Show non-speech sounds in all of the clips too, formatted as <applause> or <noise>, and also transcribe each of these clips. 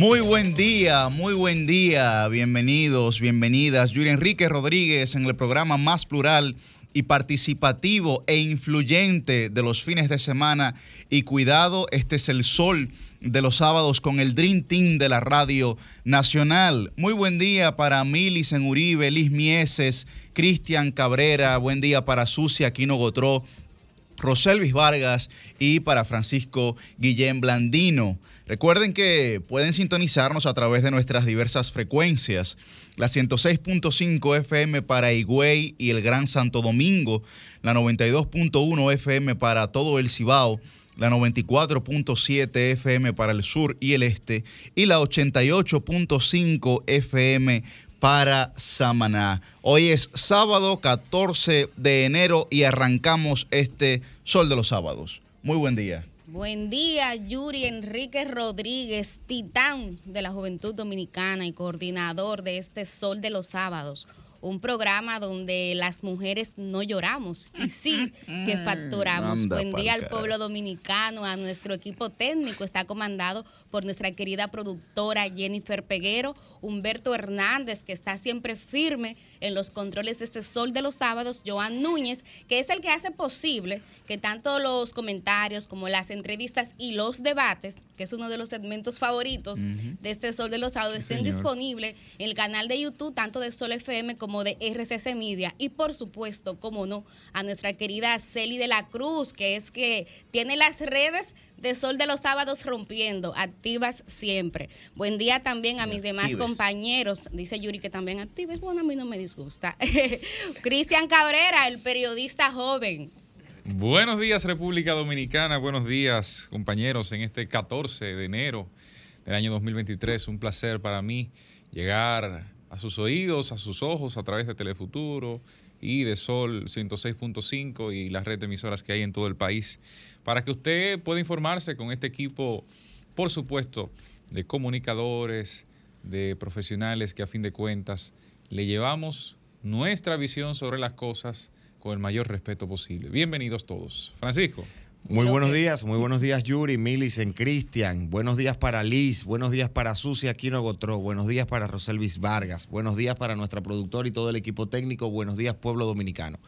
Muy buen día, muy buen día. Bienvenidos, bienvenidas. Yuri Enrique Rodríguez en el programa más plural y participativo e influyente de los fines de semana. Y cuidado, este es el sol de los sábados con el Dream Team de la Radio Nacional. Muy buen día para Milis en Uribe, Liz Mieses, Cristian Cabrera. Buen día para Sucia Aquino Gotró, Roselvis Vargas y para Francisco Guillén Blandino. Recuerden que pueden sintonizarnos a través de nuestras diversas frecuencias. La 106.5 FM para Higüey y el Gran Santo Domingo, la 92.1 FM para todo el Cibao, la 94.7 FM para el sur y el este y la 88.5 FM para Samaná. Hoy es sábado 14 de enero y arrancamos este Sol de los Sábados. Muy buen día. Buen día, Yuri Enrique Rodríguez, titán de la Juventud Dominicana y coordinador de este Sol de los Sábados un programa donde las mujeres no lloramos y sí <laughs> que facturamos. Buen día al pueblo dominicano, a nuestro equipo técnico, está comandado por nuestra querida productora Jennifer Peguero, Humberto Hernández, que está siempre firme en los controles de este Sol de los Sábados, Joan Núñez, que es el que hace posible que tanto los comentarios como las entrevistas y los debates, que es uno de los segmentos favoritos de este Sol de los Sábados, estén disponibles en el canal de YouTube, tanto de Sol FM como de RCC Media. Y por supuesto, como no, a nuestra querida Celi de la Cruz, que es que tiene las redes de Sol de los Sábados rompiendo, activas siempre. Buen día también a mis demás compañeros. Dice Yuri que también actives. Bueno, a mí no me disgusta. <laughs> Cristian Cabrera, el periodista joven. Buenos días República Dominicana, buenos días compañeros en este 14 de enero del año 2023. Un placer para mí llegar a sus oídos, a sus ojos a través de Telefuturo y de Sol 106.5 y la red de emisoras que hay en todo el país para que usted pueda informarse con este equipo, por supuesto, de comunicadores, de profesionales que a fin de cuentas le llevamos nuestra visión sobre las cosas con el mayor respeto posible. Bienvenidos todos. Francisco. Muy buenos días, muy buenos días Yuri, en Cristian, buenos días para Liz, buenos días para Susi Aquino Gotró, buenos días para Roselvis Vargas, buenos días para nuestra productora y todo el equipo técnico, buenos días pueblo dominicano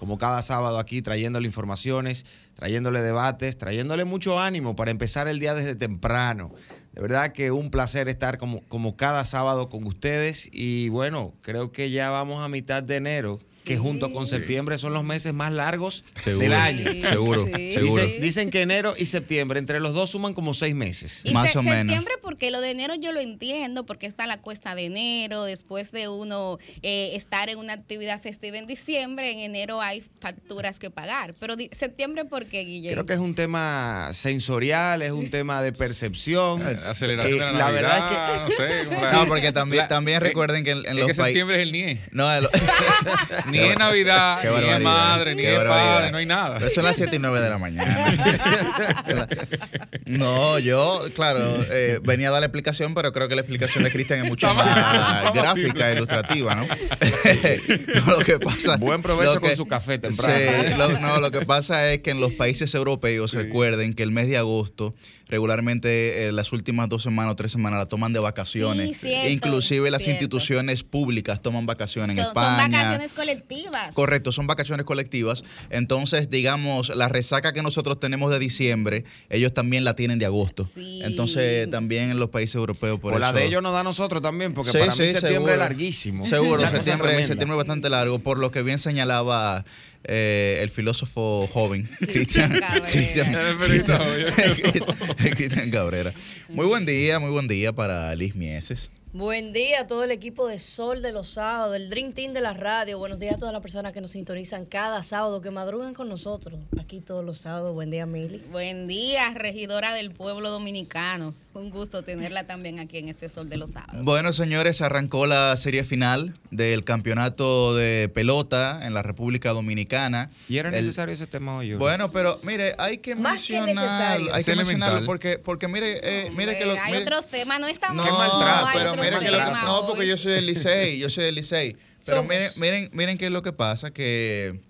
como cada sábado aquí, trayéndole informaciones, trayéndole debates, trayéndole mucho ánimo para empezar el día desde temprano. De verdad que un placer estar como, como cada sábado con ustedes y bueno, creo que ya vamos a mitad de enero que junto con septiembre son los meses más largos del año. seguro, seguro. Dicen, que enero y septiembre, entre los dos suman como seis meses. más o menos. Septiembre, porque lo de enero yo lo entiendo, porque está la cuesta de enero, después de uno eh, estar en una actividad festiva en diciembre, en enero hay facturas que pagar. Pero septiembre, ¿por qué, Guillermo? Creo que es un tema sensorial, es un tema de percepción. <laughs> Aceleración de la, la verdad es que. No, <laughs> porque también, también recuerden que en, los países. septiembre es el NIE. No, el, <laughs> ni es Navidad, ni es madre, ni es padre, no hay nada. Eso son las 7 y 9 de la mañana. <laughs> <laughs> no, yo, claro, eh, venía a dar la explicación, pero creo que la explicación de Cristian es mucho más gráfica, ilustrativa, <laughs> ¿no? lo que pasa, Buen provecho con su café temprano. Sí, no, lo que pasa es que en los países europeos, recuerden que el mes de agosto regularmente eh, las últimas dos semanas o tres semanas la toman de vacaciones. Inclusive las instituciones públicas toman vacaciones en España. Son vacaciones colectivas. Correcto, son vacaciones colectivas. Entonces, digamos, la resaca que nosotros tenemos de diciembre, ellos también la tienen de agosto. Entonces, también en los países europeos por o la de ellos nos da a nosotros también, porque para mí septiembre es larguísimo. Seguro, <laughs> septiembre, septiembre es bastante largo, por lo que bien señalaba eh, el filósofo joven, <laughs> <laughs> Cristian Cabrera. Muy buen día, muy buen día para Liz Mieses. Buen día a todo el equipo de Sol de los Sábados, el Dream Team de la radio. Buenos días a todas las personas que nos sintonizan cada sábado, que madrugan con nosotros aquí todos los sábados. Buen día, Mili. Buen día, regidora del pueblo dominicano. Un gusto tenerla también aquí en este Sol de los Sábados. Bueno, señores, arrancó la serie final del campeonato de pelota en la República Dominicana. ¿Y era necesario ese tema hoy? Bueno, pero mire, hay que mencionarlo. Hay que mencionarlo porque, porque mire, eh, mire que lo, Hay otros temas, no están no, pero mire que lo, no, porque yo soy del Licey, yo soy del Licey. Pero miren, miren, miren qué es lo que pasa, que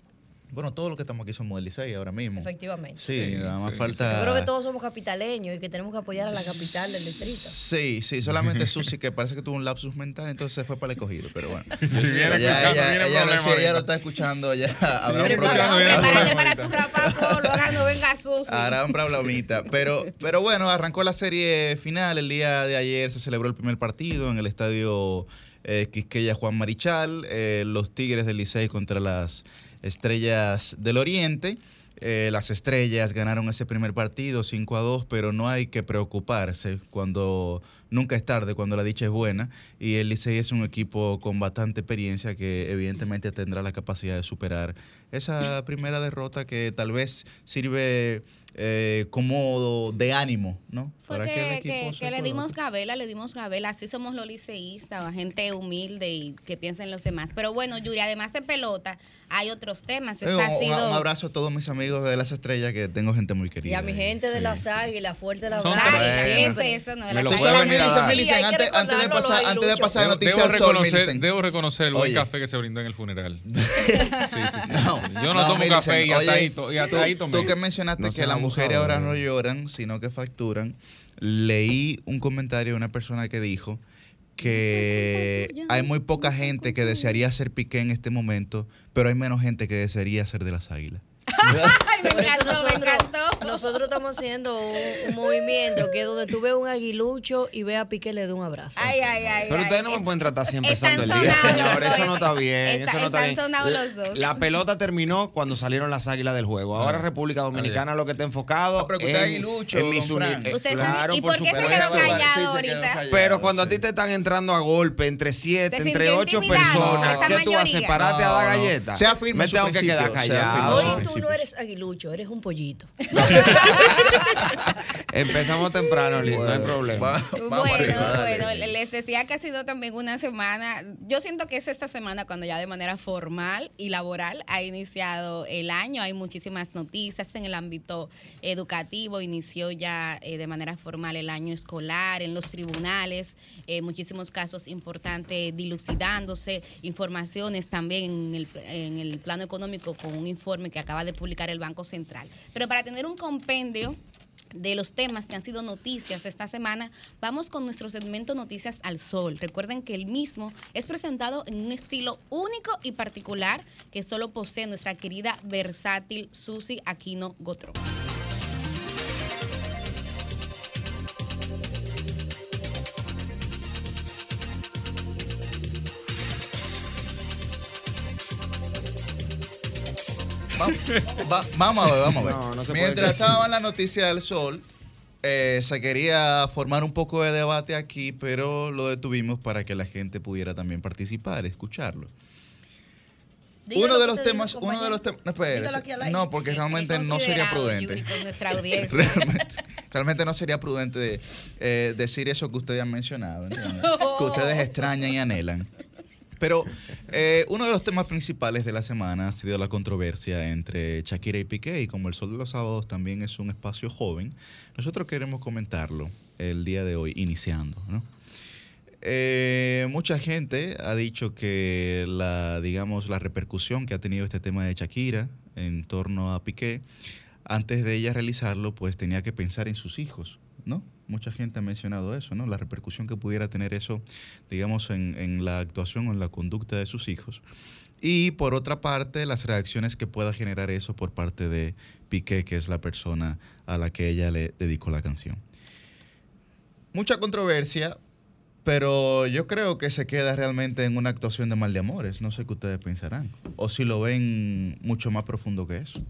Bueno, todos los que estamos aquí somos del Licey ahora mismo. Efectivamente. Sí, Sí, nada más sí, falta. Yo creo que todos somos capitaleños y que tenemos que apoyar a la capital del distrito. Sí, sí, solamente <laughs> Susi que parece que tuvo un lapsus mental, entonces se fue para el escogido, pero bueno. <laughs> Si viene ella lo, problema si ella lo está escuchando, ya habrá un problema. Prepárate para tu rapapo, luego no venga Susi. Hará un problemita. Pero, pero bueno, arrancó la serie final. El día de ayer se celebró el primer partido en el estadio eh, Quisqueya Juan Marichal. eh, los Tigres del Licey contra las Estrellas del Oriente. Eh, las estrellas ganaron ese primer partido 5 a 2, pero no hay que preocuparse cuando nunca es tarde, cuando la dicha es buena. Y el Licey es un equipo con bastante experiencia que evidentemente tendrá la capacidad de superar esa primera derrota que tal vez sirve eh, como de ánimo, ¿no? Fue Para que, equipo que- le dimos gabela, le dimos gabela. Así somos los liceístas, gente humilde y que piensa en los demás. Pero bueno, Yuri, además de pelota, hay otros temas. Eh, Esta un, sido... un abrazo a todos mis amigos de las estrellas, que tengo gente muy querida. Y a mi ahí. gente de Sí, las sí. águilas, fuerte la. ¿qué es eso? No, Me la Sí, antes, antes de pasar, antes de pasar Debo, noticias debo sol, reconocer, debo reconocer el buen Oye. café que se brindó en el funeral. <laughs> No, Yo no tomo café y hasta oye, ahí to- y hasta ahí tú, tomé. tú que mencionaste No que las mujeres ahora no lloran, sino que facturan, leí un comentario de una persona que dijo que hay muy poca gente que desearía ser Piqué en este momento, pero hay menos gente que desearía ser de las águilas. <laughs> Ay, me encantó, me nosotros, encantó. nosotros estamos haciendo un, un movimiento que es donde tú ves un aguilucho y ves a Piqué le da un abrazo. Ay, ay, ay. Pero ay. ustedes no me Es- pueden tratar así empezando el día, señor. Eso no está bien. Está- eso no está están bien. los dos. La pelota terminó cuando salieron las águilas del juego. Ahora Ah. República Dominicana lo que está enfocado pero que usted es aguilucho, en mis eh, claro, ¿Y por qué se supuesto. quedó Sí, se callado quedó ahorita? callado, Pero cuando a ti te están entrando a golpe entre siete, entre ocho personas, ¿qué tú haces? ¿Parate a No, dar no. galletas? Me en tengo que quedar en callado. Tú no eres aguilucho, eres un pollito. <laughs> Empezamos temprano, Liz, no hay problema. va- Bueno, arriba, bueno, les decía que ha sido también una semana, yo siento que es esta semana cuando ya de manera formal y laboral ha iniciado el año, hay muchísimas noticias en el ámbito educativo, inició ya eh, de manera formal el año escolar, en los tribunales, eh, muchísimos casos importantes dilucidándose, informaciones también en el, en el plano económico con un informe que acaba de publicar el Banco Central. Pero para tener un compendio de los temas que han sido noticias esta semana, vamos con nuestro segmento Noticias al Sol. Recuerden que el mismo es presentado en un estilo único y particular que solo posee nuestra querida versátil Susi Aquino Gotro. Va- <laughs> va- vamos a ver, vamos a ver. No, no se puede Mientras decir. estaba en la noticia del sol, eh, se quería formar un poco de debate aquí, pero lo detuvimos para que la gente pudiera también participar, escucharlo. Dígalo uno de los digo, temas, uno de los temas, no, porque realmente no sería prudente. Yuri, con nuestra <laughs> audiencia. realmente, realmente no sería prudente eh, decir eso que ustedes han mencionado, ¿entiendes? <laughs> que ustedes extrañan y anhelan. Pero eh, uno de los temas principales de la semana ha sido la controversia entre Shakira y Piqué, y como el Sol de los Sábados también es un espacio joven, nosotros queremos comentarlo el día de hoy, iniciando, ¿no? Eh, mucha gente ha dicho que la, digamos, la repercusión que ha tenido este tema de Shakira en torno a Piqué, antes de ella realizarlo, pues tenía que pensar en sus hijos, ¿no? Mucha gente ha mencionado eso, ¿no? La repercusión que pudiera tener eso, digamos, en, en la actuación o en la conducta de sus hijos. Y por otra parte, las reacciones que pueda generar eso por parte de Piqué, que es la persona a la que ella le dedicó la canción. Mucha controversia, pero yo creo que se queda realmente en una actuación de mal de amores. No sé qué ustedes pensarán. O si lo ven mucho más profundo que eso.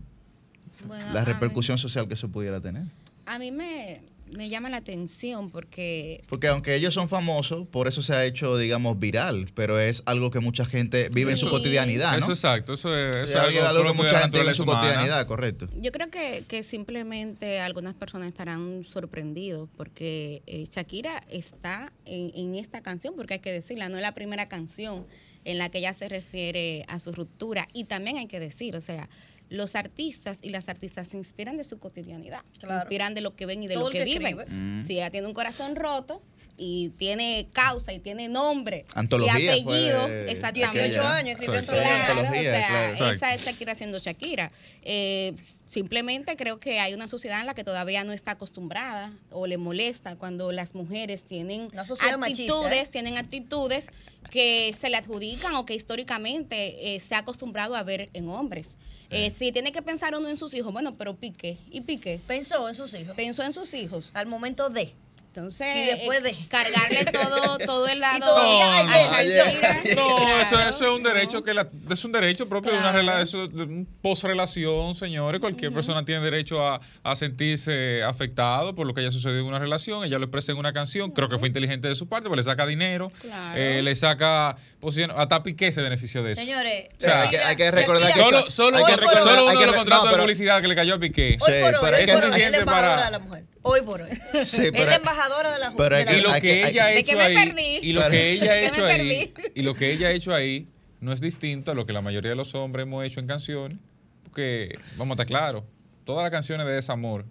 Bueno, La mí- repercusión social que se pudiera tener. A mí me, me llama la atención porque Porque aunque ellos son famosos, por eso se ha hecho, digamos, viral. Pero es algo que mucha gente vive en su cotidianidad, ¿no? Eso es exacto, eso es, eso Es algo, algo que mucha gente vive en su humana. cotidianidad, correcto. Yo creo que, que simplemente algunas personas estarán sorprendidos porque eh, Shakira está en, en esta canción, porque hay que decirla, no es la primera canción en la que ella se refiere a su ruptura. Y también hay que decir, o sea, los artistas y las artistas se inspiran de su cotidianidad, se inspiran de lo que ven y de Todo lo que, que viven. Mm. Si ella tiene un corazón roto y tiene causa y tiene nombre Antología y apellido, fue exactamente. 18 años escribió antología. Claro, antología, o sea, claro. esa es Shakira siendo Shakira. Eh, simplemente creo que hay una sociedad en la que todavía no está acostumbrada o le molesta cuando las mujeres tienen machista, actitudes, ¿eh? tienen actitudes que se le adjudican o que históricamente eh, se ha acostumbrado a ver en hombres. Eh, si tiene que pensar uno en sus hijos, bueno, pero Piqué, ¿y Piqué? Pensó en sus hijos. Pensó en sus hijos. Al momento de. Entonces, Y después eh, de. cargarle <laughs> todo, todo el lado a. Shakira, No, claro. eso, eso es un derecho que la- es un derecho propio de una Claro. relación, post-relación, señores. Cualquier persona tiene derecho a, a sentirse afectado por lo que haya sucedido en una relación. Ella lo expresa en una canción. Creo que fue inteligente de su parte, porque le saca dinero, Claro. eh, le saca posición. Hasta Piqué se benefició de eso. Señores, O sea, hay que- hay que recordar que- Solo, solo, Hay que recordar- solo hay uno que de los contratos no, de publicidad que le cayó a Piqué. Sí, pero es que suficiente para- de la mujer. Hoy por hoy. Sí, es la embajadora de la pero de la y lo que que- ella ha ¿De hecho ahí perdí? y lo Pero- que ella ha ¿De qué hecho ahí y lo que ella ha hecho ahí no es distinto a lo que la mayoría de los hombres hemos hecho en canciones porque vamos a estar claros todas las canciones de desamor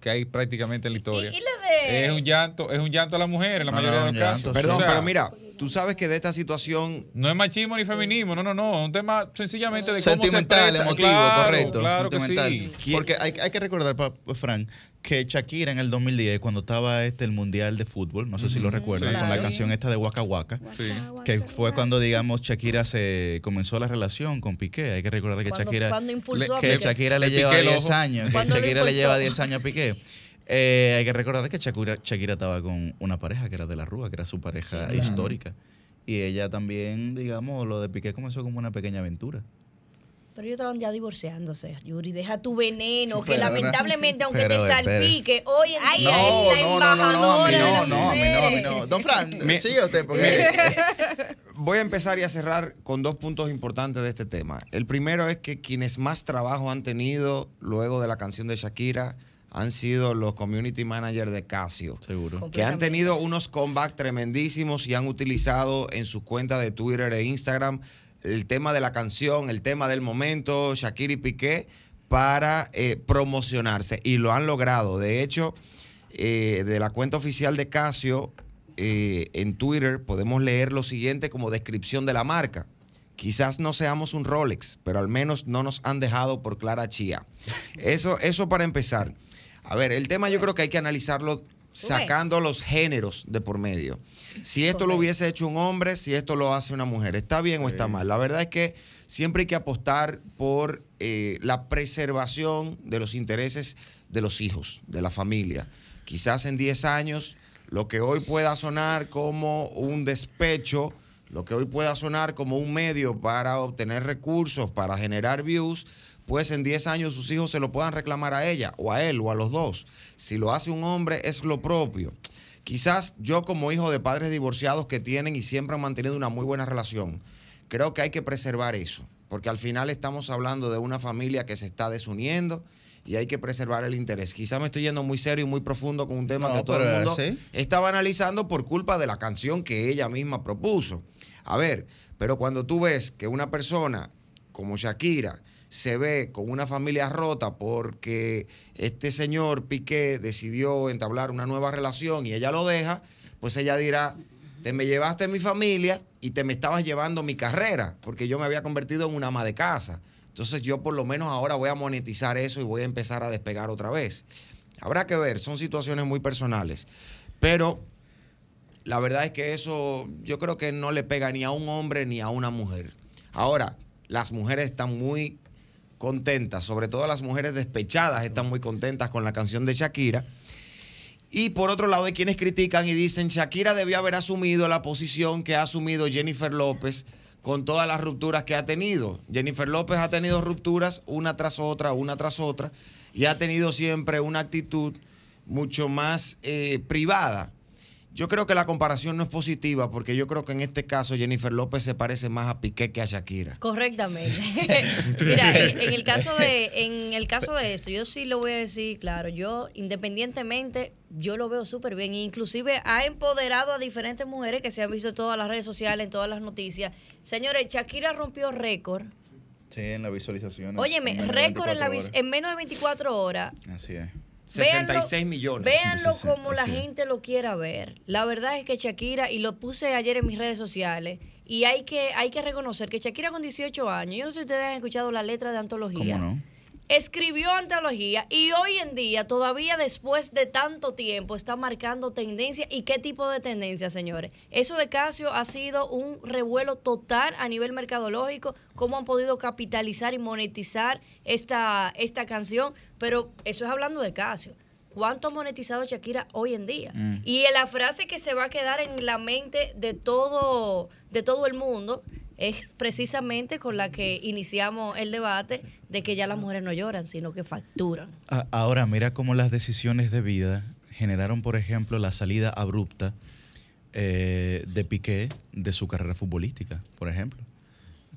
que hay prácticamente en la historia Y- y la de- es un llanto es un llanto a la mujer en la No, mayoría no, de los casos Perdón, O sea, pero mira, tú sabes que de esta situación no es machismo ni feminismo no no no es un tema sencillamente de cómo Sentimental, se expresa. emotivo, Claro, correcto. claro que sentimental. sí Porque hay, hay que recordar, pa- Fran, que Shakira en el 2010, cuando estaba este el Mundial de Fútbol, no sé si lo recuerdan, Sí, con la canción esta de Waka Waka, Sí. que fue cuando, digamos, Shakira se comenzó la relación con Piqué. Hay que recordar que Cuando- Shakira... cuando impulsó a que Piqué. Shakira le Le lleva piqué el 10 ojo. años, que Shakira le lleva 10 años a Piqué. Eh, hay que recordar que Shakira, Shakira estaba con una pareja que era de la Rúa, que era su pareja Sí, claro. histórica. Y ella también, digamos, lo de Piqué comenzó como una pequeña aventura. Pero ellos estaban ya divorciándose, Yuri. Deja tu veneno, que Pero, lamentablemente, aunque pero, te salpique, hoy en día ay, es la no, no, no, no, a mí no, no, a mí no, a mí no. Don Fran, <laughs> Mi- sigue usted, porque... voy a empezar y a cerrar con dos puntos importantes de este tema. El primero es que quienes más trabajo han tenido luego de la canción de Shakira han sido los community managers de Casio. Seguro. que han tenido unos comebacks tremendísimos y han utilizado en sus cuentas de Twitter e Instagram el tema de la canción, el tema del momento, Shakira y Piqué, para eh, promocionarse. Y lo han logrado. De hecho, eh, de la cuenta oficial de Casio, eh, en Twitter podemos leer lo siguiente como descripción de la marca. Quizás no seamos un Rolex, pero al menos no nos han dejado por Clara Chía. Eso, eso para empezar. A ver, el tema yo creo que hay que analizarlo sacando los géneros de por medio. Si esto lo hubiese hecho un hombre, si esto lo hace una mujer, ¿está bien o está mal? La verdad es que siempre hay que apostar por eh, la preservación de los intereses de los hijos, de la familia. Quizás en 10 años lo que hoy pueda sonar como un despecho, lo que hoy pueda sonar como un medio para obtener recursos, para generar views, pues en 10 años sus hijos se lo puedan reclamar a ella o a él o a los dos. Si lo hace un hombre es lo propio. Quizás yo como hijo de padres divorciados que tienen y siempre han mantenido una muy buena relación, creo que hay que preservar eso, porque al final estamos hablando de una familia que se está desuniendo y hay que preservar el interés. Quizás me estoy yendo muy serio y muy profundo con un tema No, que todo el mundo sí. estaba analizando por culpa de la canción que ella misma propuso. A ver, pero cuando tú ves que una persona como Shakira se ve con una familia rota porque este señor Piqué decidió entablar una nueva relación y ella lo deja, pues ella dirá, te me llevaste mi familia y te me estabas llevando mi carrera, porque yo me había convertido en una ama de casa. Entonces yo por lo menos ahora voy a monetizar eso y voy a empezar a despegar otra vez. Habrá que ver, son situaciones muy personales. Pero la verdad es que eso yo creo que no le pega ni a un hombre ni a una mujer. Ahora, las mujeres están muy contentas, sobre todo las mujeres despechadas están muy contentas con la canción de Shakira. Y por otro lado hay quienes critican y dicen Shakira debió haber asumido la posición que ha asumido Jennifer López con todas las rupturas que ha tenido. Jennifer López ha tenido rupturas una tras otra, una tras otra, y ha tenido siempre una actitud mucho más eh, privada. Yo creo que la comparación no es positiva porque yo creo que en este caso Jennifer López se parece más a Piqué que a Shakira. Correctamente. <laughs> <laughs> Mira, en, en el caso de, en el caso de esto, yo sí lo voy a decir, claro, yo independientemente, yo lo veo súper bien. Inclusive ha empoderado a diferentes mujeres que se han visto en todas las redes sociales, en todas las noticias. Señores, Shakira rompió récord Sí, en la visualización. Óyeme, récord en, la 24 vis- horas. en menos de 24 horas. Así es. 66 millones. Véanlo sí, sí, como la gente lo quiera ver. La verdad es que Shakira, y lo puse ayer en mis redes sociales, y hay que, hay que reconocer que Shakira con 18 años, yo no sé si ustedes han escuchado la letra de antología. ¿Cómo no? Escribió antología y hoy en día, todavía después de tanto tiempo, está marcando tendencia. ¿Y qué tipo de tendencia, señores? Eso de Casio ha sido un revuelo total a nivel mercadológico, cómo han podido capitalizar y monetizar esta, esta canción. Pero eso es hablando de Casio. ¿Cuánto ha monetizado Shakira hoy en día? Mm. Y la frase que se va a quedar en la mente de todo, de todo el mundo es precisamente con la que iniciamos el debate de que ya las mujeres no lloran, sino que facturan. A- Ahora, mira cómo las decisiones de vida generaron, por ejemplo, la salida abrupta eh, de Piqué de su carrera futbolística, por ejemplo.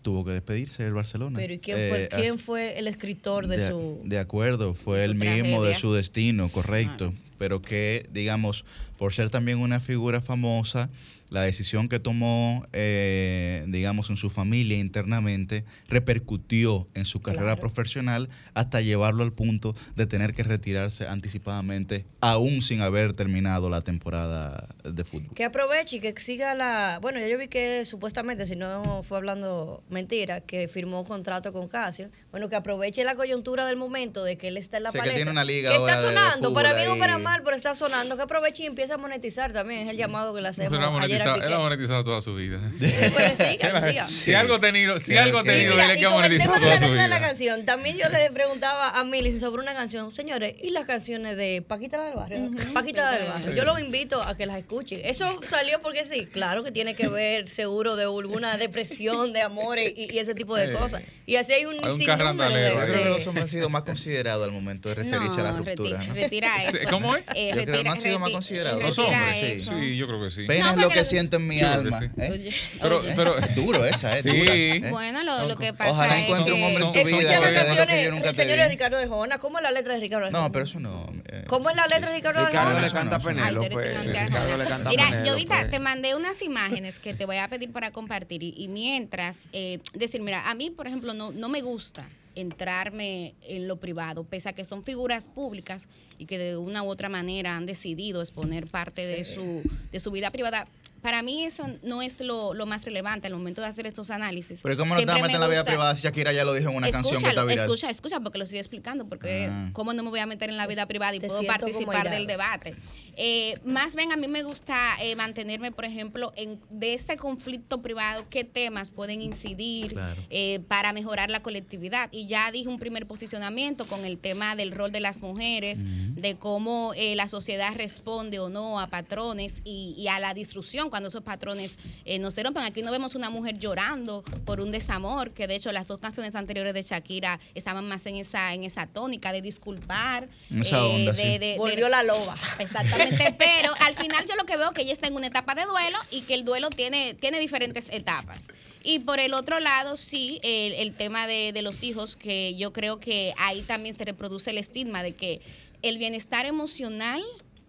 Tuvo que despedirse del Barcelona. Pero ¿y quién, fue, Eh, quién fue el escritor de, de, su... de acuerdo, fue el mismo de su destino, correcto. Pero que, digamos, por ser también una figura famosa, la decisión que tomó, eh, digamos, en su familia internamente, repercutió en su carrera Claro. profesional hasta llevarlo al punto de tener que retirarse anticipadamente, aún sin haber terminado la temporada de fútbol. Que aproveche y que siga la... Bueno, ya yo vi que supuestamente, si no fue hablando mentira, que firmó contrato con Casio. Bueno, que aproveche la coyuntura del momento de que él está en la Sí, que tiene una liga Que ahora está sonando, para bien o para mal, pero está sonando. Que aproveche y empiece a monetizar también. Es el llamado que le hacemos ayer monetizado, él ha monetizado toda su vida. <laughs> Pues siga, siga. Si algo ha tenido, si algo ha tenido, él es que ha monetizado toda la su de la vida. canción, también yo le preguntaba a Milly sobre una canción. Señores, ¿y las canciones de Paquita la del Barrio? Paquita del Barrio. Yo los invito a que las escuchen. Eso salió porque sí, claro que tiene que ver seguro de alguna depresión de amores y, y ese tipo de Eh, cosas. Y así hay un hay un sinnúmero de. Yo creo que los hombres han sido más considerados al momento de referirse a la ruptura. reti- ¿no? retira eso. ¿cómo es? Eh, Yo creo que no han sido más considerados. Los retira hombres, sí. Sí, yo creo que sí. Pena No, es lo que siento en mi Yo alma. sí. ¿eh? Oye, Pero, oye. pero, Duro esa, ¿eh? Sí. Dura, ¿eh? Bueno, lo, lo que pasa Ojalá es encuentre un que- hombre en tu vida las canciones, señores. Ricardo de Jona. ¿Cómo es la letra de Ricardo de Jona? No, pero eso no. eh, ¿Cómo es la letra de Ricardo de Ricardo Jona? le eso canta Penélope. tan Ricardo le canta a Mira. Jovita, te mandé unas imágenes que te voy a pedir para compartir y, mientras eh, decir, mira, a mí, por ejemplo, no, no me gusta entrarme en lo privado, pese a que son figuras públicas y que de una u otra manera han decidido exponer parte de, su, de su vida privada. Para mí eso no es lo, lo más relevante al momento de hacer estos análisis. Pero ¿cómo no te vas a Siempre meter en me la vida privada si Shakira ya lo dijo en una canción que está viral? Escucha, escucha, porque lo estoy explicando, porque Ah. cómo no me voy a meter en la vida privada y puedo participar del debate. Eh, más bien a mí me gusta eh, mantenerme, por ejemplo, en de este conflicto privado, qué temas pueden incidir Claro. eh, para mejorar la colectividad. Y ya dije un primer posicionamiento con el tema del rol de las mujeres, de cómo eh, la sociedad responde o no a patrones y, y a la disrupción cuando esos patrones eh, no se rompen. Aquí no vemos una mujer llorando por un desamor, que de hecho las dos canciones anteriores de Shakira estaban más en esa, en esa tónica de disculpar. En esa onda, de, sí. de- de- Volvió la loba. Exactamente, <laughs> pero al final yo lo que veo que ella está en una etapa de duelo y que el duelo tiene, tiene diferentes etapas. Y por el otro lado, sí, el, el tema de, de los hijos, que yo creo que ahí también se reproduce el estigma de que el bienestar emocional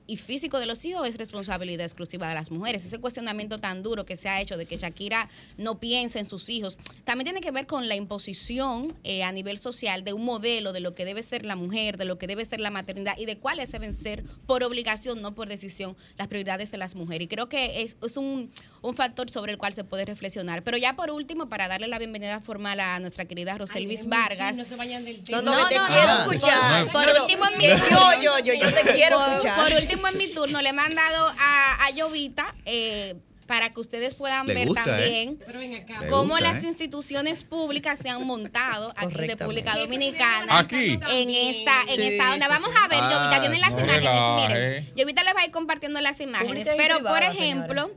y físico de los hijos es responsabilidad exclusiva de las mujeres. Ese cuestionamiento tan duro que se ha hecho de que Shakira no piensa en sus hijos, también tiene que ver con la imposición eh, a nivel social de un modelo de lo que debe ser la mujer, de lo que debe ser la maternidad y de cuáles deben ser por obligación, no por decisión, las prioridades de las mujeres. Y creo que es, es un, un factor sobre el cual se puede reflexionar. Pero ya por último, para darle la bienvenida formal a nuestra querida Roselvis Vargas. No se vayan del No, tema. no, No, que te no, quiero escuchar. Por último, en mi yo, yo, yo, yo te <laughs> quiero por, escuchar. por último, en mi turno, le he mandado a, a Llovita eh, para que ustedes puedan Le ver gusta, ¿eh? también. Le cómo gusta, las ¿eh? instituciones públicas se han montado aquí en. República Dominicana. Aquí. En esta, en Sí, esta onda. Vamos a ver, Ah, Llovita, tienen las no imágenes. Miren, Llovita les va a ir compartiendo las imágenes. Pero, por ejemplo,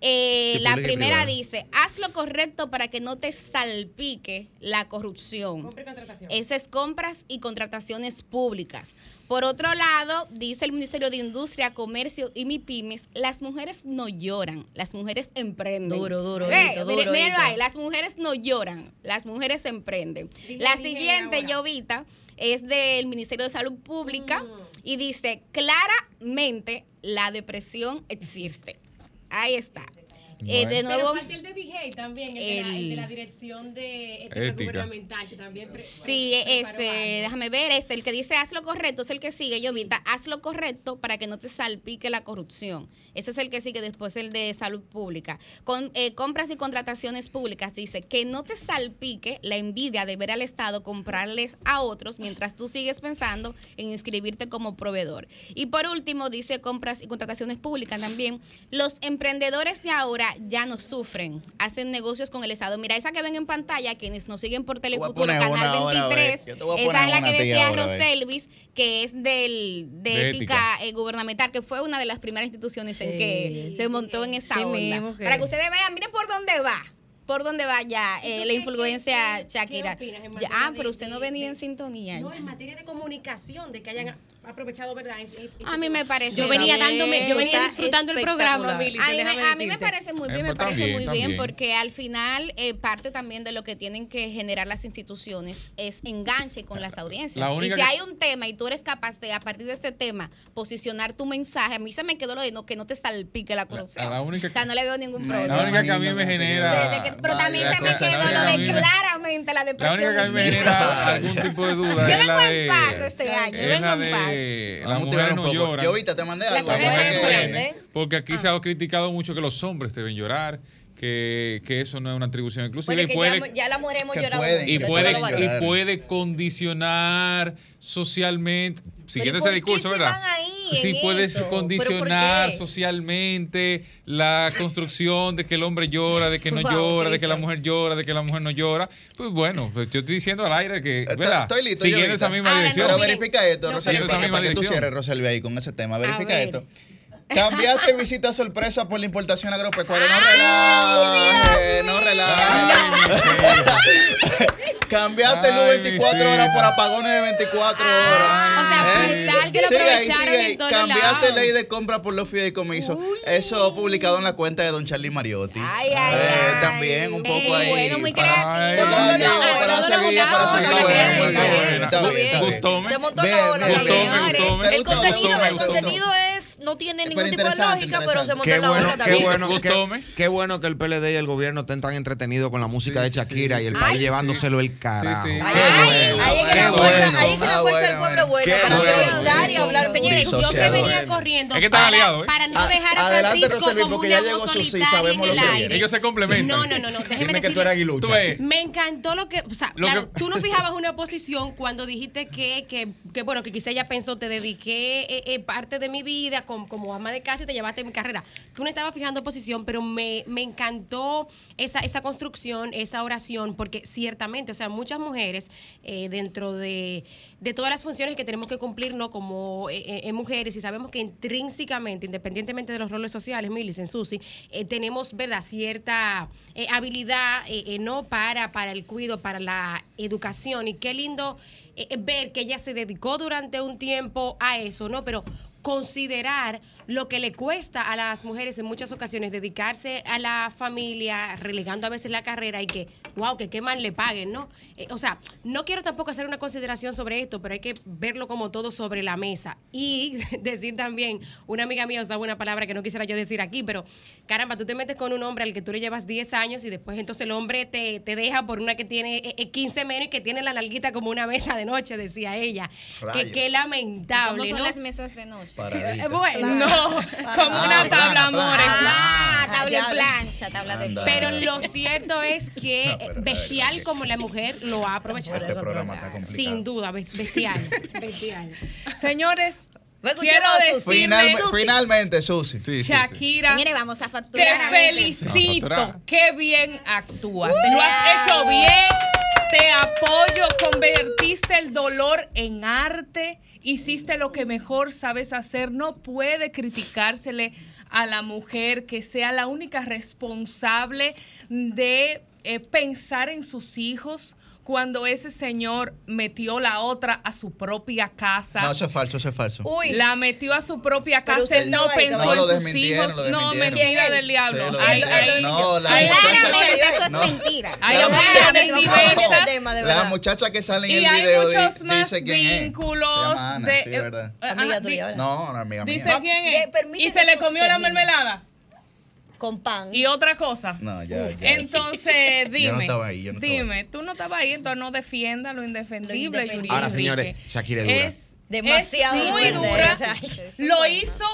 eh, Sí, la primera privada. dice, haz lo correcto para que no te salpique la corrupción. Compra y contratación. Es compras y contrataciones públicas. Por otro lado, dice el Ministerio de Industria, Comercio y MIPIMES, las mujeres no lloran, las mujeres emprenden. Duro, duro, Eh, miren- duro, mírenlo hito. ahí, las mujeres no lloran, las mujeres emprenden. La siguiente. Llovita, es del Ministerio de Salud Pública Mm. y dice, claramente la depresión existe. Ahí está. Eh, de nuevo... Pero falta el de DJ también, el, de, la, el de la dirección de ética, Ética. gubernamental, que también. Sí, ese, déjame ver, este, el que dice haz lo correcto es el que sigue, Llovita, haz lo correcto para que no te salpique la corrupción. Ese es el que sigue después, el de salud pública. Con eh, compras y contrataciones públicas, dice que no te salpique la envidia de ver al Estado comprarles a otros mientras tú sigues pensando en inscribirte como proveedor. Y por último, dice compras y contrataciones públicas también, los emprendedores de ahora ya no sufren, hacen negocios con el Estado. Mira, esa que ven en pantalla, quienes nos siguen por Telefuturo, Canal una ahora, a ver. 23, Yo te voy a esa es la que decía. Roselvis, que es del, de, De ética, ética. eh, gubernamental, que fue una de las primeras instituciones en que se montó en esta Sí onda. mismo Para que ustedes vean, miren por dónde va. Por dónde va ya ¿Y tú eh, la influencia Shakira. qué opinas en Ya- materia ah, pero usted no venía de- en sintonía. No, en materia de comunicación, de que hayan aprovechado, ¿verdad? Este- este A mí me parece Yo venía bien. dándome, yo venía disfrutando el programa. Mili. A mí, me, déjame a mí me decirte. parece muy Eh, bien, me pues, parece también, muy bien, porque al final eh, parte también de lo que tienen que generar las instituciones es enganche con las audiencias. La y si que- hay un tema y tú eres capaz de, a partir de ese tema, posicionar tu mensaje, a mí se me quedó lo de no, que no te salpique la corrupción. la única o sea, no le veo ningún La problema. La única que a mí me genera. De- de que- pero también se me quedó la lo de claramente la La depresión. única que a mí me genera algún tipo de duda Yo es vengo la en paz este año, yo vengo la en paz. Vamos Las mujeres un no poco. lloran. Yo ahorita te mandé Las algo. que-. Porque aquí Ah. se ha criticado mucho que los hombres deben llorar, que, que eso no es una atribución exclusiva. Bueno, y que puede, ya, ya las mujeres hemos que llorado pueden, mucho y de puede, y puede condicionar socialmente, siguiendo ¿por ese discurso, ¿verdad? van ahí sí, en puedes condicionar socialmente la construcción de que el hombre llora, de que no <laughs> llora, de que la mujer llora, de que la mujer no llora. Pues bueno, pues yo estoy diciendo al aire que. Estoy listo. Siguiendo esa misma Ahora, dirección. Pero verifica esto, no, Rosalía, para, para que tú cierres, Rosalía, ahí con ese tema. Verifica ver. esto. Cambiaste visita sorpresa por la importación agropecuaria. No relajes, no relajes. <laughs> Cambiaste luz Ay, 24 mi horas por apagones de 24 horas. O sea, ¿Eh? tal que lo Sigue ahí, aprovecharon sigue ahí. en todos Cambiaste ley de compra por los fideicomisos. Eso publicado en la cuenta de Don Charlie Mariotti. Ay, ay, Eh, ay. También un poco ahí. bueno, muy creativo. Para ay, seguir, ay, para ay, seguir. está bien, está bien. Ola. bien, Gustóme, también. gustóme. El contenido es, no tiene ningún Pero tipo de lógica, pero se montó Qué la bueno, ola qué también. bueno, qué, Gustóme. qué bueno que el PLD y el gobierno estén tan entretenidos con la música Sí, de Shakira sí. y el Ay, país sí. llevándoselo el carajo. Sí, sí. Ay, Qué ay, bueno, ahí es que qué la bueno. fuerza, que Ah, del pueblo buena Qué para bueno. pensar y hablar. Señores, Yo que venía corriendo Es que están para, aliados, ¿eh? para no A- dejar a adelante, Francisco como porque una ya voz llegó Susi, solitaria sabemos en lo el que aire. viene. Ellos se complementan. No, no, no, no. Déjeme Dime que tú decirle- eres aguilucha. Tú ves. Me encantó lo que, o sea, que- tú no fijabas una posición cuando dijiste que, que, que, bueno, que quizá ella pensó, te dediqué eh, eh, parte de mi vida com- como ama de casa y te llevaste mi carrera. Tú no estabas fijando posición, pero me, me encantó esa, esa construcción, esa oración, porque ciertamente, o sea, muchas mujeres eh, dentro de, de todas las funciones que tenemos que cumplir, ¿no? Como eh, eh, mujeres, y sabemos que intrínsecamente, independientemente de los roles sociales, Milis, en Susi, tenemos, ¿verdad?, cierta habilidad, ¿no? Para, para el cuidado, para la educación. Y qué lindo ver que ella se dedicó durante un tiempo a eso, ¿no? Pero considerar lo que le cuesta a las mujeres en muchas ocasiones dedicarse a la familia, relegando a veces la carrera y que, wow, que qué mal le paguen, ¿no? Eh, o sea, no quiero tampoco hacer una consideración sobre esto, pero hay que verlo como todo sobre la mesa. Y <laughs> decir también, una amiga mía usaba una palabra que no quisiera yo decir aquí, pero caramba, tú te metes con un hombre al que tú le llevas 10 años y después entonces el hombre te, te deja por una que tiene eh, eh, 15 menos y que tiene la nalguita como una mesa de noche, decía ella. Rayos. ¿Cómo qué lamentable, son ¿no? las mesas de noche? <laughs> Bueno, como Ah, una tabla, amores. Ah, tabla de plancha, tabla de Anda. Pero lo cierto es <laughs> que No, bestial como la mujer lo ha aprovechado. Este programa está complicado. Sin duda, bes- bestial. <laughs> bestial. Señores, quiero Susi. finalmente, Susi. Sí, sí, sí. Shakira, vamos a te facturar. veces. felicito. facturar. Qué bien actúas. Lo has hecho bien. Te apoyo. Convertiste el dolor en arte. Hiciste lo que mejor sabes hacer. No puede criticársele a la mujer que sea la única responsable de eh, pensar en sus hijos cuando ese señor metió la otra a su propia casa. No, eso es falso, eso es falso. Uy, La metió a su propia casa, él no pensó No, lo en sus hijos. lo No, mentira del diablo. Sí, lo Hay- hay- No, la hay- Claramente eso es No. mentira. Hay opiniones diversas. ese tema, de La verdad. muchacha que sale en Y el hay video di- muchos más dice quién es. vínculos de. sí, eh, verdad. ajá, Amiga di- tuya, ¿verdad? No, no, amiga mía. Dice quién es. Y se le comió la mermelada. Con pan. Y otra cosa. No, ya, ya. Entonces, dime. <laughs> Yo no estaba ahí, yo no estaba dime, tú no estabas ahí, entonces no defienda lo indefendible. Lo indefendible. Yuri Ahora, Enrique. señores, Shakira es dura. Es Demasiado es muy dura. o sea, <laughs> lo hizo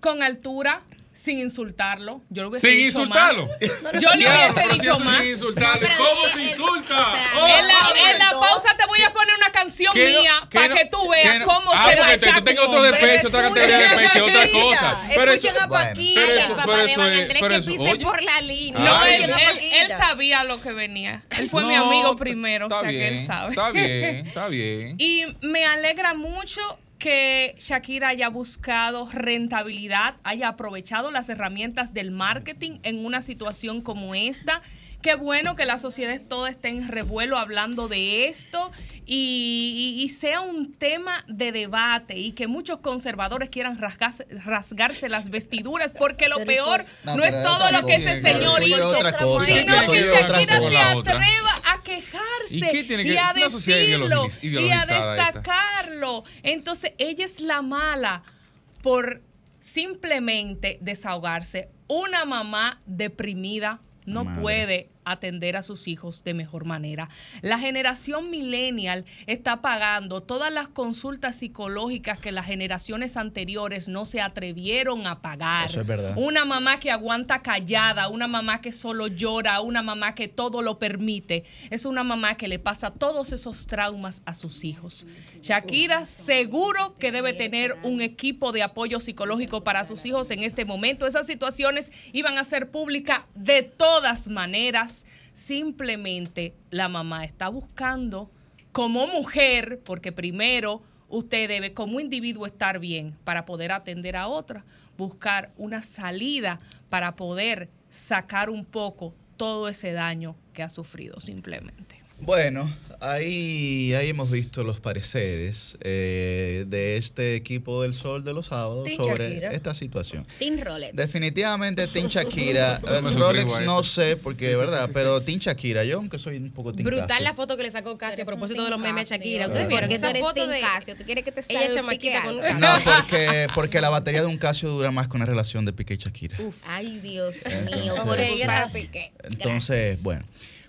con altura, sin insultarlo. Yo lo hubiese Sin dicho insultarlo. más. <laughs> Yo le hubiese dicho más. Sin. No, ¿Cómo él- se él- insulta? o sea, Oh. En la, en la Momento. pausa te voy a poner una canción ¿Qué no- mía qué para no- que tú veas no- cómo ah, se va a tú echar tengas otro despecho, otra categoría de despecho, otra <laughs> cosa. Pero eso, pero eso, pero eso pero que eso, por la línea. No, él, sabía lo que venía. Él fue mi amigo primero, o está sea que bien, él sabe. Está bien, <laughs> está bien. Y me alegra mucho que Shakira haya buscado rentabilidad, haya aprovechado las herramientas del marketing en una situación como esta. Qué bueno que la sociedad toda esté en revuelo hablando de esto y, y- y sea un tema de debate y que muchos conservadores quieran rasgarse, rasgarse las vestiduras porque lo peor No, es todo lo que ese señor hizo, otra cosa, sino que Shakira se atreva a quejarse ¿Y qué tiene que- y a decirlo y a destacarlo. Entonces, ella es la mala por simplemente desahogarse. Una mamá deprimida no puede atender a sus hijos de mejor manera. La generación millennial está pagando todas las consultas psicológicas que las generaciones anteriores no se atrevieron a pagar. Eso es verdad. Una mamá que aguanta callada, una mamá que solo llora, una mamá que todo lo permite, es una mamá que le pasa todos esos traumas a sus hijos. Shakira seguro que debe tener un equipo de apoyo psicológico para sus hijos en este momento. Esas situaciones iban a ser públicas de todas maneras. Simplemente la mamá está buscando como mujer, porque primero usted debe como individuo estar bien para poder atender a otra, buscar una salida para poder sacar un poco todo ese daño que ha sufrido simplemente. Bueno, ahí, ahí hemos visto los pareceres eh, de este equipo del Sol de los sábados Team sobre Shakira. esta situación. Team Rolex. Definitivamente Team <laughs> Shakira, eh, Rolex no sé, porque Sí, sí, verdad, sí, sí, pero sí. Team Shakira, yo aunque soy un poco Team Brutal Casio. la foto que le sacó Casi a propósito de los memes de. Shakira. Ustedes vieron Porque esa tú eres foto Team de Casio. Tú quieres que te algo. un No, <laughs> porque, porque la batería de un Casio dura más con una relación de Piqué y Shakira. Ay, Dios mío. Entonces- Por gracias. Piqué. Entonces, bueno.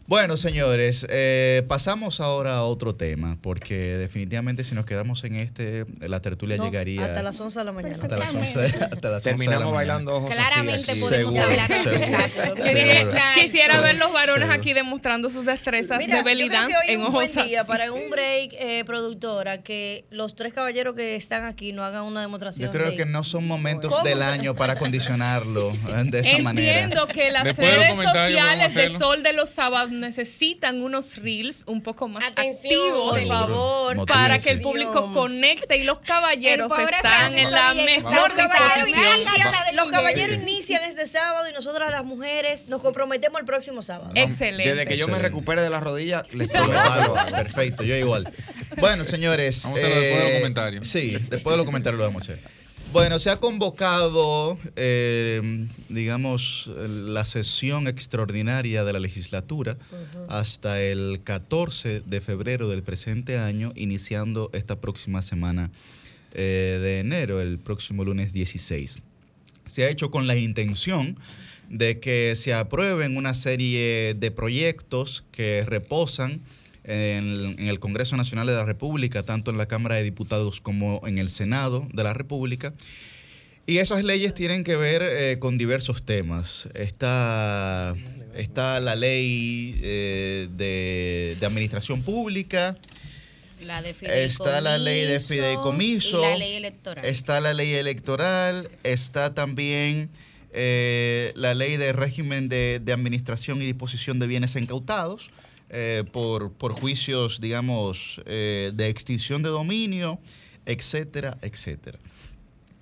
Bueno, señores, eh, pasamos ahora a otro tema, porque definitivamente si nos quedamos en este, la tertulia No, llegaría Hasta las 11 de la mañana. hasta las 11, hasta las 11 de la Terminamos bailando ojos así Claramente aquí. podemos Seguro, hablar seguro, seguro. Quisiera Sí. ver los varones Sí. aquí demostrando sus destrezas Mira, de belly yo creo dance que hoy en ojos buen día así. para un break, eh, productora, que los tres caballeros que están aquí no hagan una demostración. Yo creo de- que no son momentos ¿Cómo del año <laughs> para condicionarlo eh, de esa manera. Entiendo que las Después redes sociales de. Sol de los Sábados necesitan unos reels un poco más Atención, activos. Por favor. Motívense. Para que el público conecte y los caballeros están Francisco en la mejor Los caballeros, disposición. los caballeros inician este sábado y nosotras las mujeres nos comprometemos el próximo sábado. Excelente. Desde que yo me recupere de la rodilla, les <laughs> prometo. perfecto, yo igual. Bueno, señores. Vamos a hacerlo después de los eh, comentarios. Sí, después de los comentarios lo vamos a hacer. Bueno, se ha convocado, eh, digamos, la sesión extraordinaria de la legislatura hasta el 14 de febrero del presente año, iniciando esta próxima semana eh, de enero, el próximo lunes 16 se ha hecho con la intención de que se aprueben una serie de proyectos que reposan en, el Congreso Nacional de la República, tanto en la Cámara de Diputados como en el Senado de la República. Y esas leyes tienen que ver eh, con diversos temas. Está, está la ley eh, de, de administración pública, La de Está la ley de fideicomiso, Y la ley electoral. Está la ley electoral, está también eh, la ley de régimen de, de administración y disposición de bienes incautados eh, por, por juicios, digamos, eh, de extinción de dominio, etcétera, etcétera.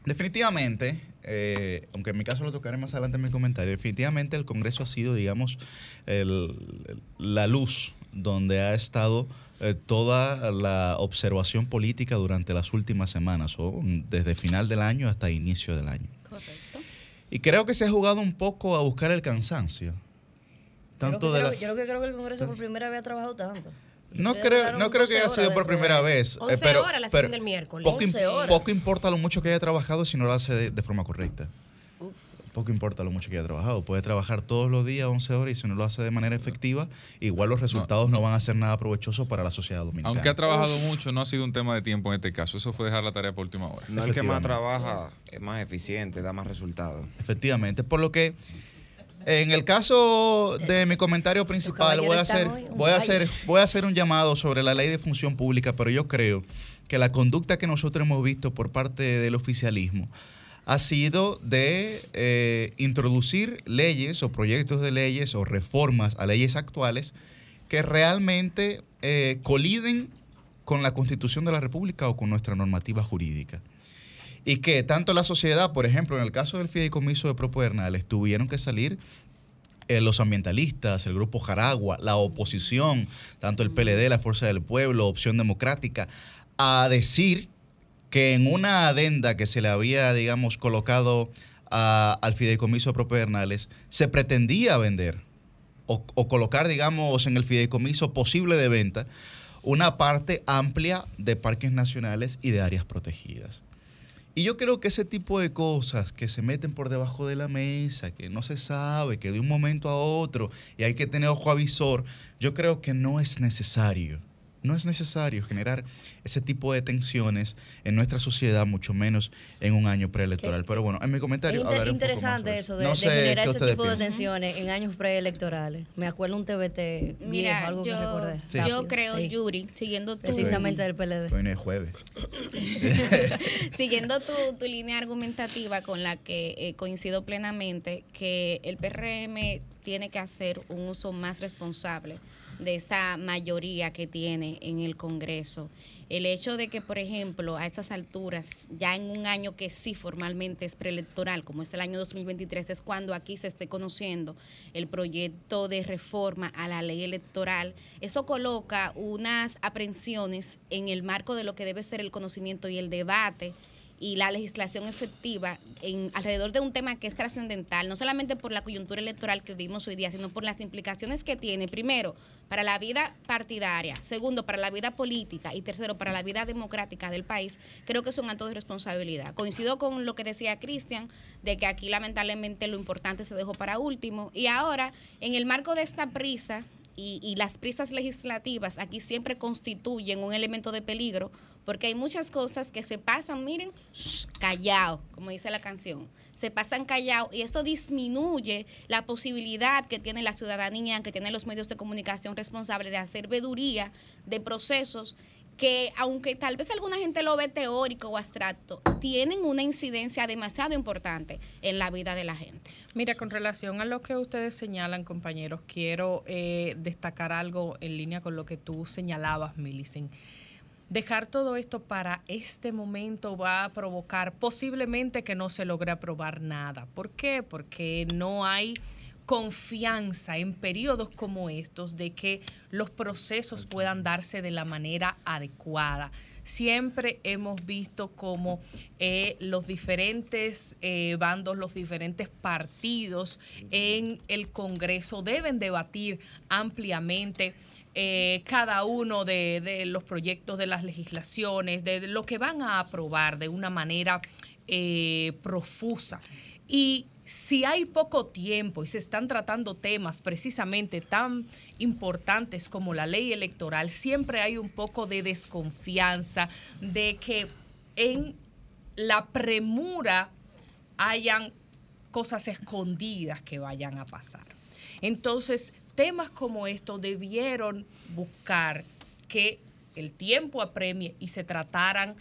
Definitivamente, eh, aunque en mi caso lo tocaré más adelante en mi comentario, definitivamente el Congreso ha sido, digamos, el- la luz donde ha estado eh, toda la observación política durante las últimas semanas, o desde final del año hasta inicio del año. Correcto. Y creo que se ha jugado un poco a buscar el cansancio. Yo lo Tanto que de creo- la- yo lo que creo que el Congreso por primera vez ha trabajado tanto. no creo, no creo que 12 haya sido por primera vez. eh, 11 pero, horas la sesión del miércoles. Poco, im- 11 horas. poco importa lo mucho que haya trabajado si no lo hace de, de forma correcta. poco importa lo mucho que haya trabajado. Puede trabajar todos los días 11 horas y si no lo hace de manera efectiva, igual los resultados no, van a ser nada provechosos para la sociedad dominicana. Aunque ha trabajado mucho, no ha sido un tema de tiempo en este caso. Eso fue dejar la tarea por última hora. No el que más trabaja es más eficiente, da más resultados. Efectivamente, por lo que en el caso de mi comentario principal voy a hacer voy a hacer voy a hacer un llamado sobre la ley de función pública, pero yo creo que la conducta que nosotros hemos visto por parte del oficialismo ha sido de eh, introducir leyes o proyectos de leyes o reformas a leyes actuales que realmente eh, coliden con la Constitución de la República o con nuestra normativa jurídica y que tanto la sociedad, por ejemplo, en el caso del fideicomiso de Propernales, tuvieron que salir eh, los ambientalistas, el grupo Jaragua, la oposición, tanto el PLD, la Fuerza del Pueblo, Opción Democrática, a decir que en una adenda que se le había, digamos, colocado al fideicomiso de Propernales, se pretendía vender o colocar, digamos, en el fideicomiso posible de venta una parte amplia de parques nacionales y de áreas protegidas. Y yo creo que ese tipo de cosas que se meten por debajo de la mesa, que no se sabe, que de un momento a otro y hay que tener ojo avisor, yo creo que no es necesario. No es necesario generar ese tipo de tensiones en nuestra sociedad, mucho menos en un año preelectoral. Pero bueno, en mi comentario es interesante eso de, generar ese tipo de tensiones en años preelectorales. Me acuerdo un TBT Mira, algo yo, que Yo creo, Yuri, siguiendo precisamente del PLD. Hoy no es jueves. <laughs> siguiendo tu, línea argumentativa con la que eh, coincido plenamente, que el PRM tiene que hacer un uso más responsable de esa mayoría que tiene en el Congreso. El hecho de que, por ejemplo, a estas alturas, ya en un año que sí formalmente es preelectoral, como es el año 2023, es cuando aquí se esté conociendo el proyecto de reforma a la ley electoral, eso coloca unas aprensiones en el marco de lo que debe ser el conocimiento y el debate y la legislación efectiva en, alrededor de un tema que es trascendental, no solamente por la coyuntura electoral que vimos hoy día, sino por las implicaciones que tiene, primero, para la vida partidaria, segundo, para la vida política y tercero, para la vida democrática del país, creo que es un acto de responsabilidad. Coincido con lo que decía Cristian, de que aquí lamentablemente lo importante se dejó para último y ahora, en el marco de esta prisa, y, las prisas legislativas aquí siempre constituyen un elemento de peligro porque hay muchas cosas que se pasan, miren, callado, como dice la canción, se pasan callado y eso disminuye la posibilidad que tiene la ciudadanía, que tienen los medios de comunicación responsables de hacer veduría de procesos que aunque tal vez alguna gente lo ve teórico o abstracto, tienen una incidencia demasiado importante en la vida de la gente. Mira, con relación a lo que ustedes señalan, compañeros, quiero eh, destacar algo en línea con lo que tú señalabas, Millicent dejar todo esto para este momento va a provocar posiblemente que no se logre aprobar nada. ¿Por qué? Porque no hay confianza en periodos como estos de que los procesos puedan darse de la manera adecuada. Siempre hemos visto como eh, los diferentes eh, bandos, los diferentes partidos en el Congreso deben debatir ampliamente eh, cada uno de, los proyectos de las legislaciones, de, lo que van a aprobar de una manera eh, profusa. Y si hay poco tiempo y se están tratando temas precisamente tan importantes como la ley electoral, siempre hay un poco de desconfianza de que en la premura hayan cosas escondidas que vayan a pasar. Entonces, temas como estos debieron buscar que el tiempo apremie y se trataran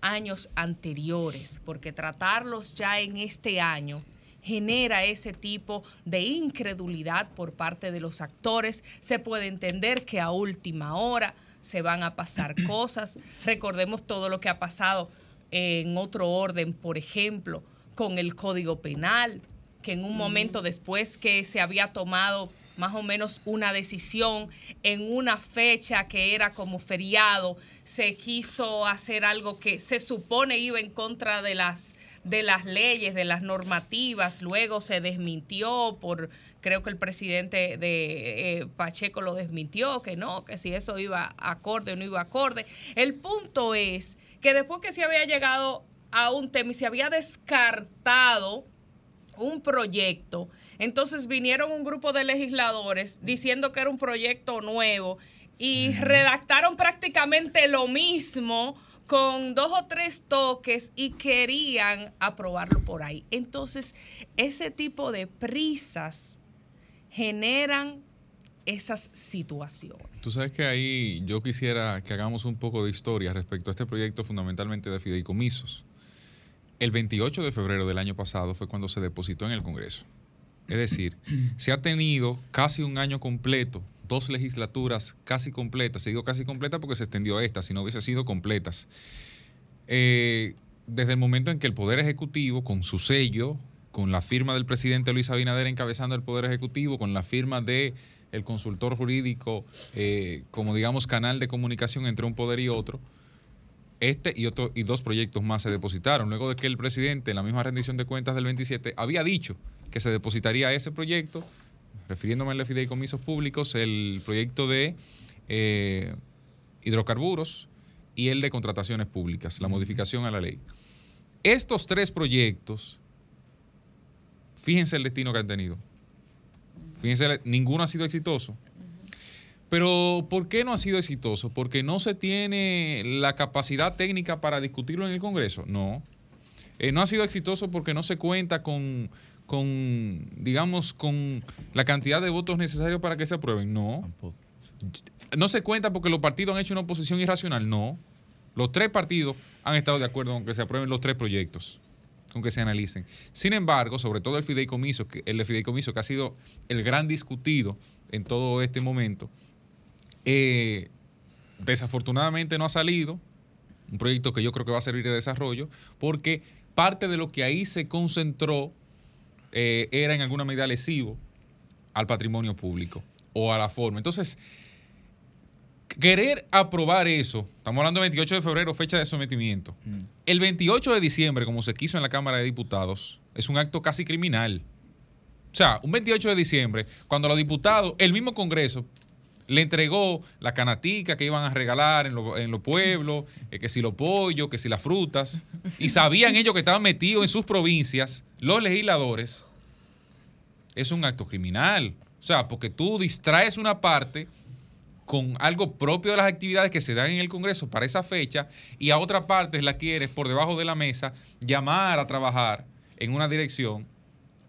años anteriores, porque tratarlos ya en este año genera ese tipo de incredulidad por parte de los actores. Se puede entender que a última hora se van a pasar <coughs> cosas. Recordemos todo lo que ha pasado en otro orden, por ejemplo, con el Código Penal, que en un momento después que se había tomado más o menos una decisión en una fecha que era como feriado, se quiso hacer algo que se supone iba en contra de las de las leyes, de las normativas, luego se desmintió por, creo que el presidente de eh, Pacheco lo desmintió, que no, que si eso iba acorde o no iba acorde. El punto es que después que se había llegado a un tema y se había descartado un proyecto. Entonces vinieron un grupo de legisladores diciendo que era un proyecto nuevo y redactaron prácticamente lo mismo con dos o tres toques y querían aprobarlo por ahí. Entonces, ese tipo de prisas generan esas situaciones. Tú sabes que ahí yo quisiera que hagamos un poco de historia respecto a este proyecto fundamentalmente de fideicomisos. El 28 de febrero del año pasado fue cuando se depositó en el Congreso. Es decir, <clears throat> se ha tenido casi un año completo, dos legislaturas casi completas. Se digo casi completa porque se extendió esta, si no hubiese sido completas. Eh, desde el momento en que el Poder Ejecutivo, con su sello, con la firma del presidente Luis Abinader encabezando el Poder Ejecutivo, con la firma de el consultor jurídico eh, como digamos canal de comunicación entre un poder y otro, este y, otro, y dos proyectos más se depositaron. Luego de que el presidente, en la misma rendición de cuentas del 27, había dicho que se depositaría ese proyecto, refiriéndome al fideicomisos públicos, el proyecto de eh, hidrocarburos y el de contrataciones públicas, la modificación a la ley. Estos tres proyectos, fíjense el destino que han tenido. Fíjense, ninguno ha sido exitoso. Pero ¿por qué no ha sido exitoso? Porque no se tiene la capacidad técnica para discutirlo en el Congreso. No. Eh, no ha sido exitoso porque no se cuenta con, con, digamos, con la cantidad de votos necesarios para que se aprueben. No. No se cuenta porque los partidos han hecho una oposición irracional. No. Los tres partidos han estado de acuerdo con que se aprueben los tres proyectos con que se analicen. Sin embargo, sobre todo el fideicomiso, el fideicomiso que ha sido el gran discutido en todo este momento, eh, desafortunadamente no ha salido, un proyecto que yo creo que va a servir de desarrollo, porque parte de lo que ahí se concentró eh, era en alguna medida lesivo al patrimonio público o a la forma. Entonces, querer aprobar eso, estamos hablando del 28 de febrero, fecha de sometimiento. Mm. El 28 de diciembre, como se quiso en la Cámara de Diputados, es un acto casi criminal. O sea, un 28 de diciembre, cuando los diputados, el mismo Congreso, le entregó la canatica que iban a regalar en, los pueblos, eh, que si los pollos, que si las frutas, y sabían ellos que estaban metidos en sus provincias, los legisladores, es un acto criminal. O sea, porque tú distraes una parte con algo propio de las actividades que se dan en el Congreso para esa fecha y a otra parte la quieres por debajo de la mesa llamar a trabajar en una dirección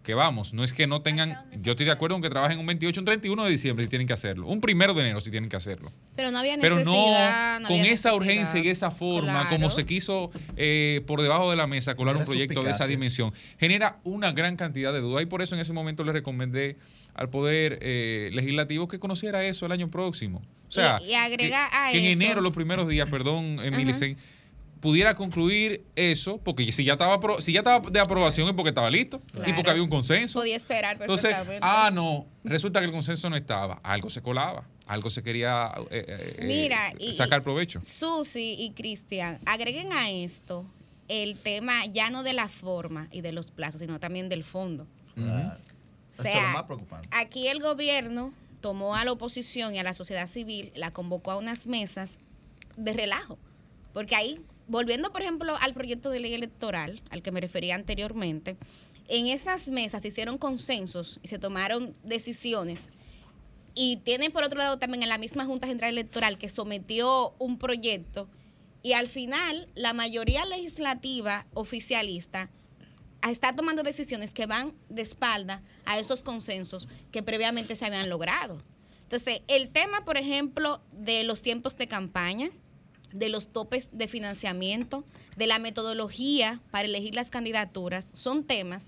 que vamos, no es que no tengan, yo estoy de acuerdo en que trabajen un 28, un 31 de diciembre si tienen que hacerlo, un primero de enero si tienen que hacerlo. Pero no había necesidad. Pero no, con esa urgencia y esa forma, como se quiso eh, por debajo de la mesa colar un proyecto de esa dimensión, genera una gran cantidad de dudas. Y por eso en ese momento le recomendé al Poder eh, Legislativo que conociera eso el año próximo. O sea, y, agrega que, a que en enero, los primeros días, perdón, Emilicen, pudiera concluir eso, porque si ya estaba si ya estaba de aprobación es porque estaba listo y porque había un consenso. Podía esperar Entonces, ah, no, resulta que el consenso no estaba, algo se colaba, algo se quería eh, eh, Mira, sacar provecho. Susi y Cristian, agreguen a esto el tema ya no de la forma y de los plazos, sino también del fondo. O sea, aquí el gobierno tomó a la oposición y a la sociedad civil, la convocó a unas mesas de relajo, porque ahí volviendo, por ejemplo, al proyecto de ley electoral al que me refería anteriormente, en esas mesas se hicieron consensos y se tomaron decisiones. Y tienen, por otro lado, también en la misma Junta Central Electoral que sometió un proyecto y al final la mayoría legislativa oficialista está tomando decisiones que van de espalda a esos consensos que previamente se habían logrado. Entonces, el tema, por ejemplo, de los tiempos de campaña, de los topes de financiamiento, de la metodología para elegir las candidaturas, son temas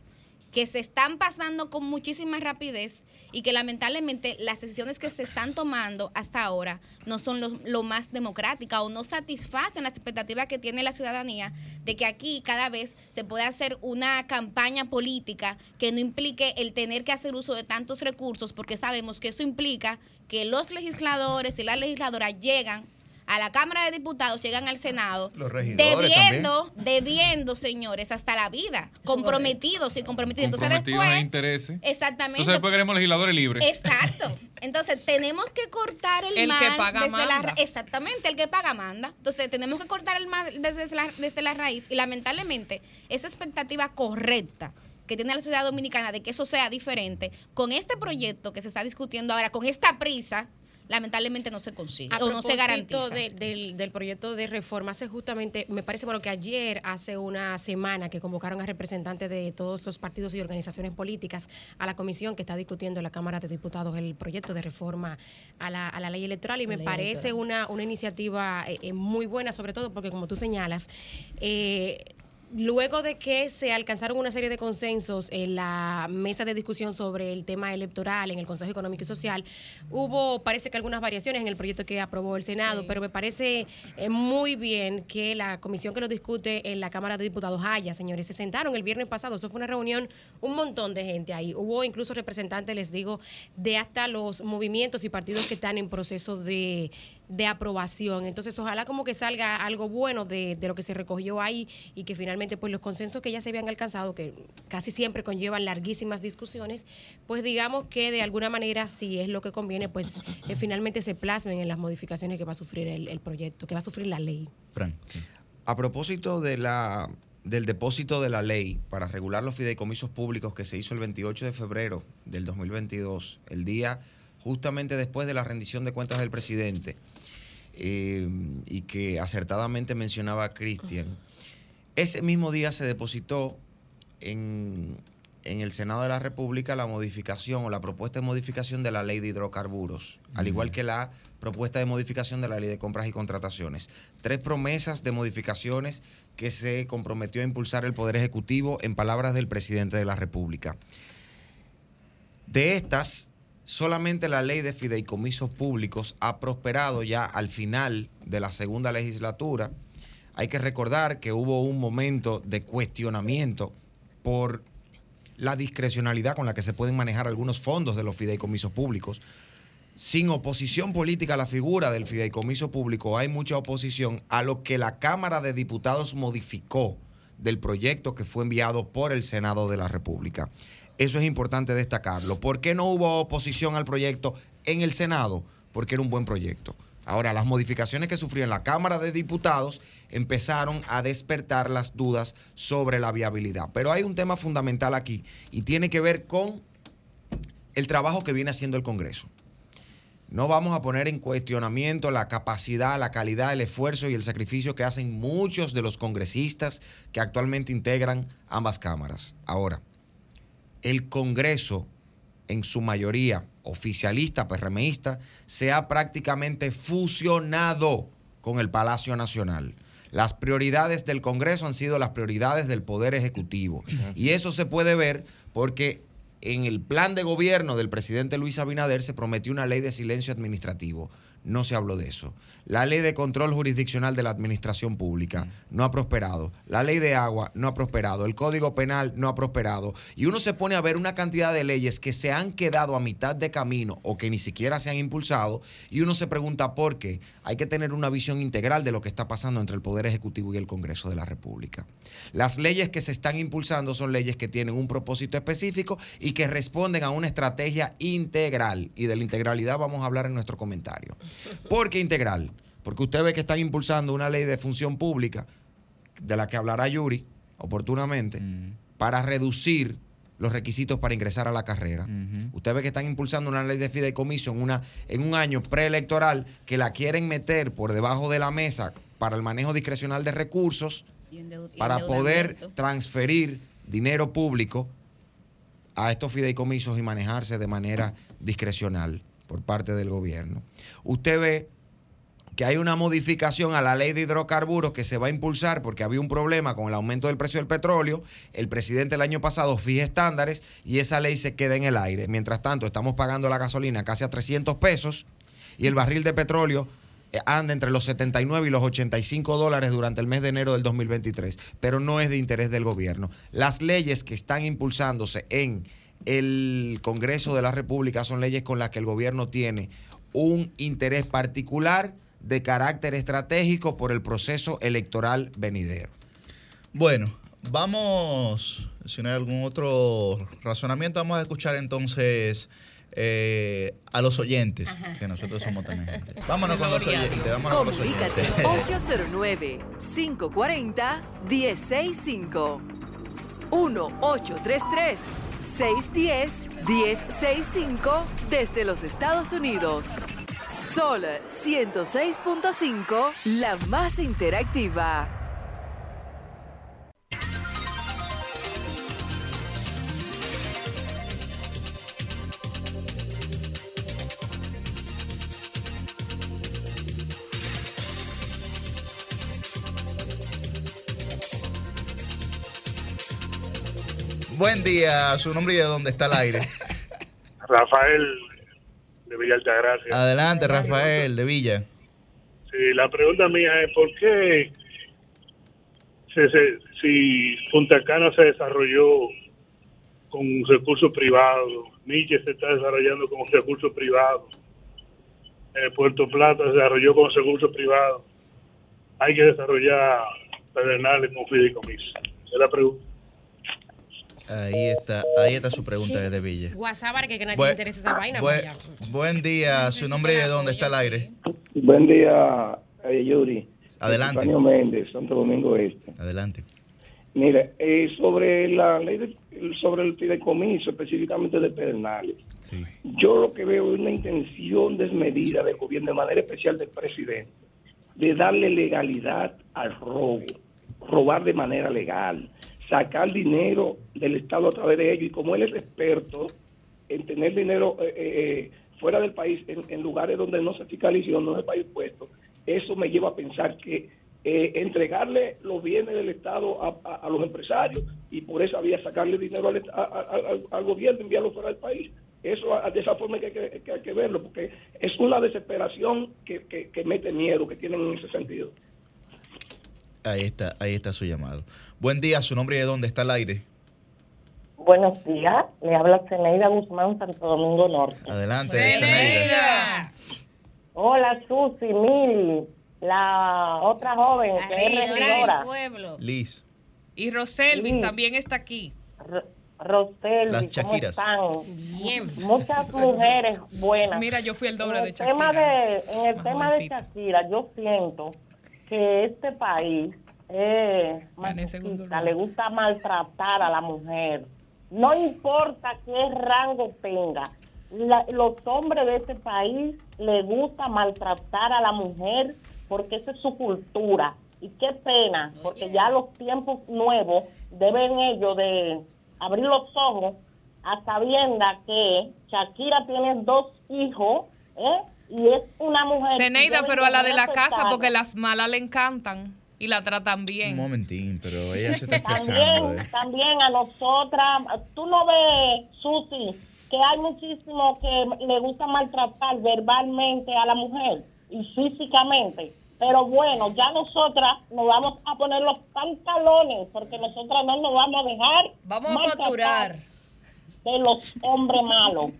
que se están pasando con muchísima rapidez y que lamentablemente las decisiones que se están tomando hasta ahora no son lo, más democráticas o no satisfacen las expectativas que tiene la ciudadanía de que aquí cada vez se puede hacer una campaña política que no implique el tener que hacer uso de tantos recursos porque sabemos que eso implica que los legisladores y las legisladoras llegan a la Cámara de Diputados, llegan al Senado, debiendo, debiendo, señores, hasta la vida, comprometidos y comprometidos. Entonces después, intereses. Exactamente. Entonces después queremos legisladores libres. Exacto. Entonces tenemos que cortar el, el mal que paga desde manda. la exactamente el que paga manda. Entonces tenemos que cortar el mal desde la, desde la raíz y lamentablemente esa expectativa correcta que tiene la sociedad dominicana de que eso sea diferente, con este proyecto que se está discutiendo ahora, con esta prisa, lamentablemente no se consigue A o no se garantiza. de- del, del proyecto de reforma, hace justamente, me parece bueno que ayer, hace una semana, que convocaron a representantes de todos los partidos y organizaciones políticas a la comisión que está discutiendo en la Cámara de Diputados el proyecto de reforma a la, a la ley electoral y me parece una, una iniciativa eh, eh, muy buena, sobre todo porque como tú señalas, eh, Luego de que se alcanzaron una serie de consensos en la mesa de discusión sobre el tema electoral en el Consejo Económico y Social, hubo, parece que algunas variaciones en el proyecto que aprobó el Senado, Sí. pero me parece eh, muy bien que la comisión que lo discute en la Cámara de Diputados haya, señores, se sentaron el viernes pasado, eso fue una reunión, un montón de gente ahí, hubo incluso representantes, les digo, de hasta los movimientos y partidos que están en proceso de, de aprobación. Entonces, ojalá como que salga algo bueno de, de lo que se recogió ahí y que finalmente pues los consensos que ya se habían alcanzado, que casi siempre conllevan larguísimas discusiones, pues digamos que de alguna manera, si es lo que conviene, pues eh, finalmente se plasmen en las modificaciones que va a sufrir el, el proyecto, que va a sufrir la ley. Frank, sí. A propósito de la, del depósito de la ley para regular los fideicomisos públicos que se hizo el 28 de febrero del 2022, el día justamente después de la rendición de cuentas del presidente, eh, y que acertadamente mencionaba Cristian, ese mismo día se depositó en, en el Senado de la República la modificación o la propuesta de modificación de la ley de hidrocarburos, al igual que la propuesta de modificación de la ley de compras y contrataciones. Tres promesas de modificaciones que se comprometió a impulsar el Poder Ejecutivo en palabras del presidente de la República. De estas, solamente la ley de fideicomisos públicos ha prosperado ya al final de la segunda legislatura. Hay que recordar que hubo un momento de cuestionamiento por la discrecionalidad con la que se pueden manejar algunos fondos de los fideicomisos públicos. Sin oposición política a la figura del fideicomiso público, hay mucha oposición a lo que la Cámara de Diputados modificó del proyecto que fue enviado por el Senado de la República. Eso es importante destacarlo. ¿Por qué no hubo oposición al proyecto en el Senado? Porque era un buen proyecto. Ahora, las modificaciones que sufrió en la Cámara de Diputados empezaron a despertar las dudas sobre la viabilidad. Pero hay un tema fundamental aquí y tiene que ver con el trabajo que viene haciendo el Congreso. No vamos a poner en cuestionamiento la capacidad, la calidad, el esfuerzo y el sacrificio que hacen muchos de los congresistas que actualmente integran ambas cámaras. Ahora, el Congreso, en su mayoría oficialista, PRMista, se ha prácticamente fusionado con el Palacio Nacional. Las prioridades del Congreso han sido las prioridades del Poder Ejecutivo. Y eso se puede ver porque en el plan de gobierno del presidente Luis Abinader se prometió una ley de silencio administrativo. No se habló de eso. La ley de control jurisdiccional de la administración pública no ha prosperado. La ley de agua no ha prosperado. El código penal no ha prosperado. Y uno se pone a ver una cantidad de leyes que se han quedado a mitad de camino o que ni siquiera se han impulsado. Y uno se pregunta por qué. Hay que tener una visión integral de lo que está pasando entre el Poder Ejecutivo y el Congreso de la República. Las leyes que se están impulsando son leyes que tienen un propósito específico y que responden a una estrategia integral. Y de la integralidad vamos a hablar en nuestro comentario. ¿Por qué integral? Porque usted ve que están impulsando una ley de función pública, de la que hablará Yuri oportunamente, para reducir los requisitos para ingresar a la carrera. Usted ve que están impulsando una ley de fideicomiso en, una, en un año preelectoral que la quieren meter por debajo de la mesa para el manejo discrecional de recursos para poder transferir dinero público a estos fideicomisos y manejarse de manera discrecional por parte del gobierno. Usted ve que hay una modificación a la ley de hidrocarburos que se va a impulsar porque había un problema con el aumento del precio del petróleo. El presidente el año pasado fija estándares y esa ley se queda en el aire. Mientras tanto, estamos pagando la gasolina casi a 300 pesos y el barril de petróleo eh, anda entre los 79 y los 85 dólares durante el mes de enero del 2023, pero no es de interés del gobierno. Las leyes que están impulsándose en el Congreso de la República son leyes con las que el gobierno tiene un interés particular de carácter estratégico por el proceso electoral venidero. Bueno, vamos, si no hay algún otro razonamiento, vamos a escuchar entonces eh, a los oyentes, que nosotros somos también gente. Vámonos con los oyentes, vámonos con los oyentes. 809-540-1065. 1-833-610-1065 desde los Estados Unidos. Sol 106.5, la más interactiva. Buen día, su nombre y de dónde está el aire. <laughs> Rafael de Villa Altagracia. Adelante, Rafael, de Villa. Sí, la pregunta mía es ¿por qué se- se- si Punta Cana se desarrolló con recursos privados, Miche se está desarrollando con recursos privados, eh, Puerto Plata se desarrolló con recursos privados, hay que desarrollar Pedernales con fideicomiso? Es la pregunta. Ahí está, ahí está su pregunta desde Villa. WhatsApp que, que nadie Buen- le interese esa vaina. buen- día, su nombre y de dónde está el aire. Buen día, eh, Yuri. Adelante. Antonio Méndez, Santo Domingo Este. Adelante. Mire, eh, sobre la ley de- sobre el fideicomiso, específicamente de Pedernales, Sí. yo lo que veo es una intención desmedida del gobierno, de manera especial del presidente, de darle legalidad al robo, robar de manera legal, sacar dinero del Estado a través de ello. Y como él es experto en tener dinero eh, eh, fuera del país, en, lugares donde no se fiscaliza y donde no se paga impuestos, eso me lleva a pensar que eh, entregarle los bienes del Estado a, los empresarios y por esa vía sacarle dinero al, gobierno, enviarlo fuera del país. Eso de esa forma hay que- hay que verlo, porque es una desesperación que- que mete miedo, que tienen en ese sentido. Ahí está, ahí está su llamado. Buen día, su nombre y de dónde está el aire. Buenos días, le habla Zeneida Guzmán, Santo Domingo Norte. Adelante, Zeneida. Hola, Susi, Mili, la otra joven que es Regidora. Liz. Y Roselvis también está aquí. Rosel, Las ¿cómo Shakiras. están? Bien. Muchas mujeres buenas. Mira, yo fui el doble en de el tema Shakira. de, en el Más tema de. Shakira, yo siento que este país lugar. le gusta maltratar a la mujer. No importa qué rango tenga. La- los hombres de este país le gusta maltratar a la mujer porque esa es su cultura. Y qué pena, porque ya los tiempos nuevos deben ellos de abrir los ojos a sabienda que Shakira tiene dos hijos, ¿eh? Y es una mujer... Zeneida, pero a la de la casa, porque las malas le encantan y la tratan Un bien. momentín, pero ella se está expresando. También, eh. también a nosotras, tú no ves, Susi, que hay muchísimo que le gusta maltratar verbalmente a la mujer y físicamente. Pero bueno, ya nosotras nos vamos a poner los pantalones porque nosotras no nos vamos a dejar. Vamos a facturar. De los hombres malos.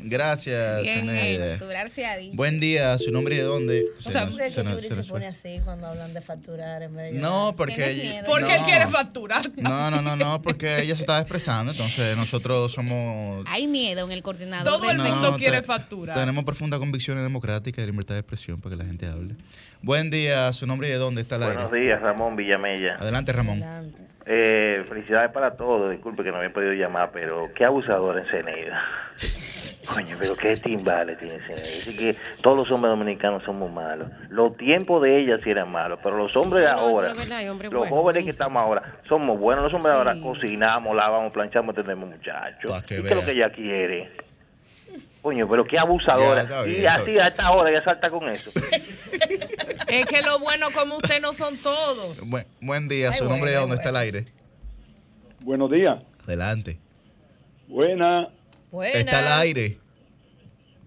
Gracias, Bien ha dicho. Buen día, su nombre y de dónde. Se sea, nos- ¿Por qué se nos- se se pone así cuando hablan de facturar en vez de No, porque. Porque él no. quiere facturar. No, no, no, no, porque ella se estaba expresando, entonces nosotros somos. Hay miedo en el coordinador. Todo el mundo No, quiere facturar. Tenemos profundas convicciones democráticas y de libertad de expresión para que la gente hable. Buen día, su nombre y de dónde está el Buenos aire. días, Ramón Villamella. Adelante, Ramón. Adelante. Eh, felicidades para todos. Disculpe que no había podido llamar, pero qué abusador en Ceneida. <laughs> Coño, pero qué timbales tiene. Dice que todos los hombres dominicanos son muy malos. Los tiempos de ella sí eran malos, pero los hombres de No, eso ahora, no es verdad, los jóvenes que estamos ahora, somos buenos. Los hombres Sí. ahora cocinamos, lavamos, planchamos, tenemos muchachos. Pa' que ¿Y qué es lo que ella quiere? Coño, pero qué abusadora. Ya, está bien, y así a esta hora ya salta con eso. <laughs> Es que lo bueno como usted no son todos. Buen, buen día, Ay, su nombre y de bueno, dónde está el aire. Buenos días. Adelante. Buena. Está al aire.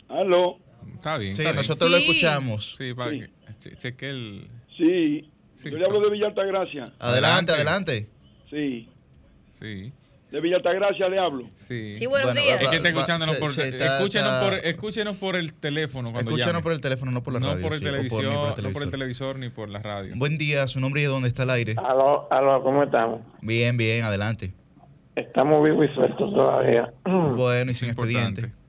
Aló. Está bien. Sí, está bien. nosotros lo escuchamos. Sí, para Sí. que. che- cheque el. Sí. Sí, Yo le hablo de Villa Altagracia. Adelante, adelante. Sí. Sí, De Villa Altagracia le hablo. sí. Sí, buenos Bueno, días. Es que está escuchándonos por, se está- escúchenos, está- por, escúchenos por el teléfono cuando Escúchanos llamen. por el teléfono, no por la no radio. por el sí, por- por el no por el televisor. televisor ni por la radio. Buen día, su nombre y de dónde está el aire. Aló, aló, ¿cómo estamos? Bien, bien, adelante. Estamos vivos y sueltos todavía. <clears throat> Bueno y sin Importante. expediente.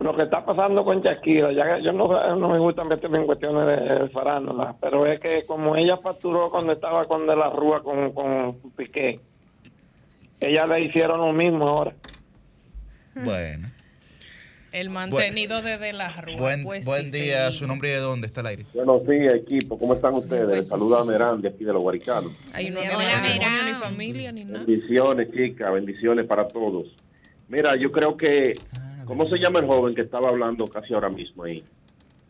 Lo que está pasando con Shakira, ya, yo no, no me gusta meterme en cuestiones de, de farándula, pero es que como ella facturó cuando estaba con De la Rúa con, con Piqué, Ellas le hicieron lo mismo ahora. Bueno. El mantenido de De la Rúa. Buen, pues buen sí, día, su nombre y de dónde está el aire. Buenos días, equipo. ¿Cómo están ustedes? Saluda a Merán de aquí de los Guaricanos. Ahí no Hola, Merán. ni familia, ni nada. Bendiciones, chicas. Bendiciones para todos. Mira, yo creo que... ¿Cómo se llama el joven que estaba hablando casi ahora mismo ahí?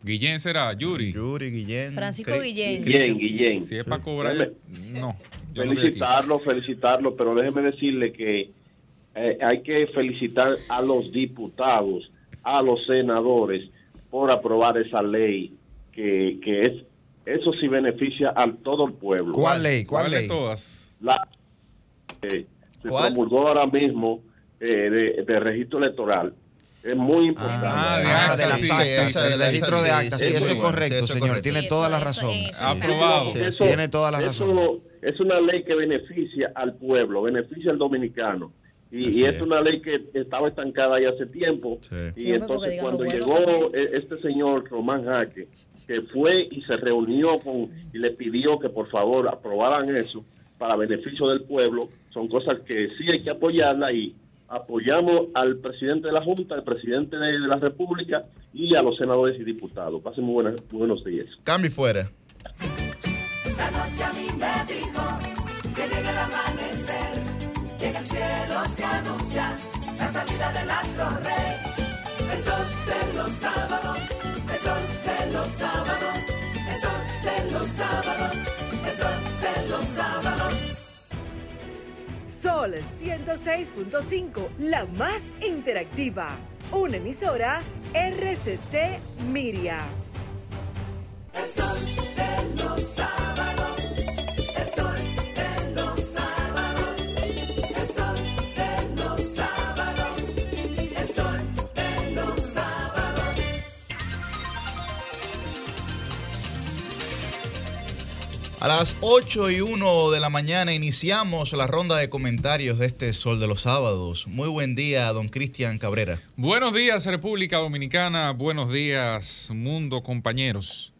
Guillén será, Yuri. Yuri, Guillén. Francisco Guillén. Guillén, Guillén. Si es para cobrar, Déjeme- no. Felicitarlo, felicitarlo, pero déjeme decirle que eh, hay que felicitar a los diputados, a los senadores por aprobar esa ley que, que es eso sí beneficia a todo el pueblo. ¿Cuál ley? ¿Cuál ¿Cuál ley? todas? La, eh, se ¿Cuál? promulgó ahora mismo eh, de, de registro electoral. Es muy importante. Ah, de Ah, actas, de las sí, actas, sí, el sí, registro de actas, sí, sí, sí, eso es sí, correcto, eso es señor, correcto. tiene toda la razón. Aprobado. Tiene toda la razón. Eso es una ley que beneficia al pueblo, beneficia al dominicano. Y, es es. una ley que estaba estancada ya hace tiempo. Sí. Y Siempre entonces cuando bueno llegó e- este señor Román Jaque, que fue y se reunió con y le pidió que por favor aprobaran eso para beneficio del pueblo, son cosas que sí hay que apoyarla y apoyamos al presidente de la Junta, al presidente de, de la República y a los senadores y diputados. Pasen muy buenas, muy buenos días. Cambio fuera. La noche a mí me dijo que que en el cielo se anuncia la salida del astro rey. El sol de los sábados, el sol de los sábados, el sol de los sábados, el sol de los sábados. Sol 106.5, la más interactiva. Una emisora RCC Miria. El sol de los sábados, A las 8 y 1 de la mañana iniciamos la ronda de comentarios de este Sol de los Sábados. Muy buen día, don Cristian Cabrera. Buenos días, República Dominicana. Buenos días, mundo, compañeros.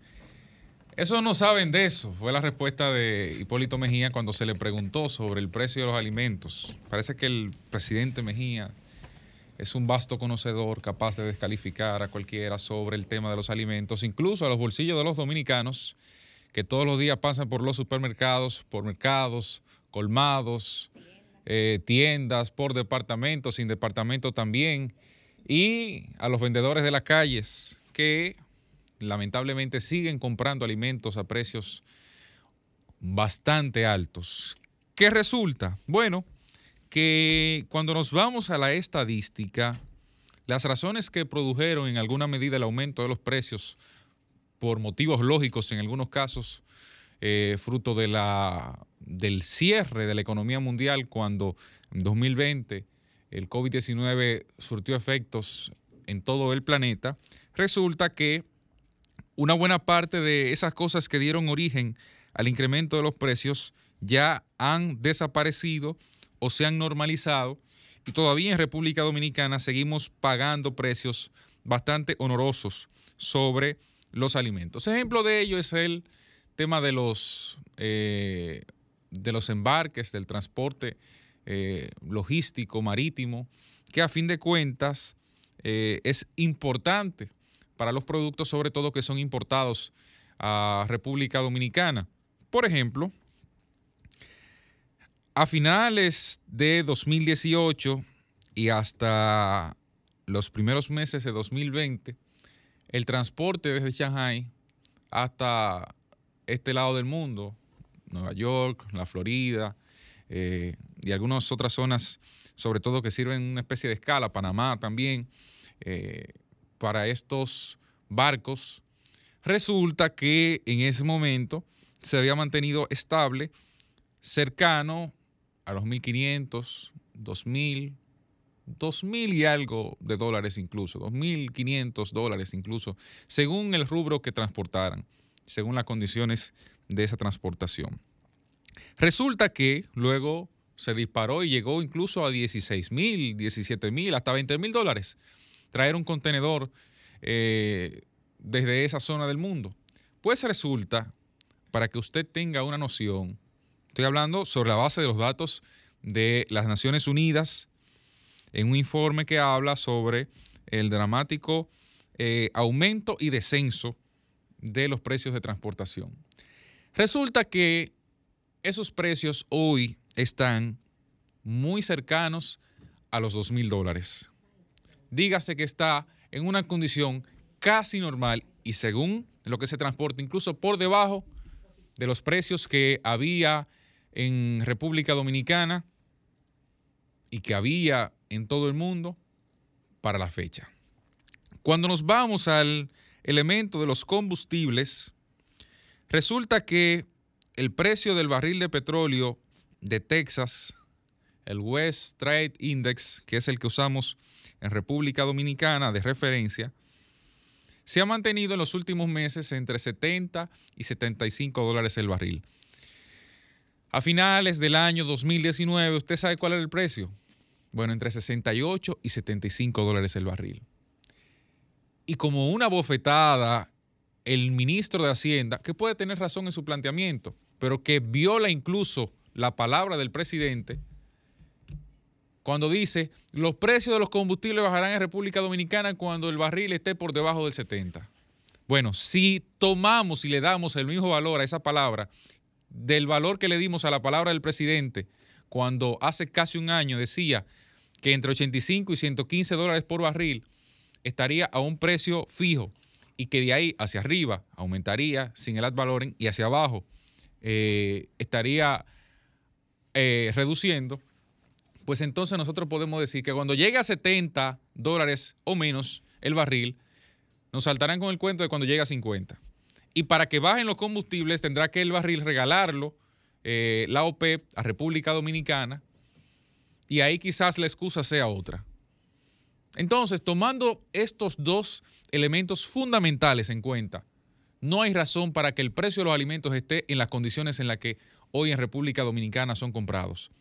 Eso no saben de eso. Fue la respuesta de Hipólito Mejía cuando se le preguntó sobre el precio de los alimentos. Parece que el presidente Mejía es un vasto conocedor capaz de descalificar a cualquiera sobre el tema de los alimentos, incluso a los bolsillos de los dominicanos que todos los días pasan por los supermercados, por mercados, colmados, eh, tiendas, por departamentos, sin departamento también, y a los vendedores de las calles que lamentablemente siguen comprando alimentos a precios bastante altos. ¿Qué resulta? Bueno, que cuando nos vamos a la estadística, las razones que produjeron en alguna medida el aumento de los precios por motivos lógicos en algunos casos, eh, fruto de la, del cierre de la economía mundial cuando en 2020 el COVID-19 surtió efectos en todo el planeta, resulta que una buena parte de esas cosas que dieron origen al incremento de los precios ya han desaparecido o se han normalizado y todavía en República Dominicana seguimos pagando precios bastante honorosos sobre los alimentos. Ejemplo de ello es el tema de los, eh, de los embarques, del transporte eh, logístico, marítimo, que a fin de cuentas eh, es importante para los productos, sobre todo que son importados a República Dominicana. Por ejemplo, a finales de 2018 y hasta los primeros meses de 2020, el transporte desde Shanghai hasta este lado del mundo, Nueva York, la Florida eh, y algunas otras zonas, sobre todo que sirven una especie de escala, Panamá también, eh, para estos barcos, resulta que en ese momento se había mantenido estable, cercano a los 1.500, 2.000, 2.000 y algo de dólares incluso, 2.500 dólares incluso, según el rubro que transportaran, según las condiciones de esa transportación. Resulta que luego se disparó y llegó incluso a 16.000, 17.000, hasta 20.000 dólares traer un contenedor eh, desde esa zona del mundo. Pues resulta, para que usted tenga una noción, estoy hablando sobre la base de los datos de las Naciones Unidas en un informe que habla sobre el dramático eh, aumento y descenso de los precios de transportación. Resulta que esos precios hoy están muy cercanos a los 2 mil dólares. Dígase que está en una condición casi normal y según lo que se transporta, incluso por debajo de los precios que había en República Dominicana y que había en todo el mundo para la fecha. Cuando nos vamos al elemento de los combustibles, resulta que el precio del barril de petróleo de Texas, el West Trade Index, que es el que usamos en República Dominicana de referencia, se ha mantenido en los últimos meses entre 70 y 75 dólares el barril. A finales del año 2019, ¿usted sabe cuál era el precio? Bueno, entre 68 y 75 dólares el barril. Y como una bofetada, el ministro de Hacienda, que puede tener razón en su planteamiento, pero que viola incluso la palabra del presidente, cuando dice los precios de los combustibles bajarán en República Dominicana cuando el barril esté por debajo del 70. Bueno, si tomamos y le damos el mismo valor a esa palabra, del valor que le dimos a la palabra del presidente, cuando hace casi un año decía que entre 85 y 115 dólares por barril estaría a un precio fijo y que de ahí hacia arriba aumentaría sin el ad valorem y hacia abajo eh, estaría eh, reduciendo, pues entonces nosotros podemos decir que cuando llegue a 70 dólares o menos el barril, nos saltarán con el cuento de cuando llegue a 50. Y para que bajen los combustibles tendrá que el barril regalarlo eh, la OPEP a República Dominicana y ahí quizás la excusa sea otra. Entonces, tomando estos dos elementos fundamentales en cuenta, no hay razón para que el precio de los alimentos esté en las condiciones en las que hoy en República Dominicana son comprados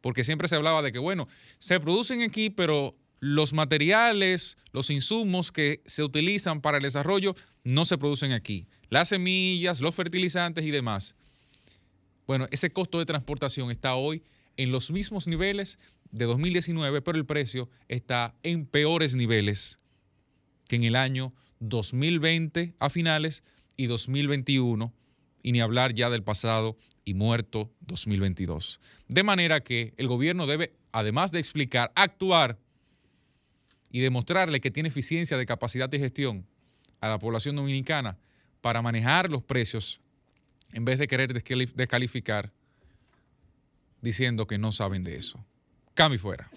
porque siempre se hablaba de que, bueno, se producen aquí, pero los materiales, los insumos que se utilizan para el desarrollo no se producen aquí. Las semillas, los fertilizantes y demás. Bueno, ese costo de transportación está hoy en los mismos niveles de 2019, pero el precio está en peores niveles que en el año 2020 a finales y 2021 y ni hablar ya del pasado y muerto 2022. De manera que el gobierno debe, además de explicar, actuar y demostrarle que tiene eficiencia de capacidad de gestión a la población dominicana para manejar los precios en vez de querer descalificar diciendo que no saben de eso. Cami fuera.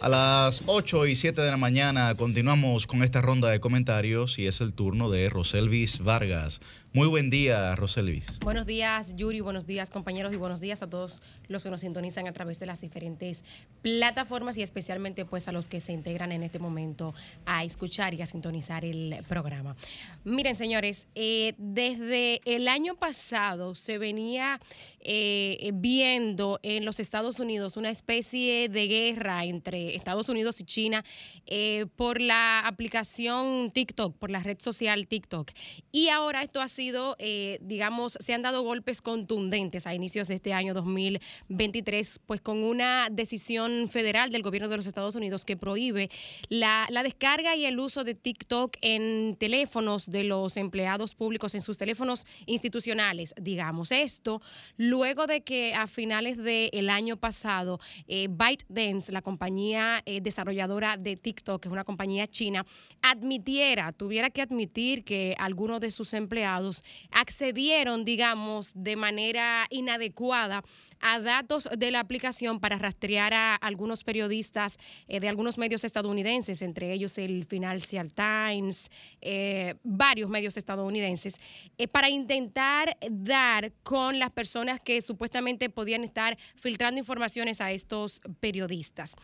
A las 8 y 7 de la mañana continuamos con esta ronda de comentarios y es el turno de Roselvis Vargas. Muy buen día, Roselvis. Buenos días, Yuri. Buenos días, compañeros. Y buenos días a todos los que nos sintonizan a través de las diferentes plataformas y especialmente pues a los que se integran en este momento a escuchar y a sintonizar el programa. Miren, señores, eh, desde el año pasado se venía eh, viendo en los Estados Unidos una especie de guerra entre Estados Unidos y China eh, por la aplicación TikTok, por la red social TikTok. Y ahora esto ha sido, eh, digamos, se han dado golpes contundentes a inicios de este año 2023, pues con una decisión federal del gobierno de los Estados Unidos que prohíbe la, descarga y el uso de TikTok en teléfonos de los empleados públicos, en sus teléfonos institucionales, digamos. Esto luego de que a finales del año pasado eh, ByteDance, la compañía eh, desarrolladora de TikTok, que es una compañía china, admitiera, tuviera que admitir que algunos de sus empleados accedieron, digamos, de manera inadecuada a datos de la aplicación para rastrear a algunos periodistas eh, de algunos medios estadounidenses, entre ellos el Financial Times, eh, varios medios estadounidenses, eh, para intentar dar con las personas que supuestamente podían estar filtrando informaciones a estos periodistas.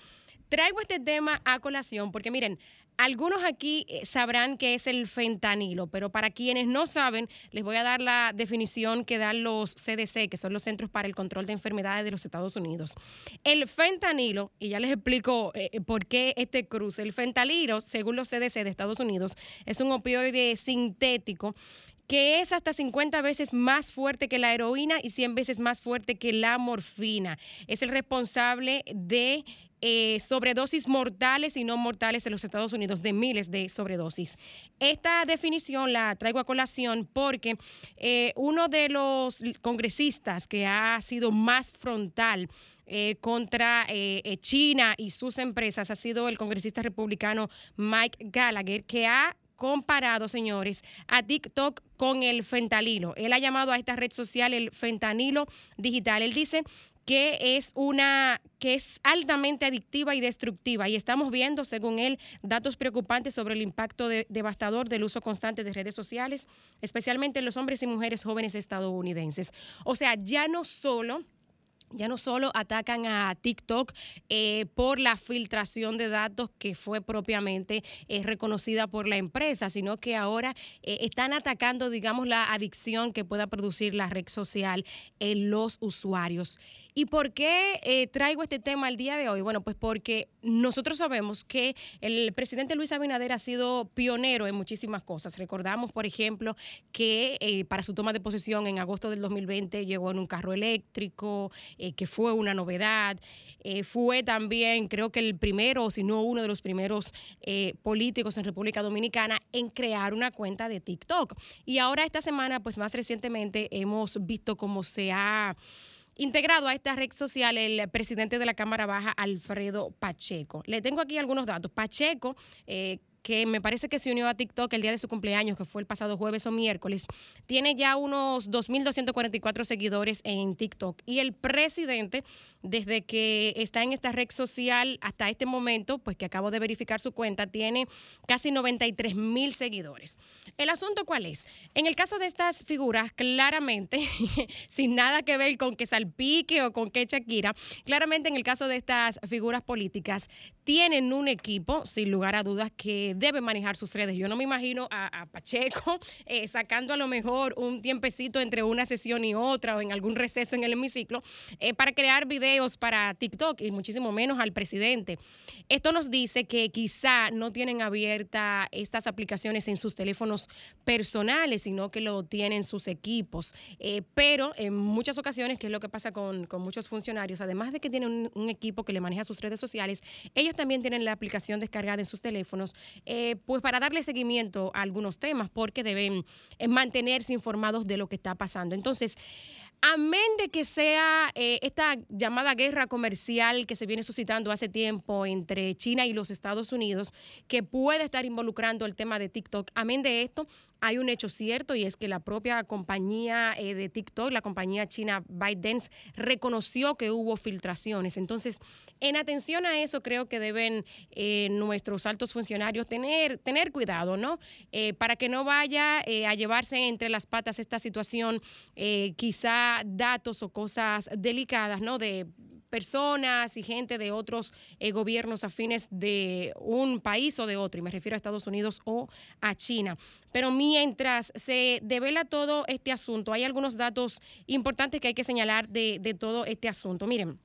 Traigo este tema a colación porque miren, algunos aquí eh, sabrán que es el fentanilo, pero para quienes no saben, les voy a dar la definición que dan los CDC, que son los Centros para el Control de Enfermedades de los Estados Unidos. El fentanilo, y ya les explico eh, por qué este cruce, el fentanilo, según los CDC de Estados Unidos, es un opioide sintético que es hasta 50 veces más fuerte que la heroína y 100 veces más fuerte que la morfina. Es el responsable de eh, sobredosis mortales y no mortales en los Estados Unidos, de miles de sobredosis. Esta definición la traigo a colación porque eh, uno de los congresistas que ha sido más frontal eh, contra China y sus empresas ha sido el congresista republicano Mike Gallagher, que ha comparado, señores, a TikTok con el fentanilo. Él ha llamado a esta red social el fentanilo digital. Él dice que es una que es altamente adictiva y destructiva y estamos viendo, según él, datos preocupantes sobre el impacto de- devastador del uso constante de redes sociales, especialmente en los hombres y mujeres jóvenes estadounidenses. O sea, ya no solo ya no solo atacan a TikTok eh, por la filtración de datos que fue propiamente eh, reconocida por la empresa, sino que ahora eh, están atacando, digamos, la adicción que pueda producir la red social en los usuarios. ¿Y por qué eh, traigo este tema el día de hoy? Bueno, pues porque nosotros sabemos que el presidente Luis Abinader ha sido pionero en muchísimas cosas. Recordamos, por ejemplo, que eh, para su toma de posesión en agosto del 2020 llegó en un carro eléctrico, eh, que fue una novedad. Fue también, creo que el primero, si no uno de los primeros políticos en República Dominicana en crear una cuenta de TikTok. Y ahora esta semana, pues más recientemente, hemos visto cómo se ha integrado a esta red social el presidente de la Cámara Baja, Alfredo Pacheco. Le tengo aquí algunos datos. Pacheco, eh, que me parece que se unió a TikTok el día de su cumpleaños, que fue el pasado jueves o miércoles, tiene ya unos 2.244 seguidores en TikTok. Y el presidente, desde que está en esta red social hasta este momento, pues que acabo de verificar su cuenta, tiene casi 93 mil seguidores. ¿El asunto cuál es? En el caso de estas figuras, claramente, <laughs> sin nada que ver con que salpique o con que Shakira, claramente en el caso de estas figuras políticas, tienen un equipo, sin lugar a dudas, que debe manejar sus redes. Yo no me imagino a, Pacheco <laughs> eh, sacando a lo mejor un tiempecito entre una sesión y otra o en algún receso en el hemiciclo eh, para crear videos para TikTok y muchísimo menos al presidente. Esto nos dice que quizá no tienen abierta estas aplicaciones en sus teléfonos personales, sino que lo tienen sus equipos. Eh, pero en muchas ocasiones, que es lo que pasa con, con muchos funcionarios, además de que tienen un equipo que le maneja sus redes sociales, ellos también tienen la aplicación descargada en sus teléfonos, eh, pues para darle seguimiento a algunos temas, porque deben eh, mantenerse informados de lo que está pasando. Entonces, amén de que sea eh, esta llamada guerra comercial que se viene suscitando hace tiempo entre China y los Estados Unidos, que puede estar involucrando el tema de TikTok, amén de esto, hay un hecho cierto y es que la propia compañía eh, de TikTok, la compañía china ByteDance, reconoció que hubo filtraciones. Entonces, en atención a eso, creo que deben eh, nuestros altos funcionarios tener, tener cuidado, ¿no? Para que no vaya a llevarse entre las patas esta situación, eh, datos o cosas delicadas, ¿no? De personas y gente de otros eh, gobiernos afines de un país o de otro, y me refiero a Estados Unidos o a China. Pero mientras se devela todo este asunto, hay algunos datos importantes que hay que señalar de, de todo este asunto. Miren.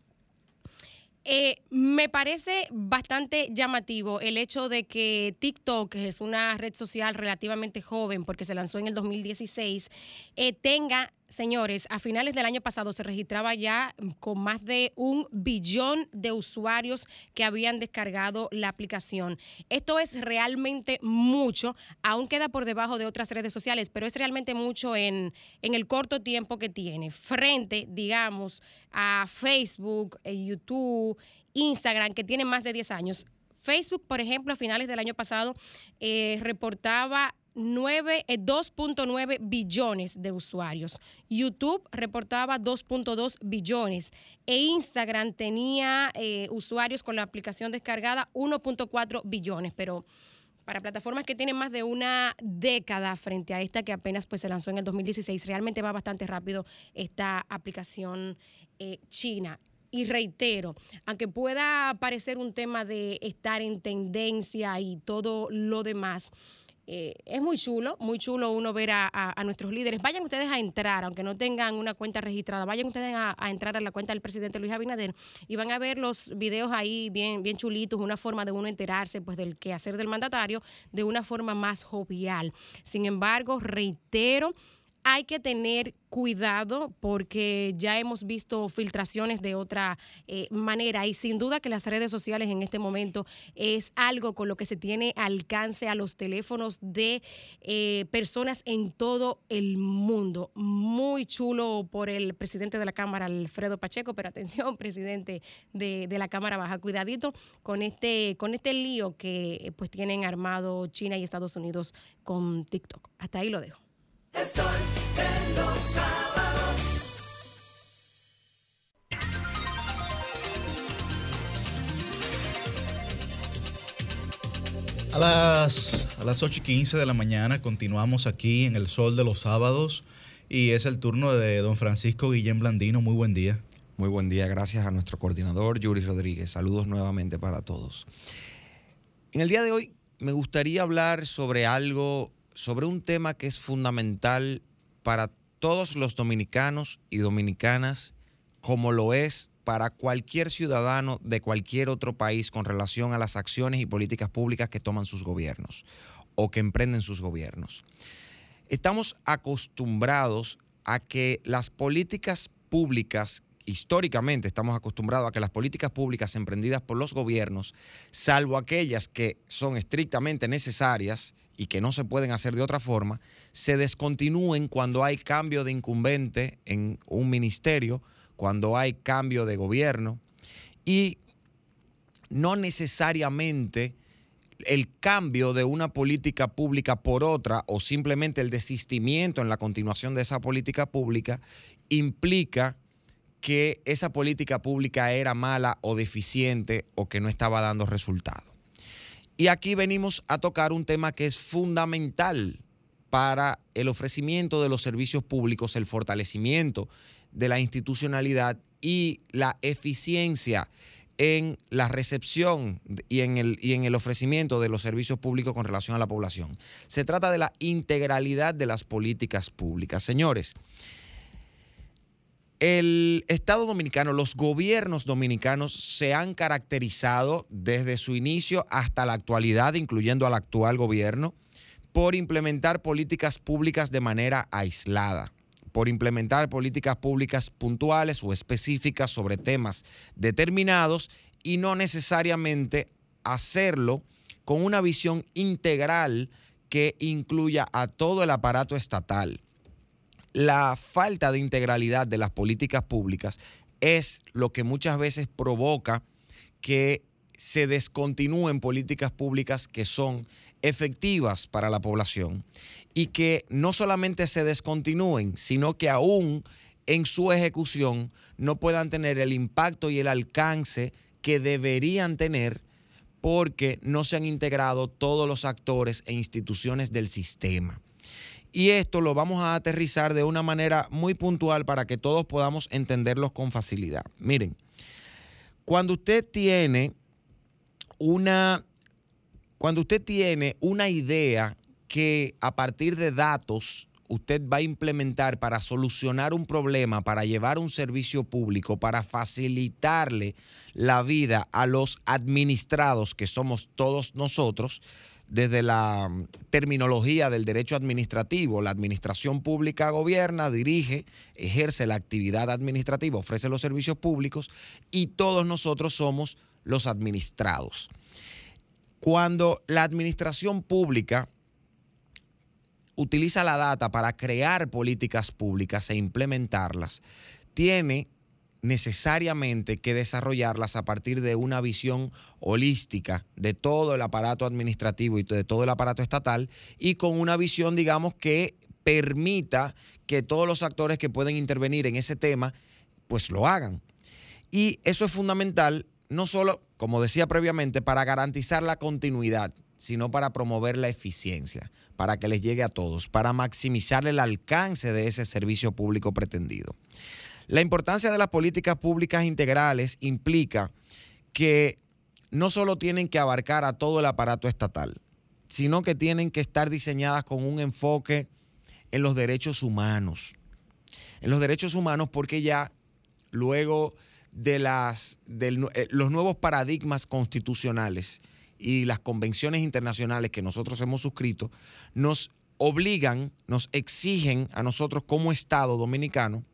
Eh, me parece bastante llamativo el hecho de que TikTok, que es una red social relativamente joven porque se lanzó en el 2016, eh, tenga, señores, a finales del año pasado se registraba ya con más de un billón de usuarios que habían descargado la aplicación. Esto es realmente mucho, aún queda por debajo de otras redes sociales, pero es realmente mucho en, en el corto tiempo que tiene, frente, digamos, a Facebook, eh, YouTube, Instagram, que tienen más de 10 años. Facebook, por ejemplo, a finales del año pasado eh, reportaba 2.9 billones de usuarios. YouTube reportaba 2.2 billones e Instagram tenía eh, usuarios con la aplicación descargada 1.4 billones, pero para plataformas que tienen más de una década frente a esta que apenas pues se lanzó en el 2016, realmente va bastante rápido esta aplicación eh, china. y reitero, aunque pueda parecer un tema de estar en tendencia y todo lo demás, eh, es muy chulo, muy chulo uno ver a, a- nuestros líderes. Vayan ustedes a entrar, aunque no tengan una cuenta registrada, vayan ustedes a, a entrar a la cuenta del presidente Luis Abinader y van a ver los videos ahí bien, bien chulitos, una forma de uno enterarse pues del quehacer del mandatario de una forma más jovial. Sin embargo, reitero, hay que tener cuidado porque ya hemos visto filtraciones de otra eh, manera y sin duda que las redes sociales en este momento es algo con lo que se tiene alcance a los teléfonos de eh, personas en todo el mundo. Muy chulo por el presidente de la Cámara, Alfredo Pacheco, pero atención, <laughs> presidente de, de la Cámara Baja, cuidadito con este, con este lío que pues tienen armado China y Estados Unidos con TikTok. Hasta ahí lo dejo. El sol de los sábados. A las, a las 8 y 15 de la mañana continuamos aquí en el Sol de los Sábados y es el turno de don Francisco Guillén Blandino. Muy buen día. Muy buen día, gracias a nuestro coordinador Yuri Rodríguez. Saludos nuevamente para todos. En el día de hoy me gustaría hablar sobre algo, sobre un tema que es fundamental para todos los dominicanos y dominicanas, como lo es para cualquier ciudadano de cualquier otro país con relación a las acciones y políticas públicas que toman sus gobiernos o que emprenden sus gobiernos. Estamos acostumbrados a que las políticas públicas, históricamente estamos acostumbrados a que las políticas públicas emprendidas por los gobiernos, salvo aquellas que son estrictamente necesarias y que no se pueden hacer de otra forma, se descontinúen cuando hay cambio de incumbente en un ministerio, cuando hay cambio de gobierno y no necesariamente el cambio de una política pública por otra o simplemente el desistimiento en la continuación de esa política pública implica que esa política pública era mala o deficiente o que no estaba dando resultado. Y aquí venimos a tocar un tema que es fundamental para el ofrecimiento de los servicios públicos, el fortalecimiento de la institucionalidad y la eficiencia en la recepción y en, el, y en el ofrecimiento de los servicios públicos con relación a la población. Se trata de la integralidad de las políticas públicas. Señores, el Estado dominicano, los gobiernos dominicanos se han caracterizado desde su inicio hasta la actualidad, incluyendo al actual gobierno, por implementar políticas públicas de manera aislada por implementar políticas públicas puntuales o específicas sobre temas determinados y no necesariamente hacerlo con una visión integral que incluya a todo el aparato estatal. La falta de integralidad de las políticas públicas es lo que muchas veces provoca que se descontinúen políticas públicas que son efectivas para la población y que no solamente se descontinúen, sino que aún en su ejecución no puedan tener el impacto y el alcance que deberían tener porque no se han integrado todos los actores e instituciones del sistema. Y esto lo vamos a aterrizar de una manera muy puntual para que todos podamos entenderlos con facilidad. Miren, cuando usted tiene una cuando usted tiene una idea que a partir de datos usted va a implementar para solucionar un problema, para llevar un servicio público, para facilitarle la vida a los administrados, que somos todos nosotros, desde la mm, terminología del derecho administrativo, la administración pública gobierna, dirige, ejerce la actividad administrativa, ofrece los servicios públicos y todos nosotros somos los administrados. Cuando la administración pública utiliza la data para crear políticas públicas e implementarlas, tiene necesariamente que desarrollarlas a partir de una visión holística de todo el aparato administrativo y de todo el aparato estatal y con una visión, digamos, que permita que todos los actores que pueden intervenir en ese tema, pues lo hagan. Y eso es fundamental, no solo, como decía previamente, para garantizar la continuidad, sino para promover la eficiencia, para que les llegue a todos, para maximizar el alcance de ese servicio público pretendido. La importancia de las políticas públicas integrales implica que no solo tienen que abarcar a todo el aparato estatal, sino que tienen que estar diseñadas con un enfoque en los derechos humanos. En los derechos humanos porque ya luego de las, eh, los nuevos paradigmas constitucionales y las convenciones internacionales que nosotros hemos suscrito, nos obligan, nos exigen a nosotros como Estado dominicano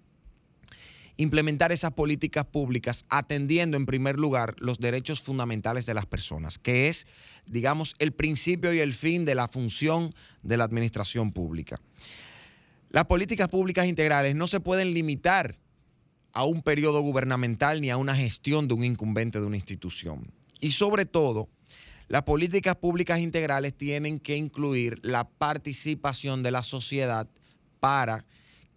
implementar esas políticas públicas atendiendo en primer lugar los derechos fundamentales de las personas, que es, digamos, el principio y el fin de la función de la administración pública. Las políticas públicas integrales no se pueden limitar a un periodo gubernamental ni a una gestión de un incumbente de una institución. Y sobre todo, las políticas públicas integrales tienen que incluir la participación de la sociedad para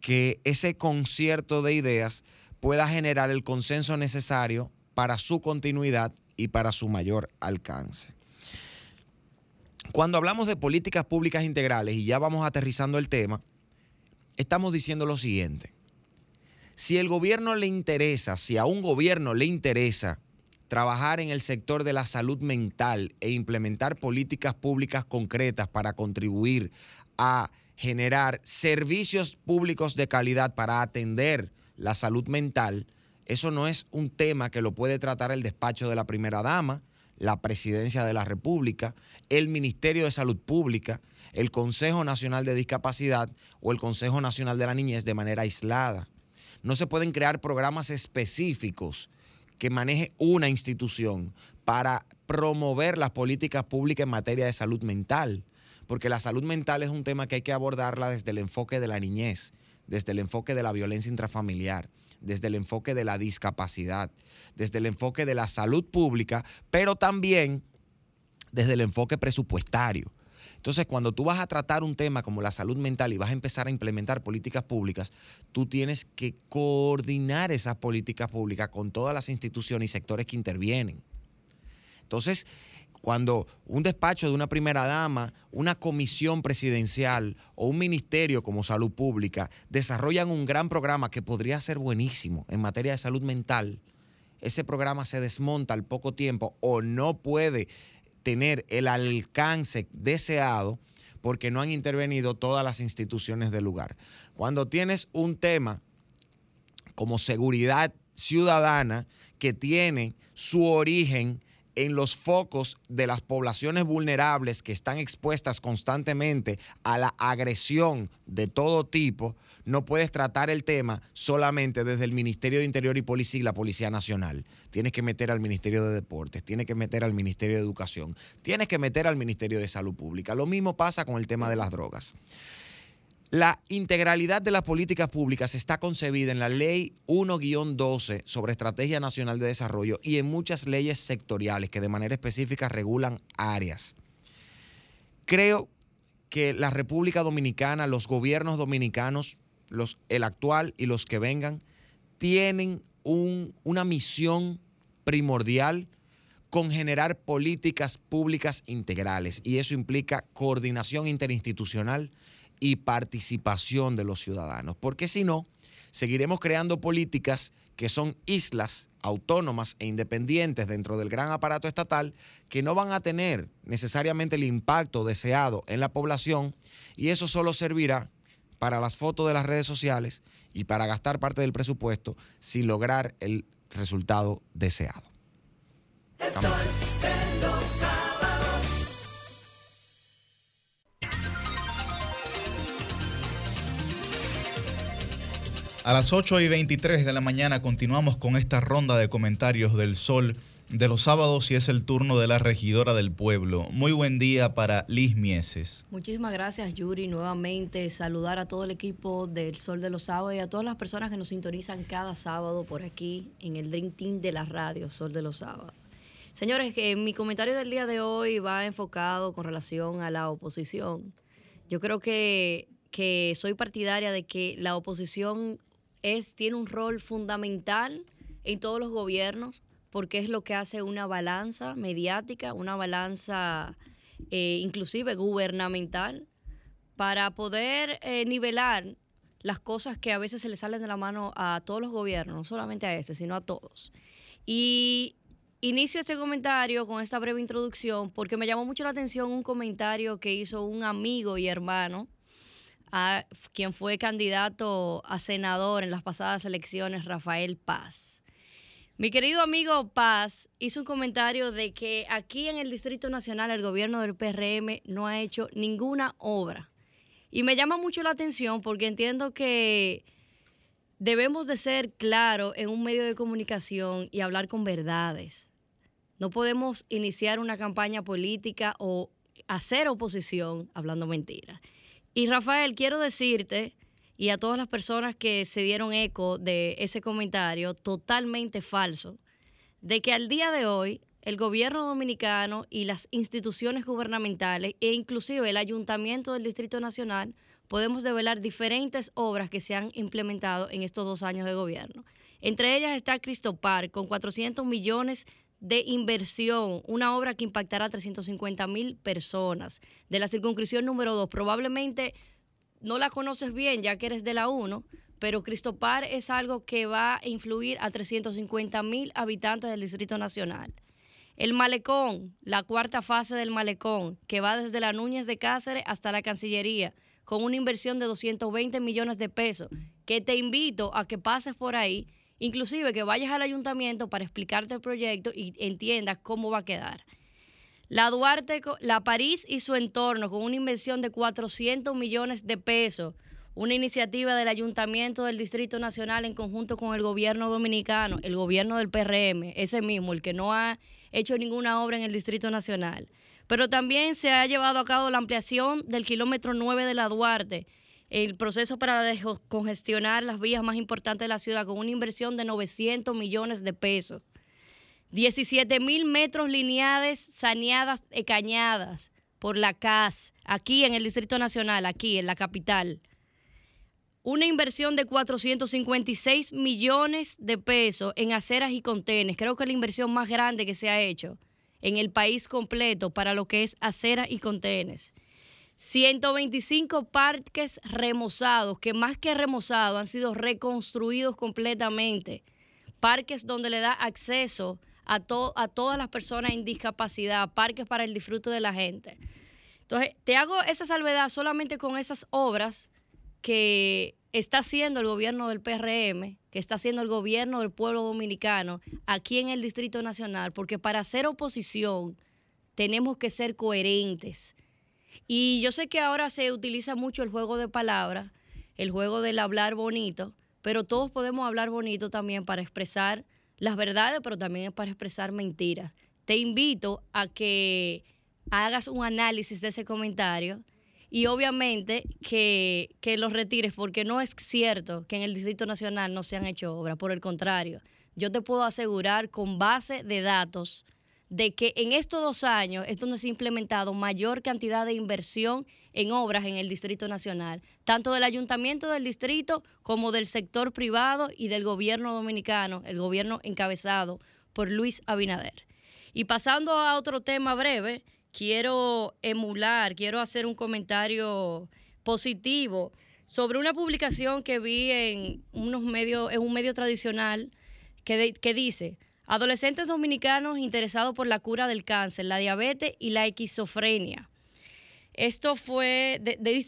que ese concierto de ideas pueda generar el consenso necesario para su continuidad y para su mayor alcance. Cuando hablamos de políticas públicas integrales, y ya vamos aterrizando el tema, estamos diciendo lo siguiente. Si el gobierno le interesa, si a un gobierno le interesa trabajar en el sector de la salud mental e implementar políticas públicas concretas para contribuir a generar servicios públicos de calidad para atender la salud mental, eso no es un tema que lo puede tratar el despacho de la primera dama, la presidencia de la República, el Ministerio de Salud Pública, el Consejo Nacional de Discapacidad o el Consejo Nacional de la Niñez de manera aislada. No se pueden crear programas específicos que maneje una institución para promover las políticas públicas en materia de salud mental, porque la salud mental es un tema que hay que abordarla desde el enfoque de la niñez, desde el enfoque de la violencia intrafamiliar, desde el enfoque de la discapacidad, desde el enfoque de la salud pública, pero también desde el enfoque presupuestario. Entonces, cuando tú vas a tratar un tema como la salud mental y vas a empezar a implementar políticas públicas, tú tienes que coordinar esas políticas públicas con todas las instituciones y sectores que intervienen. Entonces, cuando un despacho de una primera dama, una comisión presidencial o un ministerio como salud pública desarrollan un gran programa que podría ser buenísimo en materia de salud mental, ese programa se desmonta al poco tiempo o no puede tener el alcance deseado porque no han intervenido todas las instituciones del lugar. Cuando tienes un tema como seguridad ciudadana que tiene su origen en los focos de las poblaciones vulnerables que están expuestas constantemente a la agresión de todo tipo, no puedes tratar el tema solamente desde el Ministerio de Interior y Policía y la Policía Nacional. Tienes que meter al Ministerio de Deportes, tienes que meter al Ministerio de Educación, tienes que meter al Ministerio de Salud Pública. Lo mismo pasa con el tema de las drogas. La integralidad de las políticas públicas está concebida en la Ley 1-12 sobre Estrategia Nacional de Desarrollo y en muchas leyes sectoriales que de manera específica regulan áreas. Creo que la República Dominicana, los gobiernos dominicanos, el actual y los que vengan, tienen un- una misión primordial con generar políticas públicas integrales y eso implica coordinación interinstitucional y participación de los ciudadanos, porque si no, seguiremos creando políticas que son islas autónomas e independientes dentro del gran aparato estatal que no van a tener necesariamente el impacto deseado en la población y eso solo servirá para las fotos de las redes sociales y para gastar parte del presupuesto sin lograr el resultado deseado. A las 8 y 23 de la mañana continuamos con esta ronda de comentarios del Sol de los sábados y es el turno de la regidora del pueblo. Muy buen día para Liz Mieses. Muchísimas gracias, Yuri. Nuevamente saludar a todo el equipo del Sol de los Sábados y a todas las personas que nos sintonizan cada sábado por aquí en el Dream Team de la radio Sol de los Sábados. Señores, que mi comentario del día de hoy va enfocado con relación a la oposición. Yo creo que, que soy partidaria de que la oposición es, tiene un rol fundamental en todos los gobiernos porque es lo que hace una balanza mediática, una balanza eh, inclusive gubernamental, para poder eh, nivelar las cosas que a veces se le salen de la mano a todos los gobiernos, no solamente a este, sino a todos. Y inicio este comentario con esta breve introducción porque me llamó mucho la atención un comentario que hizo un amigo y hermano, a quien fue candidato a senador en las pasadas elecciones, Rafael Paz. Mi querido amigo Paz hizo un comentario de que aquí en el Distrito Nacional el gobierno del PRM no ha hecho ninguna obra. Y me llama mucho la atención porque entiendo que debemos de ser claros en un medio de comunicación y hablar con verdades. No podemos iniciar una campaña política o hacer oposición hablando mentiras. Y Rafael, quiero decirte y a todas las personas que se dieron eco de ese comentario totalmente falso, de que al día de hoy el gobierno dominicano y las instituciones gubernamentales e inclusive el ayuntamiento del Distrito Nacional podemos develar diferentes obras que se han implementado en estos dos años de gobierno. Entre ellas está Cristopar con 400 millones de inversión, una obra que impactará a 350 mil personas. De la circunscripción número 2, probablemente no la conoces bien ya que eres de la 1, pero Cristopar es algo que va a influir a 350 mil habitantes del Distrito Nacional. El malecón, la cuarta fase del malecón, que va desde la Núñez de Cáceres hasta la Cancillería, con una inversión de 220 millones de pesos, que te invito a que pases por ahí, inclusive que vayas al ayuntamiento para explicarte el proyecto y entiendas cómo va a quedar. La Duarte, la París y su entorno, con una inversión de 400 millones de pesos, una iniciativa del Ayuntamiento del Distrito Nacional en conjunto con el gobierno dominicano, el gobierno del PRM, ese mismo, el que no ha hecho ninguna obra en el Distrito Nacional. Pero también se ha llevado a cabo la ampliación del kilómetro 9 de la Duarte, el proceso para descongestionar las vías más importantes de la ciudad con una inversión de 900 millones de pesos. 17 mil metros lineales saneadas y cañadas por la CAS, aquí en el Distrito Nacional, aquí en la capital una inversión de 456 millones de pesos en aceras y contenes. Creo que es la inversión más grande que se ha hecho en el país completo para lo que es aceras y contenes. 125 parques remozados, que más que remozados han sido reconstruidos completamente. Parques donde le da acceso a, a todas las personas en discapacidad, parques para el disfrute de la gente. Entonces, te hago esa salvedad solamente con esas obras que está haciendo el gobierno del PRM, que está haciendo el gobierno del pueblo dominicano aquí en el Distrito Nacional, porque para hacer oposición tenemos que ser coherentes. Y yo sé que ahora se utiliza mucho el juego de palabras, el juego del hablar bonito, pero todos podemos hablar bonito también para expresar las verdades, pero también para expresar mentiras. Te invito a que hagas un análisis de ese comentario y obviamente que, que los retires porque no es cierto que en el Distrito Nacional no se han hecho obras, por el contrario, yo te puedo asegurar con base de datos de que en estos dos años es donde se ha implementado mayor cantidad de inversión en obras en el Distrito Nacional, tanto del ayuntamiento del distrito como del sector privado y del gobierno dominicano, el gobierno encabezado por Luis Abinader. Y pasando a otro tema breve, quiero emular, quiero hacer un comentario positivo sobre una publicación que vi en unos medios, en un medio tradicional que, que dice adolescentes dominicanos interesados por la cura del cáncer, la diabetes y la esquizofrenia. Esto fue,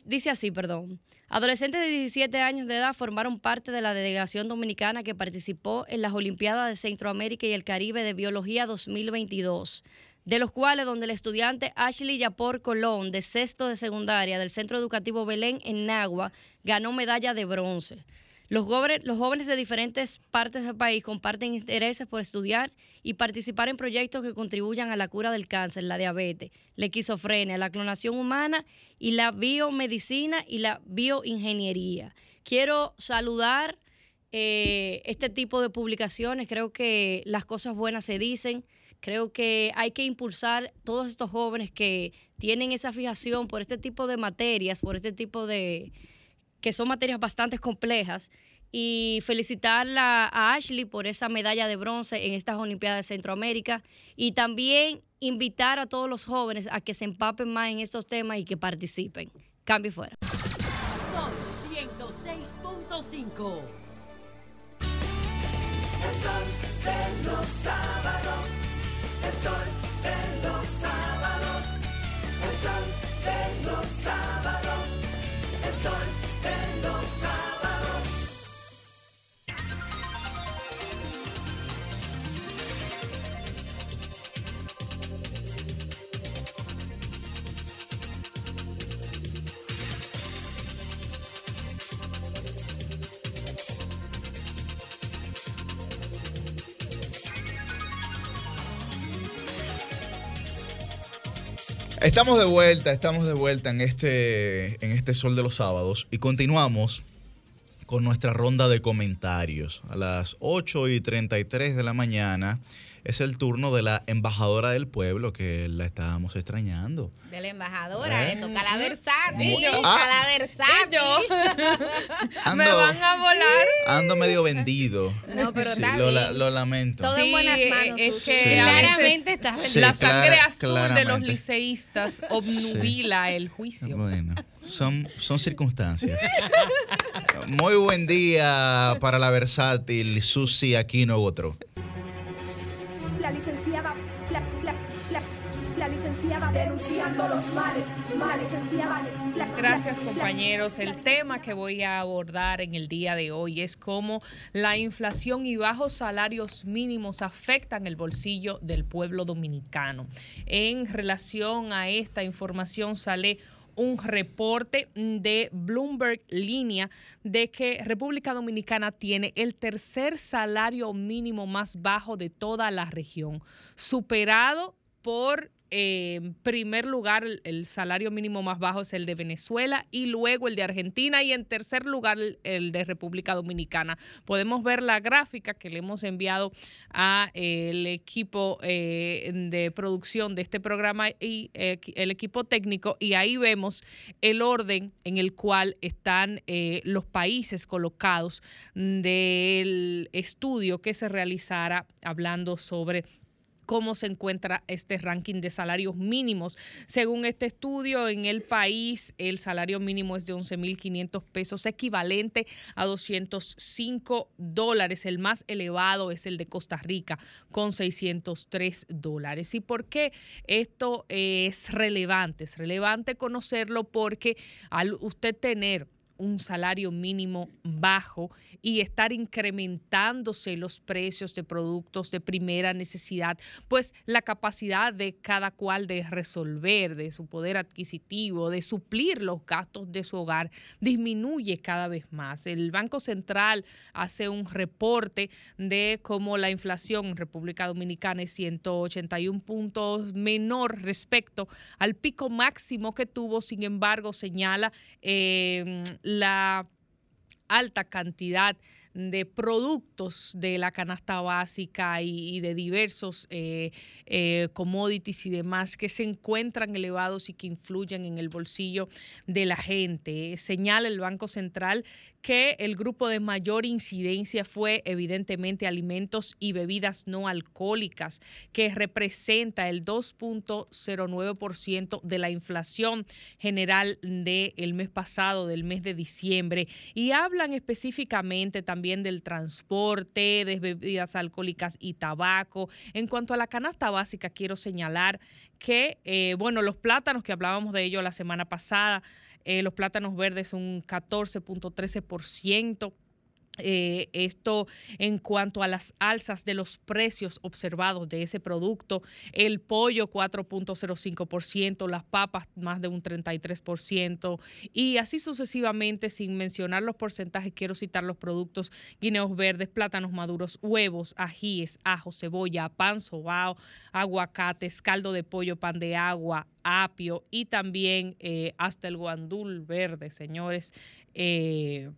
dice así, perdón. Adolescentes de 17 años de edad formaron parte de la delegación dominicana que participó en las Olimpiadas de Centroamérica y el Caribe de Biología 2022 de los cuales donde el estudiante Ashley Yapor Colón, de sexto de secundaria del Centro Educativo Belén en Nagua, ganó medalla de bronce. Los jóvenes, los jóvenes de diferentes partes del país comparten intereses por estudiar y participar en proyectos que contribuyan a la cura del cáncer, la diabetes, la esquizofrenia, la clonación humana y la biomedicina y la bioingeniería. Quiero saludar eh, este tipo de publicaciones. Creo que las cosas buenas se dicen. Creo que hay que impulsar todos estos jóvenes que tienen esa fijación por este tipo de materias, por este tipo de que son materias bastante complejas y felicitarla a Ashley por esa medalla de bronce en estas Olimpiadas de Centroamérica y también invitar a todos los jóvenes a que se empapen más en estos temas y que participen. Cambio fuera. Son 106 106.5. El sol de los sábados, el sol de los sábados, el sol Estamos de vuelta, estamos de vuelta en este, en este Sol de los Sábados y continuamos con nuestra ronda de comentarios. A las 8 y 33 de la mañana es el turno de la embajadora del pueblo que la estábamos extrañando. De la embajadora, ¿Eh? eh, toca la versátil. Yo. Toca Ah. la versátil. <laughs> Me Ando- van a volar. Ando medio vendido. No, pero Sí, lo, la- bien. lo lamento. Todo en buenas manos. Es que Sí. Claramente está Sí, la sangre clara- azul de los liceístas obnubila el juicio. Bueno, son, son circunstancias. Muy buen día para la versátil Susi Aquino Gotro. Denunciando los males, la- la- Gracias compañeros. El tema que voy a abordar en el día de hoy es cómo la inflación y bajos salarios mínimos afectan el bolsillo del pueblo dominicano. En relación a esta información sale un reporte de Bloomberg Línea de que República Dominicana tiene el tercer salario mínimo más bajo de toda la región, superado por eh, en primer lugar el, salario mínimo más bajo es el de Venezuela y luego el de Argentina y en tercer lugar el, de República Dominicana. Podemos ver la gráfica que le hemos enviado a eh, equipo eh, de producción de este programa y el equipo técnico y ahí vemos el orden en el cual están los países colocados del estudio que se realizara hablando sobre cómo se encuentra este ranking de salarios mínimos. Según este estudio, en el país el salario mínimo es de 11.500 pesos, equivalente a 205 dólares. El más elevado es el de Costa Rica, con 603 dólares. ¿Y por qué esto es relevante? Es relevante conocerlo porque al usted tener un salario mínimo bajo y estar incrementándose los precios de productos de primera necesidad, pues la capacidad de cada cual de resolver, de su poder adquisitivo, de suplir los gastos de su hogar, disminuye cada vez más. El Banco Central hace un reporte de cómo la inflación en República Dominicana es 181 puntos menor respecto al pico máximo que tuvo, sin embargo, señala eh, la alta cantidad de productos de la canasta básica y, de diversos eh, eh, commodities y demás que se encuentran elevados y que influyen en el bolsillo de la gente. Señala el Banco Central que el grupo de mayor incidencia fue evidentemente alimentos y bebidas no alcohólicas, que representa el 2.09% de la inflación general del mes pasado, del mes de diciembre, y hablan específicamente también del transporte, de bebidas alcohólicas y tabaco. En cuanto a la canasta básica, quiero señalar que, eh, bueno, los plátanos que hablábamos de ello la semana pasada, eh, los plátanos verdes un 14.13%. Eh, esto en cuanto a las alzas de los precios observados de ese producto, el pollo 4.05%, las papas más de un 33% y así sucesivamente, sin mencionar los porcentajes, quiero citar los productos guineos verdes, plátanos maduros, huevos, ajíes, ajo, cebolla, pan sobao, aguacates, caldo de pollo, pan de agua, apio y también eh, hasta el guandul verde, señores. Eh,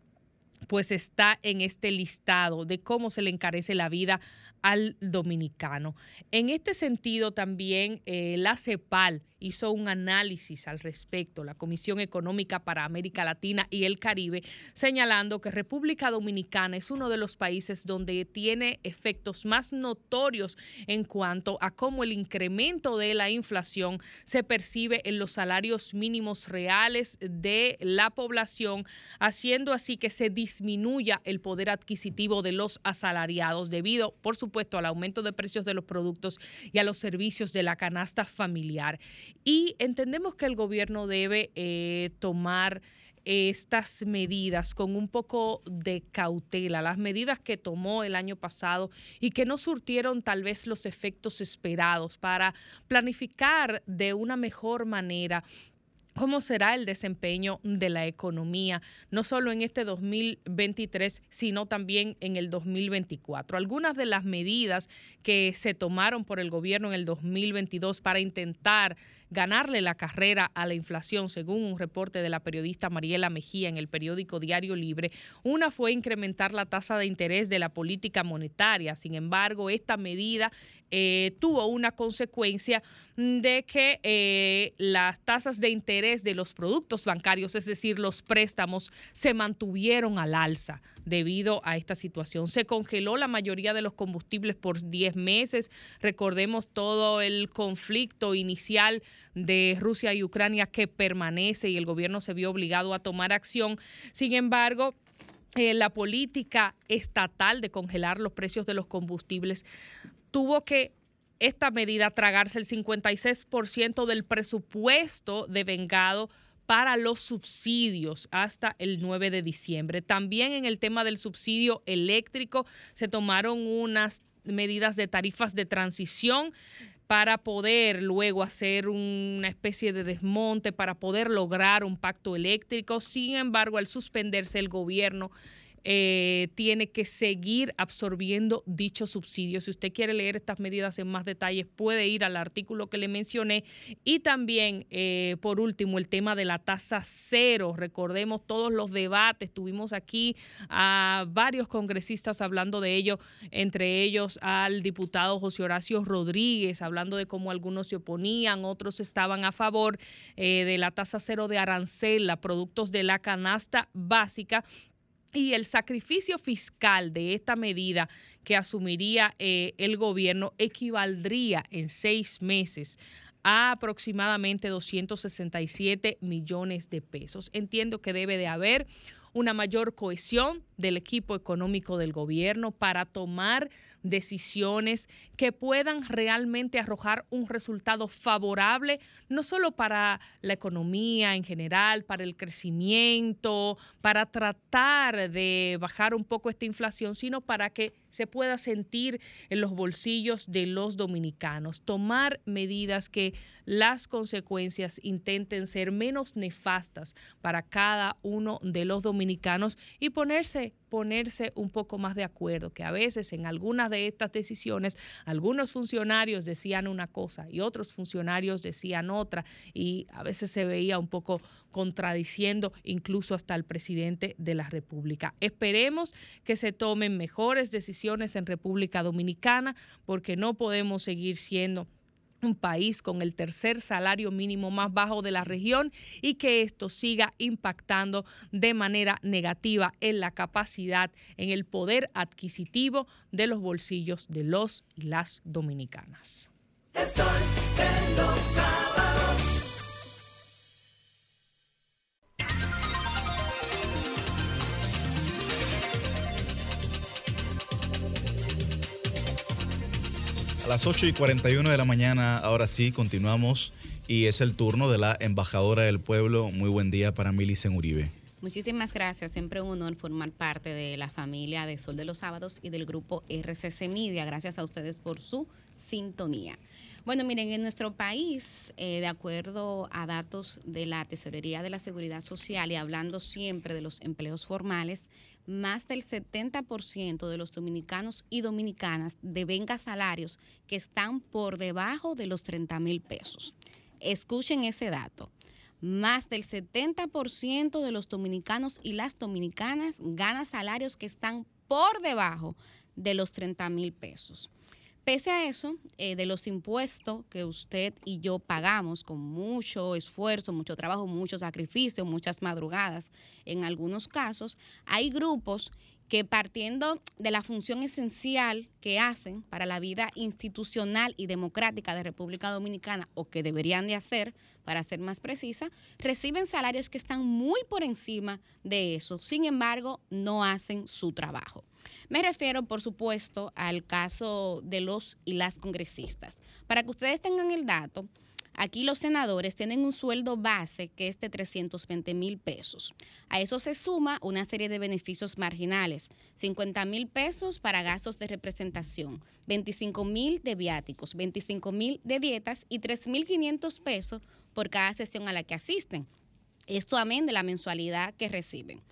pues está en este listado de cómo se le encarece la vida al dominicano. En este sentido, también eh, la CEPAL hizo un análisis al respecto, la Comisión Económica para América Latina y el Caribe, señalando que República Dominicana es uno de los países donde tiene efectos más notorios en cuanto a cómo el incremento de la inflación se percibe en los salarios mínimos reales de la población, haciendo así que se disminuya el poder adquisitivo de los asalariados debido, por supuesto, al aumento de precios de los productos y a los servicios de la canasta familiar. Y entendemos que el gobierno debe eh, tomar estas medidas con un poco de cautela, las medidas que tomó el año pasado y que no surtieron tal vez los efectos esperados para planificar de una mejor manera cómo será el desempeño de la economía, no solo en este 2023, sino también en el 2024. Algunas de las medidas que se tomaron por el gobierno en el 2022 para intentar ganarle la carrera a la inflación, según un reporte de la periodista Mariela Mejía en el periódico Diario Libre. Una fue incrementar la tasa de interés de la política monetaria. Sin embargo, esta medida eh, tuvo una consecuencia de que eh, las tasas de interés de los productos bancarios, es decir, los préstamos, se mantuvieron al alza debido a esta situación. Se congeló la mayoría de los combustibles por 10 meses. Recordemos todo el conflicto inicial de Rusia y Ucrania que permanece y el gobierno se vio obligado a tomar acción. Sin embargo, eh, la política estatal de congelar los precios de los combustibles tuvo que esta medida tragarse el 56% del presupuesto de vengado para los subsidios hasta el 9 de diciembre. También en el tema del subsidio eléctrico se tomaron unas medidas de tarifas de transición para poder luego hacer una especie de desmonte, para poder lograr un pacto eléctrico. Sin embargo, al suspenderse el gobierno eh, tiene que seguir absorbiendo dichos subsidios. Si usted quiere leer estas medidas en más detalles, puede ir al artículo que le mencioné. Y también, eh, por último, el tema de la tasa cero. Recordemos todos los debates. Tuvimos aquí a varios congresistas hablando de ello, entre ellos al diputado José Horacio Rodríguez, hablando de cómo algunos se oponían, otros estaban a favor eh, de la tasa cero de arancel a productos de la canasta básica y el sacrificio fiscal de esta medida que asumiría eh, el gobierno equivaldría en seis meses a aproximadamente 267 millones de pesos. Entiendo que debe de haber una mayor cohesión del equipo económico del gobierno para tomar decisiones que puedan realmente arrojar un resultado favorable, no solo para la economía en general, para el crecimiento, para tratar de bajar un poco esta inflación, sino para que se pueda sentir en los bolsillos de los dominicanos, tomar medidas que las consecuencias intenten ser menos nefastas para cada uno de los dominicanos y ponerse ponerse un poco más de acuerdo, que a veces en algunas de estas decisiones algunos funcionarios decían una cosa y otros funcionarios decían otra y a veces se veía un poco contradiciendo incluso hasta el presidente de la República. Esperemos que se tomen mejores decisiones en República Dominicana porque no podemos seguir siendo un país con el tercer salario mínimo más bajo de la región y que esto siga impactando de manera negativa en la capacidad, en el poder adquisitivo de los bolsillos de los y las dominicanas. A las 8 y 41 de la mañana, ahora sí, continuamos y es el turno de la embajadora del pueblo. Muy buen día para Milicen Uribe. Muchísimas gracias. Siempre un honor formar parte de la familia de Sol de los Sábados y del grupo RCC Media. Gracias a ustedes por su sintonía. Bueno, miren, en nuestro país, eh, de acuerdo a datos de la Tesorería de la Seguridad Social y hablando siempre de los empleos formales, más del 70% de los dominicanos y dominicanas devenga salarios que están por debajo de los 30 mil pesos. Escuchen ese dato. más del 70% de los dominicanos y las dominicanas gana salarios que están por debajo de los 30 mil pesos. Pese a eso, eh, de los impuestos que usted y yo pagamos con mucho esfuerzo, mucho trabajo, mucho sacrificio, muchas madrugadas, en algunos casos, hay grupos que partiendo de la función esencial que hacen para la vida institucional y democrática de República Dominicana, o que deberían de hacer, para ser más precisa, reciben salarios que están muy por encima de eso. Sin embargo, no hacen su trabajo. Me refiero, por supuesto, al caso de los y las congresistas. Para que ustedes tengan el dato, Aquí los senadores tienen un sueldo base que es de 320 mil pesos. A eso se suma una serie de beneficios marginales, 50 mil pesos para gastos de representación, 25 mil de viáticos, 25 mil de dietas y 3 mil 500 pesos por cada sesión a la que asisten. Esto amén de la mensualidad que reciben.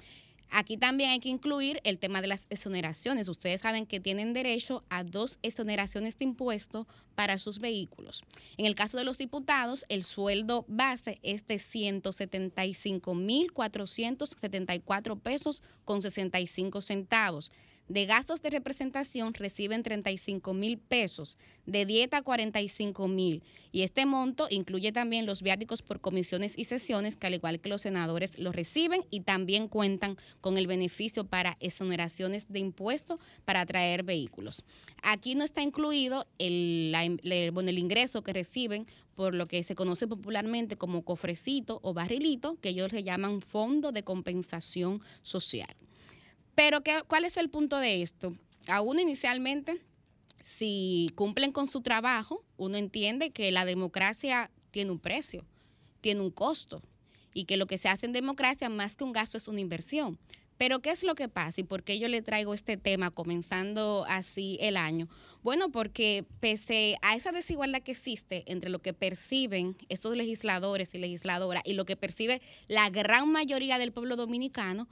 Aquí también hay que incluir el tema de las exoneraciones. Ustedes saben que tienen derecho a dos exoneraciones de impuestos para sus vehículos. En el caso de los diputados, el sueldo base es de 175.474 pesos con 65 centavos. De gastos de representación reciben 35 mil pesos, de dieta 45 mil. Y este monto incluye también los viáticos por comisiones y sesiones, que al igual que los senadores lo reciben y también cuentan con el beneficio para exoneraciones de impuestos para traer vehículos. Aquí no está incluido el, la- le- bueno, el ingreso que reciben por lo que se conoce popularmente como cofrecito o barrilito, que ellos le llaman Fondo de Compensación Social. Pero ¿qué- ¿cuál es el punto de esto? A uno inicialmente, si cumplen con su trabajo, uno entiende que la democracia tiene un precio, tiene un costo y que lo que se hace en democracia más que un gasto es una inversión. Pero ¿qué es lo que pasa y por qué yo le traigo este tema comenzando así el año? Bueno, porque pese a esa desigualdad que existe entre lo que perciben estos legisladores y legisladoras y lo que percibe la gran mayoría del pueblo dominicano,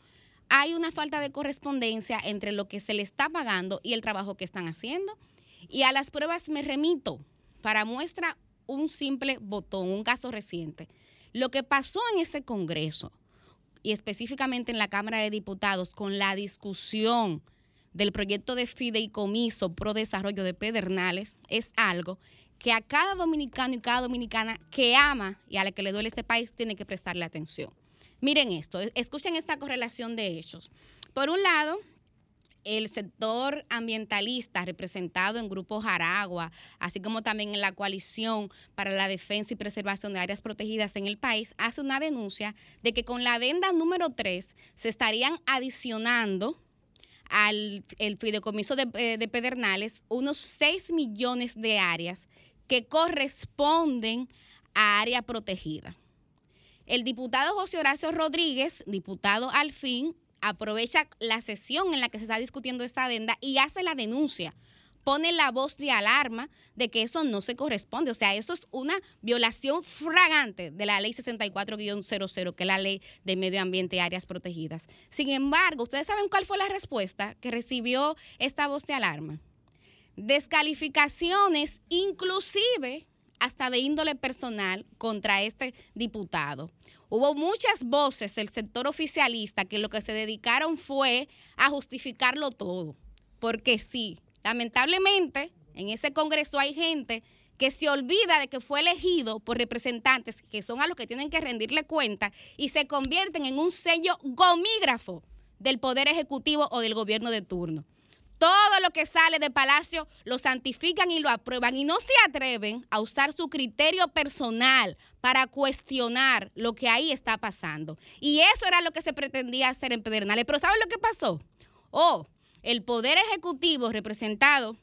hay una falta de correspondencia entre lo que se le está pagando y el trabajo que están haciendo. Y a las pruebas me remito para muestra un simple botón, un caso reciente. Lo que pasó en este Congreso y específicamente en la Cámara de Diputados con la discusión del proyecto de fideicomiso pro desarrollo de Pedernales es algo que a cada dominicano y cada dominicana que ama y a la que le duele este país tiene que prestarle atención. Miren esto, escuchen esta correlación de hechos. Por un lado, el sector ambientalista representado en Grupo Jaragua, así como también en la coalición para la defensa y preservación de áreas protegidas en el país, hace una denuncia de que con la adenda número 3 se estarían adicionando al el fideicomiso de, eh, de Pedernales unos 6 millones de áreas que corresponden a área protegida. El diputado José Horacio Rodríguez, diputado al fin, aprovecha la sesión en la que se está discutiendo esta adenda y hace la denuncia. Pone la voz de alarma de que eso no se corresponde. O sea, eso es una violación fragante de la ley 64-00, que es la ley de medio ambiente y áreas protegidas. Sin embargo, ¿ustedes saben cuál fue la respuesta que recibió esta voz de alarma? Descalificaciones, inclusive hasta de índole personal contra este diputado. Hubo muchas voces del sector oficialista que lo que se dedicaron fue a justificarlo todo. Porque sí, lamentablemente en ese Congreso hay gente que se olvida de que fue elegido por representantes que son a los que tienen que rendirle cuenta y se convierten en un sello gomígrafo del Poder Ejecutivo o del gobierno de turno. Todo lo que sale de Palacio lo santifican y lo aprueban y no se atreven a usar su criterio personal para cuestionar lo que ahí está pasando. Y eso era lo que se pretendía hacer en Pedernales. Pero ¿saben lo que pasó? Oh, el Poder Ejecutivo representado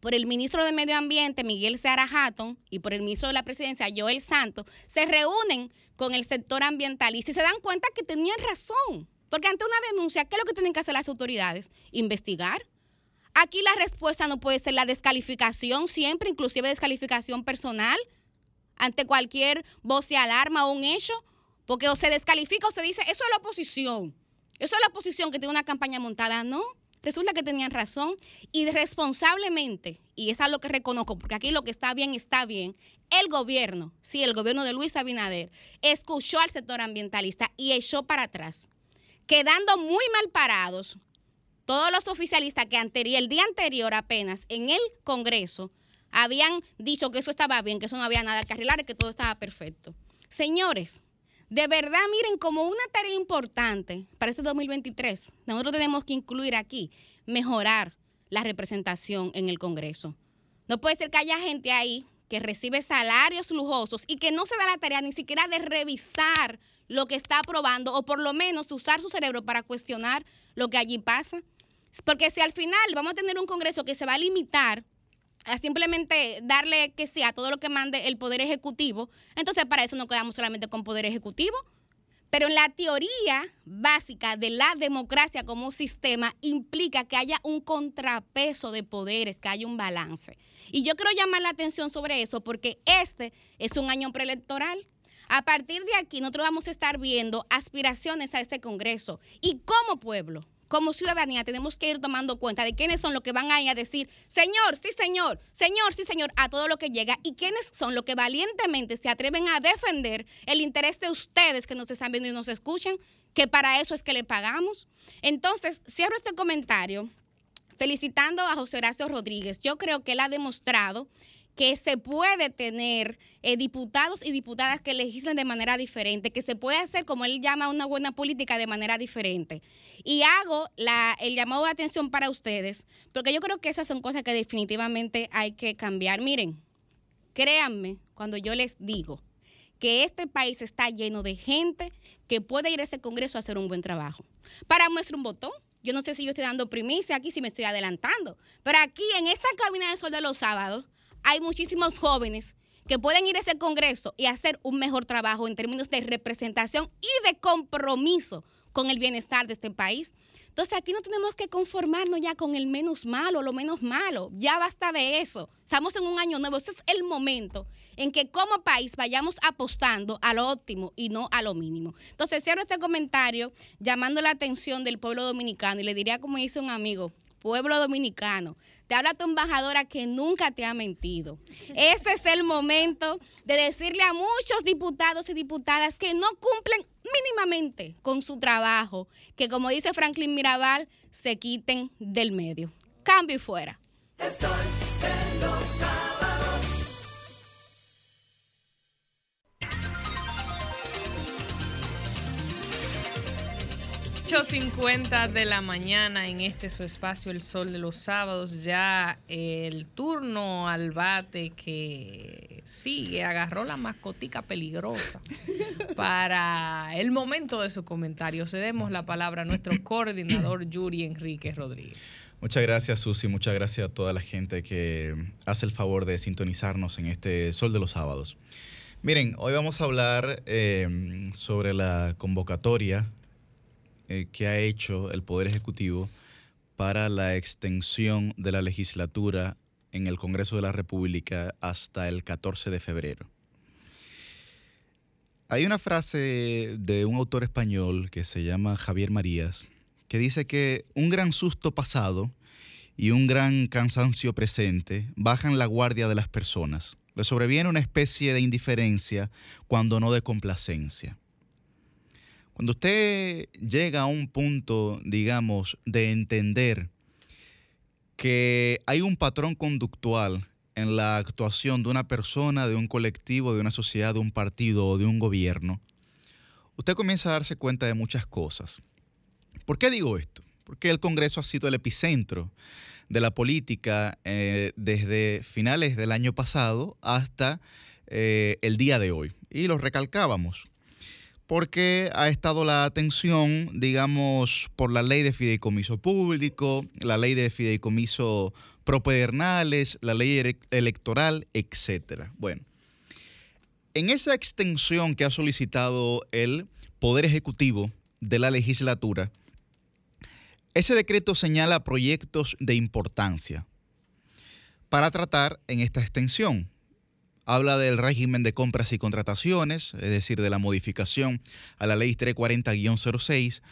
por el ministro de Medio Ambiente, Miguel Seara Hatton, y por el ministro de la Presidencia, Joel Santos, se reúnen con el sector ambientalista y se dan cuenta que tenían razón. Porque ante una denuncia, ¿qué es lo que tienen que hacer las autoridades? Investigar. Aquí la respuesta no puede ser la descalificación siempre, inclusive descalificación personal, ante cualquier voz de alarma o un hecho, porque o se descalifica o se dice, eso es la oposición, eso es la oposición que tiene una campaña montada. No, resulta que tenían razón y responsablemente, y es algo que reconozco, porque aquí lo que está bien está bien, el gobierno, sí, el gobierno de Luis Abinader, escuchó al sector ambientalista y echó para atrás, quedando muy mal parados todos los oficialistas que el día anterior apenas en el Congreso habían dicho que eso estaba bien, que eso no había nada que arreglar, que todo estaba perfecto. Señores, de verdad, miren, como una tarea importante para este 2023, nosotros tenemos que incluir aquí, mejorar la representación en el Congreso. No puede ser que haya gente ahí que recibe salarios lujosos y que no se da la tarea ni siquiera de revisar lo que está aprobando o por lo menos usar su cerebro para cuestionar lo que allí pasa. Porque si al final vamos a tener un Congreso que se va a limitar a simplemente darle que sea todo lo que mande el Poder Ejecutivo, entonces para eso no quedamos solamente con Poder Ejecutivo. Pero en la teoría básica de la democracia como sistema implica que haya un contrapeso de poderes, que haya un balance. Y yo quiero llamar la atención sobre eso porque este es un año preelectoral. A partir de aquí nosotros vamos a estar viendo aspiraciones a ese Congreso. Y como pueblo, como ciudadanía tenemos que ir tomando cuenta de quiénes son los que van a ir a decir, señor, sí señor, señor, sí señor, a todo lo que llega y quiénes son los que valientemente se atreven a defender el interés de ustedes que nos están viendo y nos escuchan, que para eso es que le pagamos. Entonces, cierro este comentario felicitando a José Horacio Rodríguez. Yo creo que él ha demostrado que se puede tener eh, diputados y diputadas que legislen de manera diferente, que se puede hacer, como él llama, una buena política de manera diferente. Y hago el llamado de atención para ustedes, porque yo creo que esas son cosas que definitivamente hay que cambiar. Miren, créanme cuando yo les digo que este país está lleno de gente que puede ir a ese Congreso a hacer un buen trabajo. Para muestra un botón. Yo no sé si yo estoy dando primicia aquí, si me estoy adelantando. Pero aquí en esta cabina de sol de los sábados hay muchísimos jóvenes que pueden ir a ese Congreso y hacer un mejor trabajo en términos de representación y de compromiso con el bienestar de este país. Entonces aquí no tenemos que conformarnos ya con el menos malo, lo menos malo. Ya basta de eso. Estamos en un año nuevo. Ese es el momento en que como país vayamos apostando a lo óptimo y no a lo mínimo. Entonces cierro este comentario llamando la atención del pueblo dominicano y le diría como dice un amigo, pueblo dominicano, te habla tu embajadora que nunca te ha mentido. Este es el momento de decirle a muchos diputados y diputadas que no cumplen mínimamente con su trabajo, que como dice Franklin Mirabal, se quiten del medio. Cambio y fuera. 8.50 de la mañana en este su espacio El Sol de los Sábados. Ya el turno al bate que sí agarró la mascotica peligrosa <laughs> para el momento de su comentario. Cedemos la palabra a nuestro coordinador <coughs> Yuri Enrique Rodríguez. Muchas gracias, Susi. Muchas gracias a toda la gente que hace el favor de sintonizarnos en este Sol de los Sábados. Miren, hoy vamos a hablar eh, sobre la convocatoria eh, que ha hecho el Poder Ejecutivo para la extensión de la legislatura en el Congreso de la República hasta el 14 de febrero. Hay una frase de un autor español que se llama Javier Marías, que dice que un gran susto pasado y un gran cansancio presente bajan la guardia de las personas. Le sobreviene una especie de indiferencia cuando no de complacencia. Cuando usted llega a un punto, digamos, de entender que hay un patrón conductual en la actuación de una persona, de un colectivo, de una sociedad, de un partido o de un gobierno, usted comienza a darse cuenta de muchas cosas. ¿Por qué digo esto? Porque el Congreso ha sido el epicentro de la política eh, desde finales del año pasado hasta eh, el día de hoy. Y lo recalcábamos porque ha estado la atención, digamos, por la ley de fideicomiso público, la ley de fideicomiso propedernales, la ley ele- electoral, etcétera. Bueno, en esa extensión que ha solicitado el Poder Ejecutivo de la legislatura, ese decreto señala proyectos de importancia para tratar en esta extensión. Habla del régimen de compras y contrataciones, es decir, de la modificación a la ley 340-06,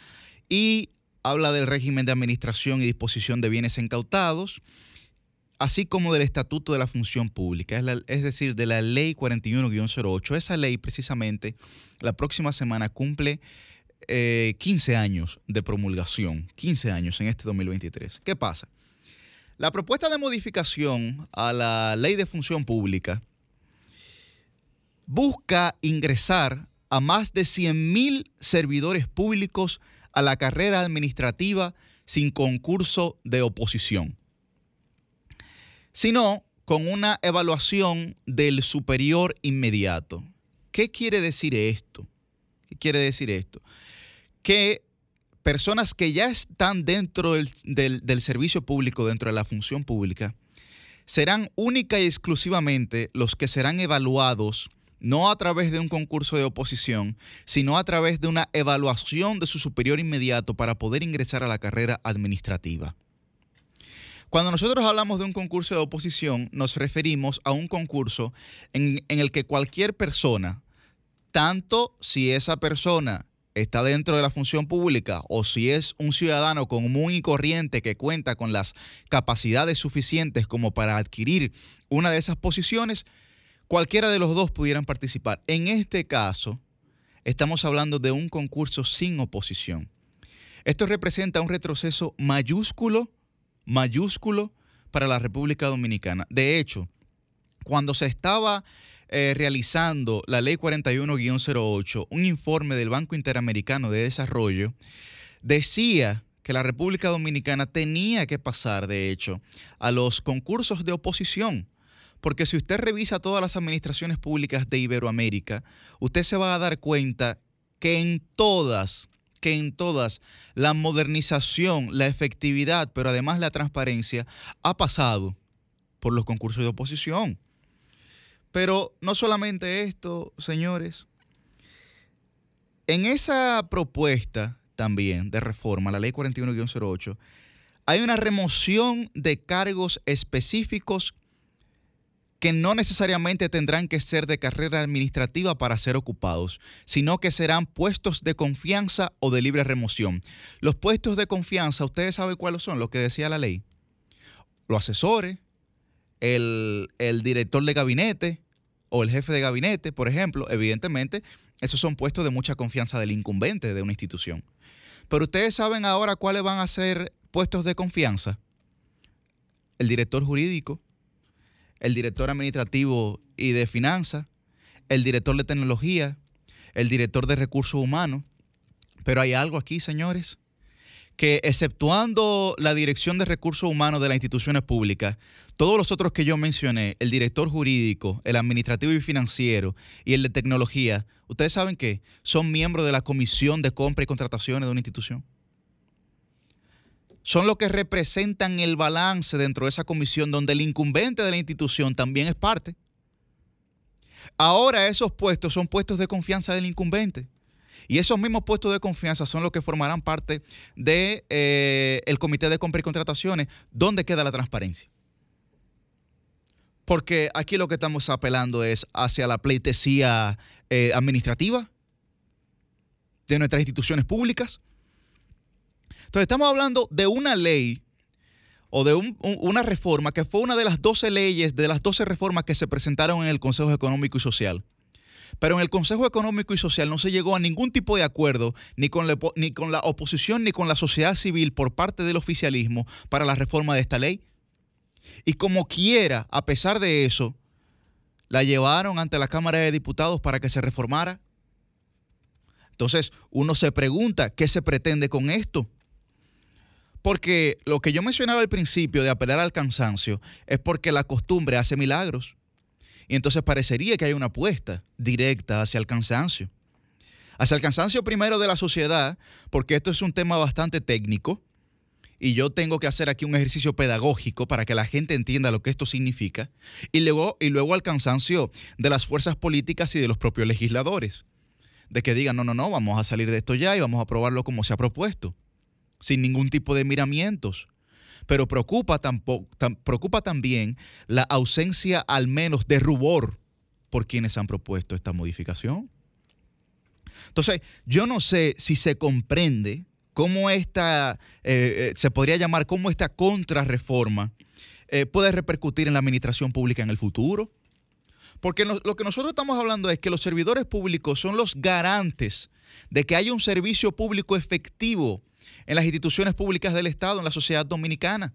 y habla del régimen de administración y disposición de bienes incautados, así como del Estatuto de la Función Pública, es, decir, de la Ley 41-08. Esa ley precisamente la próxima semana cumple eh, 15 años de promulgación, 15 años en este 2023. ¿Qué pasa? La propuesta de modificación a la Ley de Función Pública busca ingresar a más de 100.000 servidores públicos a la carrera administrativa sin concurso de oposición, sino con una evaluación del superior inmediato. ¿Qué quiere decir esto? ¿Qué quiere decir esto? Que personas que ya están dentro del, del- del servicio público, dentro de la función pública, serán única y exclusivamente los que serán evaluados no a través de un concurso de oposición, sino a través de una evaluación de su superior inmediato para poder ingresar a la carrera administrativa. Cuando nosotros hablamos de un concurso de oposición, nos referimos a un concurso en, el que cualquier persona, tanto si esa persona está dentro de la función pública o si es un ciudadano común y corriente que cuenta con las capacidades suficientes como para adquirir una de esas posiciones, cualquiera de los dos pudieran participar. En este caso, estamos hablando de un concurso sin oposición. Esto representa un retroceso mayúsculo, mayúsculo para la República Dominicana. De hecho, cuando se estaba eh, realizando la ley 41-08, un informe del Banco Interamericano de Desarrollo decía que la República Dominicana tenía que pasar, de hecho, a los concursos de oposición. Porque si usted revisa todas las administraciones públicas de Iberoamérica, usted se va a dar cuenta que en todas, que en todas, la modernización, la efectividad, pero además la transparencia, ha pasado por los concursos de oposición. Pero no solamente esto, señores. En esa propuesta también de reforma, la ley 41-08, hay una remoción de cargos específicos que no necesariamente tendrán que ser de carrera administrativa para ser ocupados, sino que serán puestos de confianza o de libre remoción. Los puestos de confianza, ustedes saben cuáles son, lo que decía la ley. Los asesores, el, el director de gabinete o el jefe de gabinete, por ejemplo, evidentemente, esos son puestos de mucha confianza del incumbente de una institución. Pero ustedes saben ahora cuáles van a ser puestos de confianza. El director jurídico, el director administrativo y de finanzas, el director de tecnología, el director de recursos humanos. Pero hay algo aquí, señores, que exceptuando la dirección de recursos humanos de las instituciones públicas, todos los otros que yo mencioné, el director jurídico, el administrativo y financiero y el de tecnología, ustedes saben que son miembros de la comisión de compra y contrataciones de una institución. Son los que representan el balance dentro de esa comisión donde el incumbente de la institución también es parte. Ahora esos puestos son puestos de confianza del incumbente. Y esos mismos puestos de confianza son los que formarán parte del de, eh, comité de compra y contrataciones. ¿Dónde queda la transparencia? Porque aquí lo que estamos apelando es hacia la pleitesía eh, administrativa de nuestras instituciones públicas. Entonces estamos hablando de una ley o de un- un- una reforma que fue una de las 12 leyes, de las 12 reformas que se presentaron en el Consejo Económico y Social. Pero en el Consejo Económico y Social no se llegó a ningún tipo de acuerdo ni con, la, ni con la oposición ni con la sociedad civil por parte del oficialismo para la reforma de esta ley. Y como quiera, a pesar de eso, la llevaron ante la Cámara de Diputados para que se reformara. Entonces, uno se pregunta, ¿qué se pretende con esto? Porque lo que yo mencionaba al principio de apelar al cansancio es porque la costumbre hace milagros. Y entonces parecería que hay una apuesta directa hacia el cansancio. Hacia el cansancio primero de la sociedad, porque esto es un tema bastante técnico y yo tengo que hacer aquí un ejercicio pedagógico para que la gente entienda lo que esto significa. Y luego, y luego al cansancio de las fuerzas políticas y de los propios legisladores. De que digan, no, no, no, vamos a salir de esto ya y vamos a aprobarlo como se ha propuesto sin ningún tipo de miramientos. Pero preocupa, preocupa también la ausencia al menos de rubor por quienes han propuesto esta modificación. Entonces, yo no sé si se comprende cómo esta, eh, eh, se podría llamar, cómo esta contrarreforma eh, puede repercutir en la administración pública en el futuro. Porque lo que nosotros estamos hablando es que los servidores públicos son los garantes de que haya un servicio público efectivo en las instituciones públicas del Estado, en la sociedad dominicana.